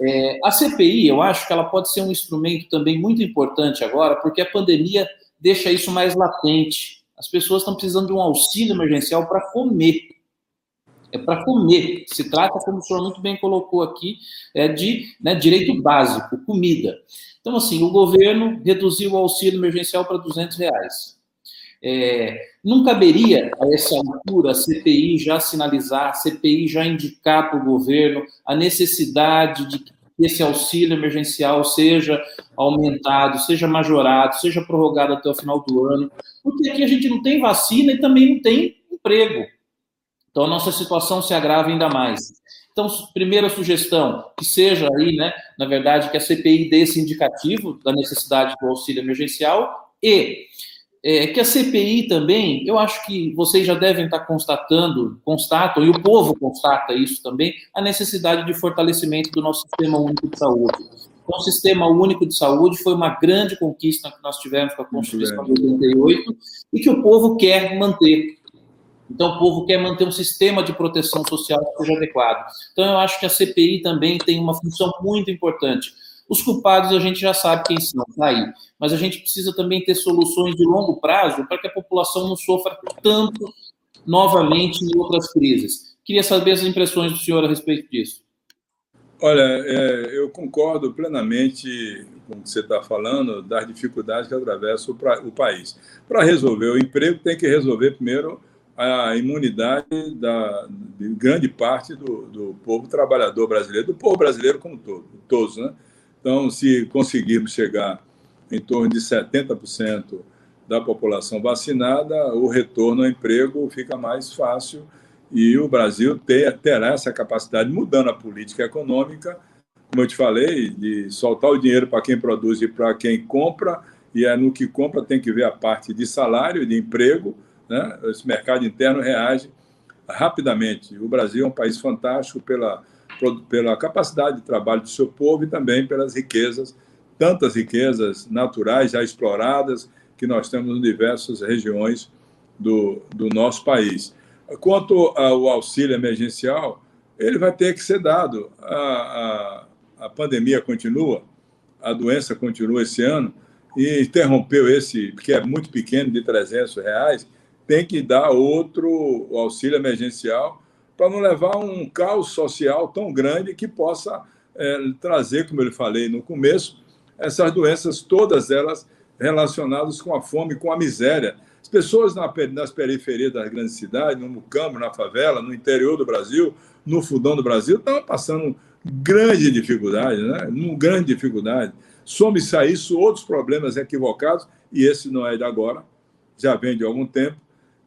É, a CPI, eu acho que ela pode ser um instrumento também muito importante agora, porque a pandemia deixa isso mais latente. As pessoas estão precisando de um auxílio emergencial para comer. É para comer. Se trata, como o senhor muito bem colocou aqui, é de né, direito básico, comida. Então, assim, o governo reduziu o auxílio emergencial para 200 reais. É, não caberia a essa altura a CPI já sinalizar, a CPI já indicar para o governo a necessidade de que esse auxílio emergencial seja aumentado, seja majorado, seja prorrogado até o final do ano, porque aqui a gente não tem vacina e também não tem emprego. Então a nossa situação se agrava ainda mais. Então, primeira sugestão, que seja aí, né, na verdade, que a CPI dê esse indicativo da necessidade do auxílio emergencial e é, que a CPI também, eu acho que vocês já devem estar constatando, constatam, e o povo constata isso também, a necessidade de fortalecimento do nosso sistema único de saúde. Então, o sistema único de saúde foi uma grande conquista que nós tivemos com a Constituição de 88 e que o povo quer manter. Então, o povo quer manter um sistema de proteção social que seja adequado. Então, eu acho que a CPI também tem uma função muito importante. Os culpados a gente já sabe quem são, tá aí. Mas a gente precisa também ter soluções de longo prazo para que a população não sofra tanto novamente em outras crises. Queria saber as impressões do senhor a respeito disso. Olha, é, eu concordo plenamente com o que você está falando, das dificuldades que atravessa o, pra, o país. Para resolver o emprego, tem que resolver primeiro a imunidade da, de grande parte do, do povo trabalhador brasileiro, do povo brasileiro como todo, todos, né? Então, se conseguirmos chegar em torno de 70% da população vacinada, o retorno ao emprego fica mais fácil e o Brasil ter, terá essa capacidade, mudando a política econômica, como eu te falei, de soltar o dinheiro para quem produz e para quem compra, e é no que compra tem que ver a parte de salário, de emprego, né? esse mercado interno reage rapidamente. O Brasil é um país fantástico pela pela capacidade de trabalho do seu povo e também pelas riquezas, tantas riquezas naturais já exploradas que nós temos em diversas regiões do, do nosso país. Quanto ao auxílio emergencial, ele vai ter que ser dado. A, a, a pandemia continua, a doença continua esse ano, e interrompeu esse, que é muito pequeno, de 300 reais, tem que dar outro auxílio emergencial para não levar um caos social tão grande que possa é, trazer, como eu falei no começo, essas doenças, todas elas relacionadas com a fome, com a miséria. As pessoas nas periferias das grandes cidades, no Mucambo, na favela, no interior do Brasil, no fundão do Brasil, estão passando grande dificuldade, né? Uma grande dificuldade. Some-se a isso outros problemas equivocados, e esse não é de agora, já vem de algum tempo,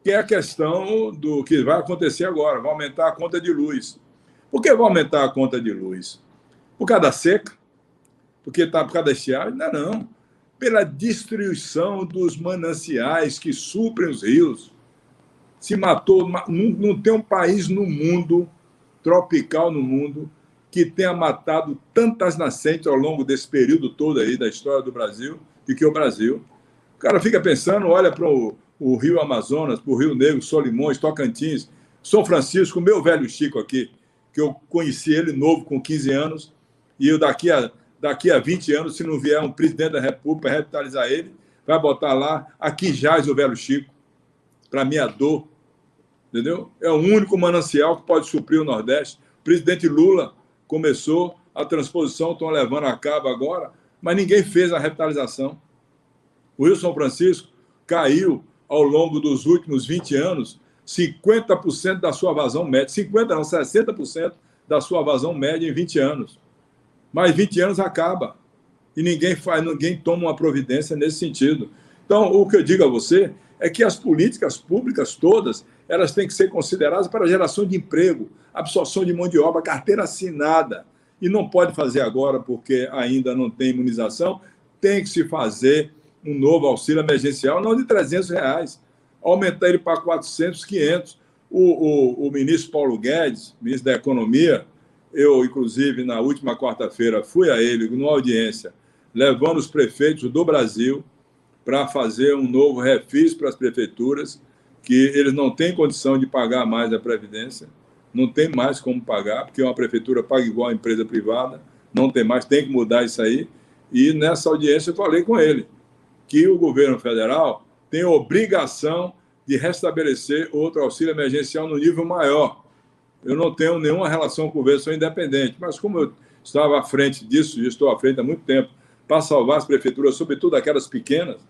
que é a questão do que vai acontecer agora, vai aumentar a conta de luz. Por que vai aumentar a conta de luz? Por causa da seca? Porque está por causa da estiagem? Não, não. Pela destruição dos mananciais que suprem os rios. Se matou. Não, não tem um país no mundo, tropical no mundo, que tenha matado tantas nascentes ao longo desse período todo aí da história do Brasil do que o Brasil. O cara fica pensando, olha para o, o Rio Amazonas, o Rio Negro, Solimões, Tocantins, São Francisco, meu velho Chico aqui, que eu conheci ele novo, com 15 anos, e eu daqui a, daqui a 20 anos, se não vier um presidente da República revitalizar ele, vai botar lá, aqui jaz o velho Chico, para minha dor, entendeu? É o único manancial que pode suprir o Nordeste. O presidente Lula começou a transposição, estão levando a cabo agora, mas ninguém fez a revitalização. O Rio São Francisco caiu ao longo dos últimos 20 anos 50% da sua vazão média, 50% não, 60% da sua vazão média em 20 anos. Mas 20 anos acaba. E ninguém faz, ninguém toma uma providência nesse sentido. Então, o que eu digo a você é que as políticas públicas todas, elas têm que ser consideradas para geração de emprego, absorção de mão de obra, carteira assinada. E não pode fazer agora porque ainda não tem imunização, tem que se fazer um novo auxílio emergencial, não de 300 reais, aumentar ele para 400, 500. O, o, o ministro Paulo Guedes, ministro da Economia, eu, inclusive, na última quarta-feira, fui a ele, numa audiência, levando os prefeitos do Brasil para fazer um novo refis para as prefeituras, que eles não têm condição de pagar mais a Previdência, não tem mais como pagar, porque uma prefeitura paga igual a empresa privada, não tem mais, tem que mudar isso aí. E nessa audiência eu falei com ele que o governo federal tem obrigação de restabelecer outro auxílio emergencial no nível maior. Eu não tenho nenhuma relação com o governo, sou independente, mas como eu estava à frente disso, e estou à frente há muito tempo, para salvar as prefeituras, sobretudo aquelas pequenas,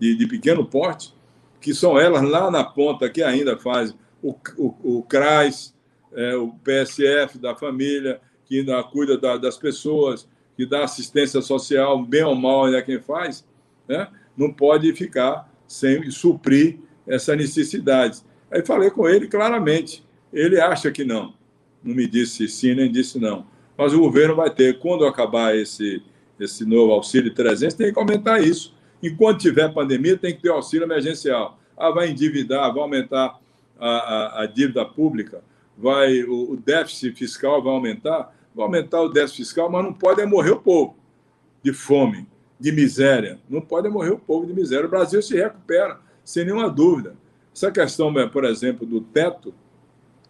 de, de pequeno porte, que são elas lá na ponta que ainda fazem o, o, o CRAS, é, o PSF da família, que ainda cuida da, das pessoas, que dá assistência social, bem ou mal, ainda quem faz, né? Não pode ficar sem suprir essas necessidades. Aí falei com ele claramente. Ele acha que não. Não me disse sim, nem disse não. Mas o governo vai ter, quando acabar esse, esse novo auxílio 300, tem que aumentar isso. Enquanto tiver pandemia, tem que ter auxílio emergencial. Ah, vai endividar, vai aumentar a, a, a dívida pública, vai o, o, déficit fiscal vai aumentar, vai aumentar o déficit fiscal, mas não pode é morrer o povo de fome, de miséria. Não pode é morrer o povo de miséria. O Brasil se recupera, sem nenhuma dúvida. Essa questão, por exemplo, do teto,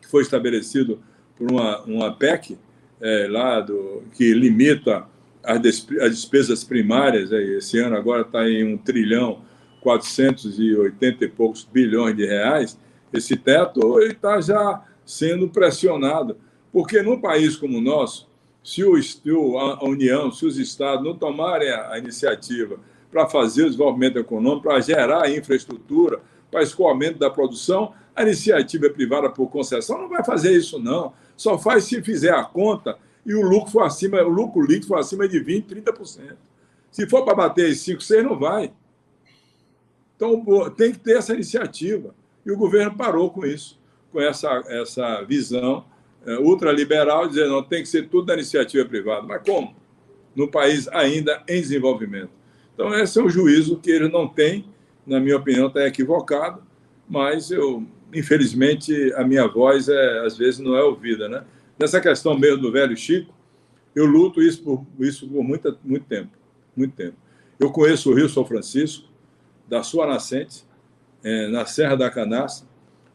que foi estabelecido por uma, uma PEC, é, lá do, que limita as, despesas primárias, esse ano agora está em um trilhão 480 e poucos bilhões de reais, esse teto está já sendo pressionado. Porque num país como o nosso, se o, a União, se os estados não tomarem a iniciativa para fazer o desenvolvimento econômico, para gerar infraestrutura, para escoamento da produção, a iniciativa privada por concessão não vai fazer isso, não. Só faz se fizer a conta e o lucro for acima, o lucro líquido for acima de 20%, 30%. Se for para bater em 5, 6, não vai. Então, tem que ter essa iniciativa. E o governo parou com isso, com essa, essa visão ultraliberal, dizendo não tem que ser tudo da iniciativa privada. Mas como? No país ainda em desenvolvimento. Então, esse é um juízo que ele não tem, na minha opinião, está equivocado, mas eu, infelizmente, a minha voz, é, às vezes, não é ouvida. Né? Nessa questão mesmo do velho Chico, eu luto isso por, isso por muito, muito tempo. Muito tempo. Eu conheço o Rio São Francisco, da sua nascente, é, na Serra da Canastra,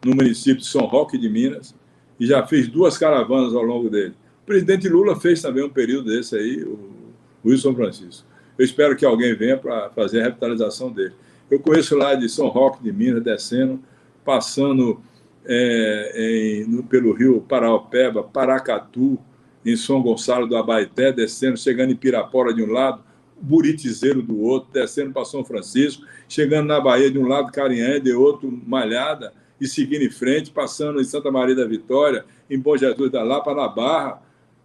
no município de São Roque de Minas, e já fiz duas caravanas ao longo dele. O presidente Lula fez também um período desse aí, o, São Francisco. Eu espero que alguém venha para fazer a revitalização dele. Eu conheço lá de São Roque de Minas, descendo, passando é, em, no, pelo rio Paraopeba, Paracatu, em São Gonçalo do Abaeté, descendo, chegando em Pirapora de um lado, Buritizeiro do outro, descendo para São Francisco, chegando na Bahia de um lado, Carinhã, de outro, Malhada, e seguindo em frente, passando em Santa Maria da Vitória, em Bom Jesus da Lapa, na Barra,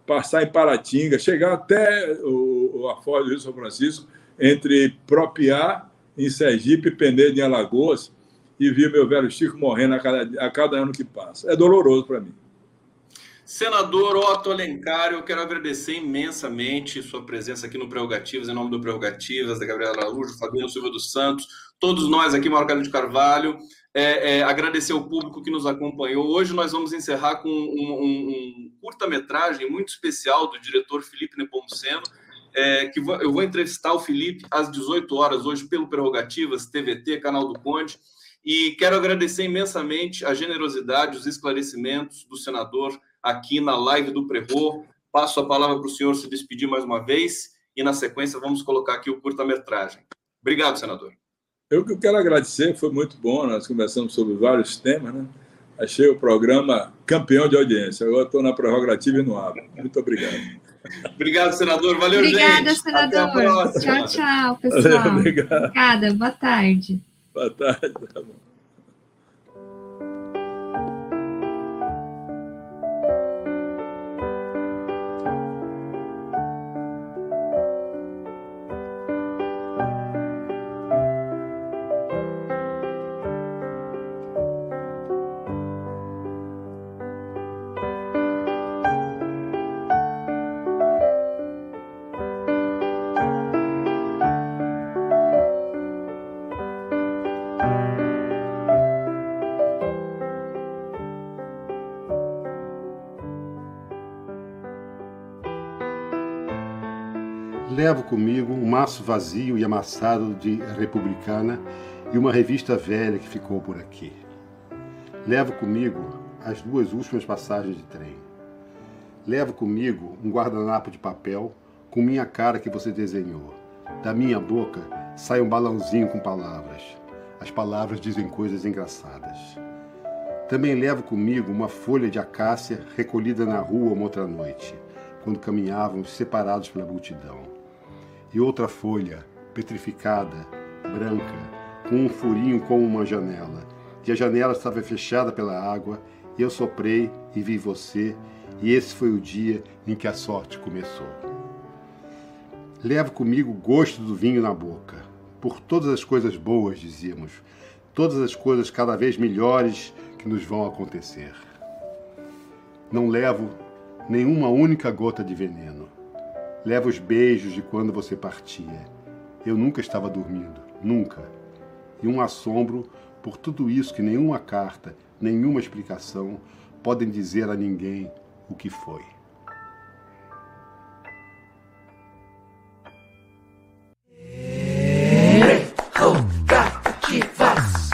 passar em Paratinga, chegar até o, o Afoz do Rio São Francisco, entre Propiar, em Sergipe, Penedo, em Alagoas, e ver meu velho Chico morrendo a cada, a cada ano que passa. É doloroso para mim. Senador Otto Alencar, eu quero agradecer imensamente sua presença aqui no Prerrogativas, em nome do Prerrogativas, da Gabriela Araújo, Fabiano Silva dos Santos, todos nós aqui, Marcelo de Carvalho, é, é, agradecer ao público que nos acompanhou. Hoje nós vamos encerrar com um, um, um curta-metragem muito especial do diretor Felipe Nepomuceno, é, que eu vou entrevistar o Felipe às 18 horas hoje pelo Prerrogativas, TVT, canal do Conde, e quero agradecer imensamente a generosidade, os esclarecimentos do senador aqui na live do Prerro. Passo a palavra para o senhor se despedir mais uma vez e, na sequência, vamos colocar aqui o curta-metragem. Obrigado, senador. Eu que quero agradecer, foi muito bom, nós conversamos sobre vários temas, né? Achei o programa campeão de audiência. Agora estou na prerrogativa e no abro. Muito obrigado. obrigado, senador. Valeu, Obrigada, gente. senador. Tchau, tchau, pessoal. Valeu, obrigado. Obrigada. Boa tarde. Boa tarde. Tá bom. Levo comigo um maço vazio e amassado de Republicana e uma revista velha que ficou por aqui. Levo comigo as duas últimas passagens de trem. Levo comigo um guardanapo de papel com minha cara que você desenhou. Da minha boca sai um balãozinho com palavras. As palavras dizem coisas engraçadas. Também levo comigo uma folha de acácia recolhida na rua uma outra noite, quando caminhávamos separados pela multidão e outra folha, petrificada, branca, com um furinho como uma janela. E a janela estava fechada pela água, e eu soprei e vi você, e esse foi o dia em que a sorte começou. Levo comigo o gosto do vinho na boca, por todas as coisas boas, dizíamos, todas as coisas cada vez melhores que nos vão acontecer. Não levo nenhuma única gota de veneno. Leva os beijos de quando você partia. Eu nunca estava dormindo, nunca. E um assombro por tudo isso que nenhuma carta, nenhuma explicação podem dizer a ninguém o que foi. Hey, cativas.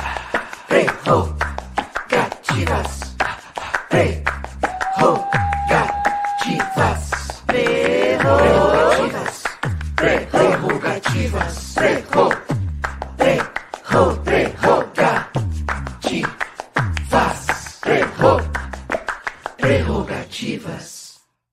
Rico!